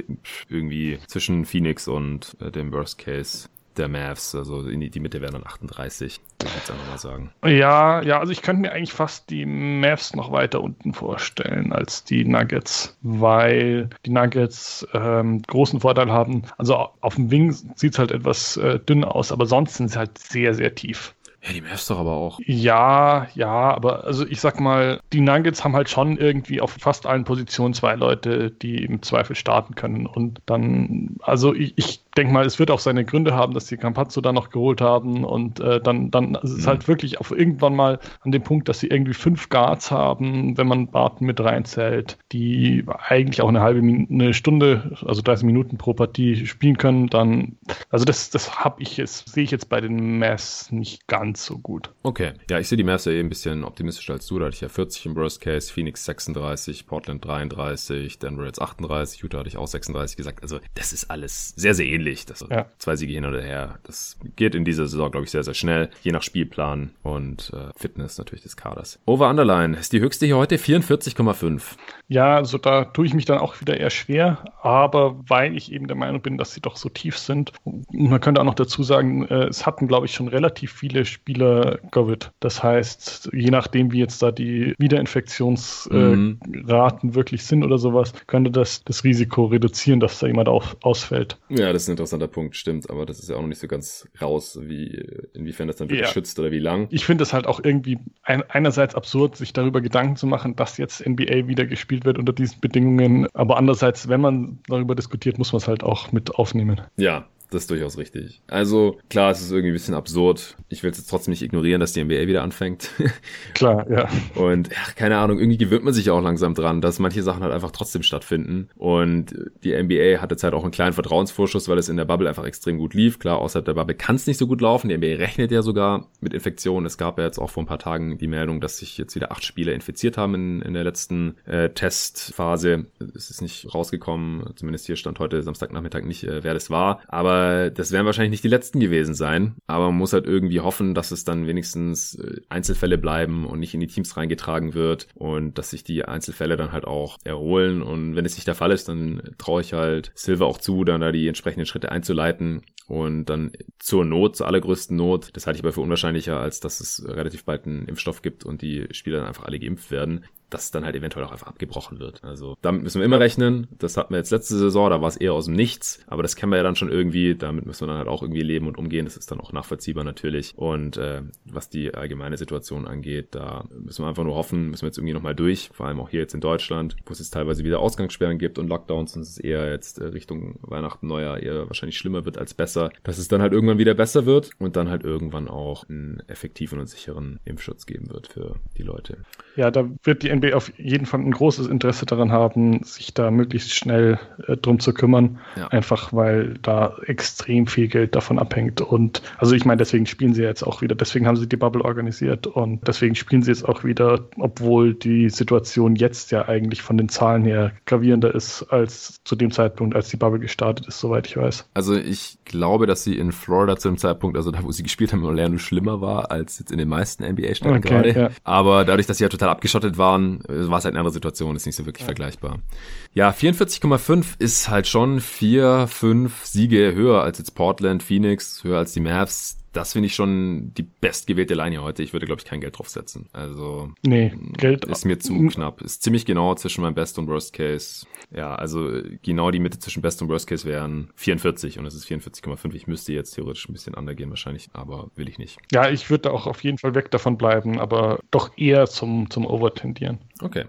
irgendwie zwischen Phoenix und äh, dem Worst Case der Mavs. Also in die, die Mitte wären dann 38, würde ich jetzt einfach mal sagen. Ja, ja, also ich könnte mir eigentlich fast die Mavs noch weiter unten vorstellen als die Nuggets, weil die Nuggets ähm, großen Vorteil haben. Also auf dem Wing sieht es halt etwas äh, dünn aus, aber sonst sind sie halt sehr, sehr tief. Ja, die Mavs doch aber auch. Ja, ja, aber also ich sag mal, die Nuggets haben halt schon irgendwie auf fast allen Positionen zwei Leute, die im Zweifel starten können. Und dann, also ich, ich denke mal, es wird auch seine Gründe haben, dass die Campazzo da noch geholt haben und äh, dann, dann also es ist halt mhm. wirklich auf irgendwann mal an dem Punkt, dass sie irgendwie fünf Guards haben, wenn man Barton mit reinzählt, die eigentlich auch eine halbe Minute, eine Stunde, also 30 Minuten pro Partie spielen können, dann, also das, das habe ich jetzt, sehe ich jetzt bei den Mavs nicht ganz so gut. Okay, ja, ich sehe die Mavs ja eh ein bisschen optimistischer als du, da hatte ich ja 40 im Worst Case, Phoenix 36, Portland 33, Denver jetzt 38, Utah hatte ich auch 36 gesagt, also das ist alles sehr, sehr ähnlich ähnlich. Das ja. zwei Siege hin oder her. Das geht in dieser Saison, glaube ich, sehr, sehr schnell, je nach Spielplan und äh, Fitness natürlich des Kaders. Over Underline ist die höchste hier heute 44,5. Ja, also da tue ich mich dann auch wieder eher schwer, aber weil ich eben der Meinung bin, dass sie doch so tief sind. Man könnte auch noch dazu sagen, äh, es hatten, glaube ich, schon relativ viele Spieler Covid. Das heißt, je nachdem, wie jetzt da die Wiederinfektionsraten äh, mhm. wirklich sind oder sowas, könnte das das Risiko reduzieren, dass da jemand auf, ausfällt. Ja, das ist ein interessanter Punkt, stimmt, aber das ist ja auch noch nicht so ganz raus, wie inwiefern das dann wirklich ja. schützt oder wie lang. Ich finde es halt auch irgendwie ein, einerseits absurd, sich darüber Gedanken zu machen, dass jetzt NBA wieder gespielt gespielt wird unter diesen Bedingungen. Aber andererseits, wenn man darüber diskutiert, muss man es halt auch mit aufnehmen. Ja, das ist durchaus richtig. Also klar, es ist irgendwie ein bisschen absurd. Ich will es jetzt trotzdem nicht ignorieren, dass die NBA wieder anfängt. klar, ja. Und ja, keine Ahnung, irgendwie gewöhnt man sich auch langsam dran, dass manche Sachen halt einfach trotzdem stattfinden. Und die NBA hat jetzt halt auch einen kleinen Vertrauensvorschuss, weil es in der Bubble einfach extrem gut lief. Klar, außerhalb der Bubble kann es nicht so gut laufen. Die NBA rechnet ja sogar mit Infektionen. Es gab ja jetzt auch vor ein paar Tagen die Meldung, dass sich jetzt wieder acht Spieler infiziert haben in, in der letzten äh, Testphase. Es ist nicht rausgekommen, zumindest hier stand heute Samstagnachmittag nicht, äh, wer das war. Aber das werden wahrscheinlich nicht die letzten gewesen sein. Aber man muss halt irgendwie hoffen, dass es dann wenigstens äh, Einzelfälle bleiben und nicht in die Teams reingetragen wird und dass sich die Einzelfälle dann halt auch erholen. Und wenn es nicht der Fall ist, dann traue ich halt Silver auch zu, dann da die entsprechenden Schritte einzuleiten und dann zur Not, zur allergrößten Not, das halte ich aber für unwahrscheinlicher, als dass es relativ bald einen Impfstoff gibt und die Spieler dann einfach alle geimpft werden dass dann halt eventuell auch einfach abgebrochen wird. Also damit müssen wir immer rechnen. Das hatten wir jetzt letzte Saison, da war es eher aus dem Nichts, aber das kennen wir ja dann schon irgendwie. Damit müssen wir dann halt auch irgendwie leben und umgehen. Das ist dann auch nachvollziehbar natürlich. Und äh, was die allgemeine Situation angeht, da müssen wir einfach nur hoffen, müssen wir jetzt irgendwie nochmal durch. Vor allem auch hier jetzt in Deutschland, wo es jetzt teilweise wieder Ausgangssperren gibt und Lockdowns und es eher jetzt äh, Richtung Weihnachten, Neujahr eher wahrscheinlich schlimmer wird als besser, dass es dann halt irgendwann wieder besser wird und dann halt irgendwann auch einen effektiven und sicheren Impfschutz geben wird für die Leute. Ja, da wird die NBA auf jeden Fall ein großes Interesse daran haben, sich da möglichst schnell äh, drum zu kümmern. Ja. Einfach weil da extrem viel Geld davon abhängt. Und also ich meine, deswegen spielen sie jetzt auch wieder, deswegen haben sie die Bubble organisiert und deswegen spielen sie jetzt auch wieder, obwohl die Situation jetzt ja eigentlich von den Zahlen her gravierender ist als zu dem Zeitpunkt, als die Bubble gestartet ist, soweit ich weiß. Also ich glaube, dass sie in Florida zu dem Zeitpunkt, also da wo sie gespielt haben, in Orlando schlimmer war als jetzt in den meisten NBA-Städten okay, gerade. Ja. Aber dadurch, dass sie ja total abgeschottet waren, war es halt eine andere Situation, ist nicht so wirklich ja. vergleichbar. Ja, 44,5 ist halt schon vier, fünf Siege höher als jetzt Portland, Phoenix, höher als die Mavs das finde ich schon die bestgewählte Line hier heute. Ich würde, glaube ich, kein Geld drauf setzen. Also nee, Geld ist mir zu knapp. Ist ziemlich genau zwischen meinem Best und Worst Case. Ja, also genau die Mitte zwischen Best und Worst Case wären 44 und es ist 44,5. Ich müsste jetzt theoretisch ein bisschen undergehen wahrscheinlich, aber will ich nicht. Ja, ich würde auch auf jeden Fall weg davon bleiben, aber doch eher zum, zum Over tendieren. Okay.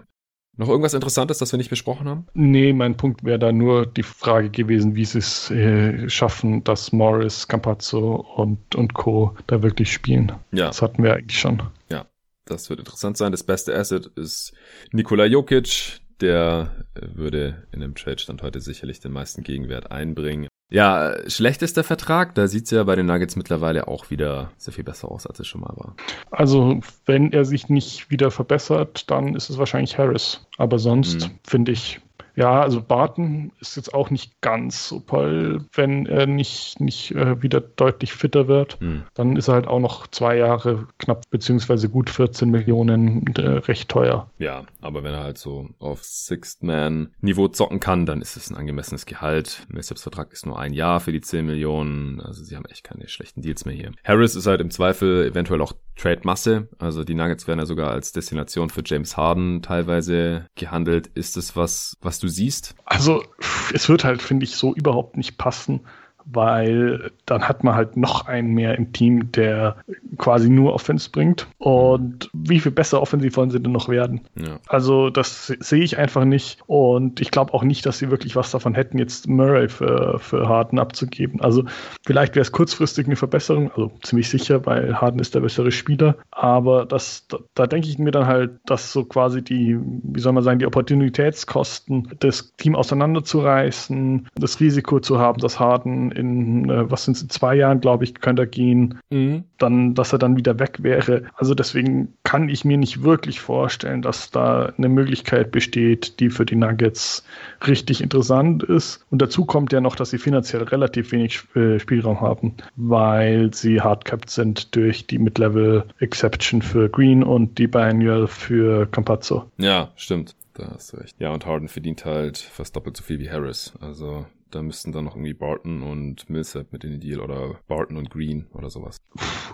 Noch irgendwas Interessantes, das wir nicht besprochen haben? Nee, mein Punkt wäre da nur die Frage gewesen, wie sie es äh, schaffen, dass Morris, Campazzo und, und Co. da wirklich spielen. Ja. Das hatten wir eigentlich schon. Ja, das wird interessant sein. Das beste Asset ist Nikola Jokic. Der würde in dem Trade-Stand heute sicherlich den meisten Gegenwert einbringen. Ja, schlechtester Vertrag, da sieht's ja bei den Nuggets mittlerweile auch wieder sehr viel besser aus, als es schon mal war. Also, wenn er sich nicht wieder verbessert, dann ist es wahrscheinlich Harris. Aber sonst mhm. finde ich, ja, also Barton ist jetzt auch nicht ganz so toll, wenn er nicht, nicht äh, wieder deutlich fitter wird. Hm. Dann ist er halt auch noch zwei Jahre knapp, beziehungsweise gut 14 Millionen äh, recht teuer. Ja, aber wenn er halt so auf Sixth-Man-Niveau zocken kann, dann ist es ein angemessenes Gehalt. Millsaps Vertrag ist nur ein Jahr für die 10 Millionen. Also sie haben echt keine schlechten Deals mehr hier. Harris ist halt im Zweifel eventuell auch Trade-Masse. Also die Nuggets werden ja sogar als Destination für James Harden teilweise gehandelt. Ist es was, was du siehst? Also es wird halt, finde ich, so überhaupt nicht passen weil dann hat man halt noch einen mehr im Team, der quasi nur Offense bringt. Und wie viel besser offensiv wollen sie denn noch werden? Ja. Also das sehe ich einfach nicht. Und ich glaube auch nicht, dass sie wirklich was davon hätten, jetzt Murray für, für Harden abzugeben. Also vielleicht wäre es kurzfristig eine Verbesserung, also ziemlich sicher, weil Harden ist der bessere Spieler. Aber das, da, da denke ich mir dann halt, dass so quasi die, wie soll man sagen, die Opportunitätskosten, das Team auseinanderzureißen, das Risiko zu haben, dass Harden in, äh, was sind es, zwei Jahren, glaube ich, könnte er gehen, mhm. dann, dass er dann wieder weg wäre. Also deswegen kann ich mir nicht wirklich vorstellen, dass da eine Möglichkeit besteht, die für die Nuggets richtig interessant ist. Und dazu kommt ja noch, dass sie finanziell relativ wenig äh, Spielraum haben, weil sie hardcapped sind durch die Mid-Level Exception für Green und die Biannual für Campazzo. Ja, stimmt. Da hast du recht. Ja, und Harden verdient halt fast doppelt so viel wie Harris. Also da müssten dann noch irgendwie Barton und Millsap mit in den Deal oder Barton und Green oder sowas.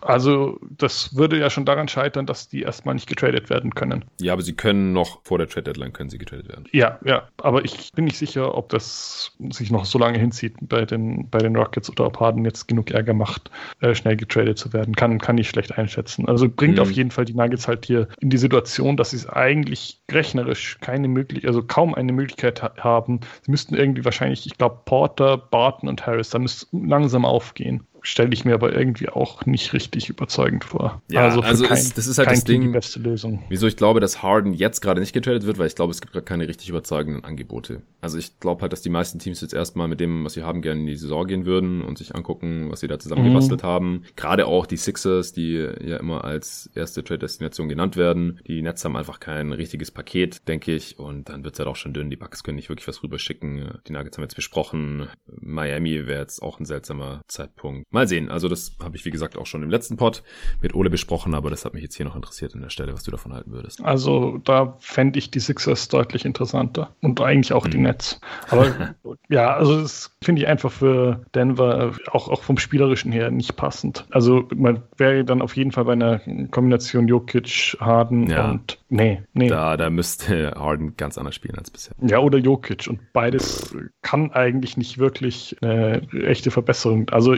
Also das würde ja schon daran scheitern, dass die erstmal nicht getradet werden können. Ja, aber sie können noch vor der Trade Deadline können sie getradet werden. Ja, ja, aber ich bin nicht sicher, ob das sich noch so lange hinzieht bei den, bei den Rockets oder ob Harden jetzt genug Ärger macht, äh, schnell getradet zu werden. Kann, kann ich schlecht einschätzen. Also bringt mhm. auf jeden Fall die Nuggets halt hier in die Situation, dass sie es eigentlich rechnerisch keine Möglichkeit, also kaum eine Möglichkeit ha haben. Sie müssten irgendwie wahrscheinlich, ich glaube, Porter, Barton und Harris, da müsste langsam aufgehen stelle ich mir aber irgendwie auch nicht richtig überzeugend vor. Ja, also, also kein, ist, das ist halt das Ding, die beste Lösung. Wieso ich glaube, dass Harden jetzt gerade nicht getradet wird, weil ich glaube, es gibt gerade keine richtig überzeugenden Angebote. Also ich glaube halt, dass die meisten Teams jetzt erstmal mit dem, was sie haben, gerne in die Saison gehen würden und sich angucken, was sie da zusammen mhm. haben. Gerade auch die Sixers, die ja immer als erste Trade-Destination genannt werden. Die Nets haben einfach kein richtiges Paket, denke ich. Und dann wird es halt auch schon dünn. Die Bucks können nicht wirklich was rüberschicken. Die Nuggets haben jetzt besprochen. Miami wäre jetzt auch ein seltsamer Zeitpunkt. Mal sehen. Also das habe ich, wie gesagt, auch schon im letzten Pod mit Ole besprochen, aber das hat mich jetzt hier noch interessiert an der Stelle, was du davon halten würdest. Also da fände ich die Sixers deutlich interessanter und eigentlich auch hm. die Nets. Aber ja, also das finde ich einfach für Denver auch, auch vom Spielerischen her nicht passend. Also man wäre dann auf jeden Fall bei einer Kombination Jokic, Harden ja. und nee, nee. Da, da müsste Harden ganz anders spielen als bisher. Ja, oder Jokic und beides kann eigentlich nicht wirklich eine echte Verbesserung. Also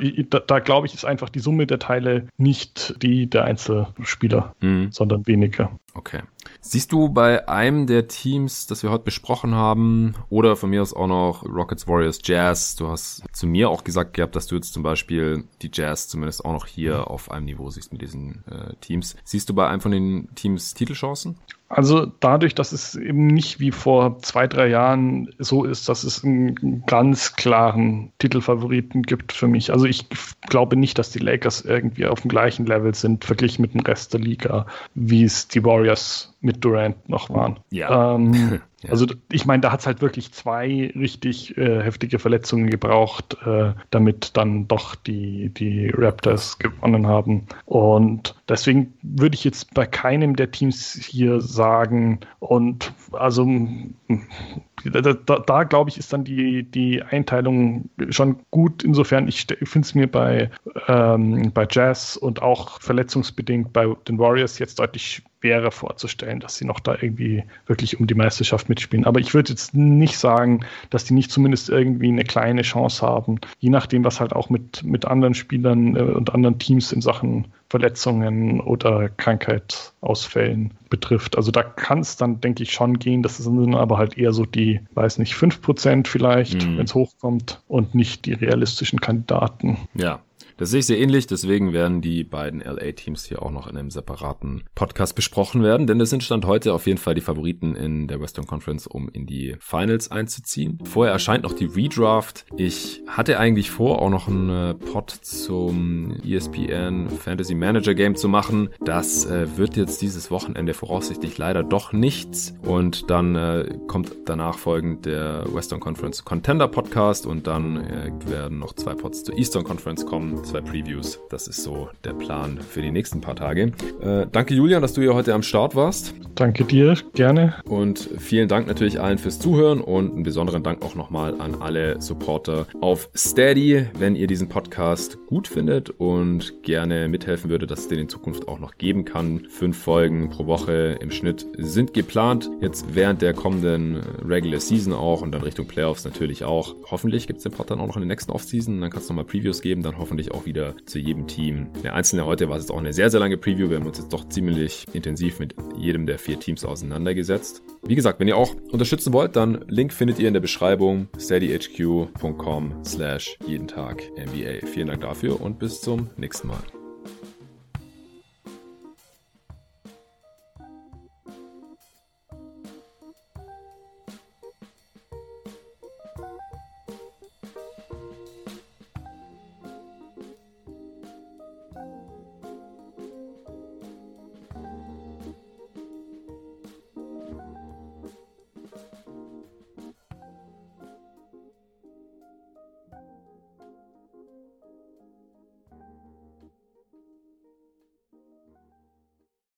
da, glaube ich, ist einfach die Summe der Teile nicht die der Einzelspieler, mhm. sondern weniger. Okay. Siehst du bei einem der Teams, das wir heute besprochen haben, oder von mir aus auch noch Rockets, Warriors, Jazz, du hast zu mir auch gesagt gehabt, dass du jetzt zum Beispiel die Jazz zumindest auch noch hier auf einem Niveau siehst mit diesen äh, Teams. Siehst du bei einem von den Teams Titelchancen? Also dadurch, dass es eben nicht wie vor zwei, drei Jahren so ist, dass es einen ganz klaren Titelfavoriten gibt für mich. Also ich glaube nicht, dass die Lakers irgendwie auf dem gleichen Level sind, verglichen mit dem Rest der Liga, wie es die Warriors mit Durant noch waren. Ja. Ähm, Also ich meine, da hat es halt wirklich zwei richtig äh, heftige Verletzungen gebraucht, äh, damit dann doch die, die Raptors gewonnen haben. Und deswegen würde ich jetzt bei keinem der Teams hier sagen, und also da, da, da glaube ich, ist dann die, die Einteilung schon gut. Insofern, ich finde es mir bei, ähm, bei Jazz und auch verletzungsbedingt bei den Warriors jetzt deutlich schwerer vorzustellen, dass sie noch da irgendwie wirklich um die Meisterschaft mitspielen. Aber ich würde jetzt nicht sagen, dass die nicht zumindest irgendwie eine kleine Chance haben, je nachdem, was halt auch mit, mit anderen Spielern äh, und anderen Teams in Sachen Verletzungen oder Krankheitsausfällen betrifft. Also da kann es dann, denke ich, schon gehen. Das sind aber halt eher so die, weiß nicht, 5% vielleicht, mhm. wenn es hochkommt und nicht die realistischen Kandidaten. Ja, das sehe ich sehr ähnlich, deswegen werden die beiden LA-Teams hier auch noch in einem separaten Podcast besprochen werden, denn das sind Stand heute auf jeden Fall die Favoriten in der Western Conference, um in die Finals einzuziehen. Vorher erscheint noch die Redraft. Ich hatte eigentlich vor, auch noch einen äh, Pod zum ESPN Fantasy Manager Game zu machen. Das äh, wird jetzt dieses Wochenende voraussichtlich leider doch nichts und dann äh, kommt danach folgend der Western Conference Contender Podcast und dann äh, werden noch zwei Pods zur Eastern Conference kommen zwei Previews. Das ist so der Plan für die nächsten paar Tage. Äh, danke Julian, dass du hier heute am Start warst. Danke dir, gerne. Und vielen Dank natürlich allen fürs Zuhören und einen besonderen Dank auch nochmal an alle Supporter auf Steady. Wenn ihr diesen Podcast gut findet und gerne mithelfen würdet, dass es den in Zukunft auch noch geben kann. Fünf Folgen pro Woche im Schnitt sind geplant. Jetzt während der kommenden Regular Season auch und dann Richtung Playoffs natürlich auch. Hoffentlich gibt es den Pod dann auch noch in der nächsten Offseason. Dann kannst du nochmal Previews geben, dann hoffentlich auch wieder zu jedem Team. Der einzelne heute war es jetzt auch eine sehr, sehr lange Preview. Wir haben uns jetzt doch ziemlich intensiv mit jedem der vier Teams auseinandergesetzt. Wie gesagt, wenn ihr auch unterstützen wollt, dann Link findet ihr in der Beschreibung steadyhq.com slash jeden Tag NBA. Vielen Dank dafür und bis zum nächsten Mal.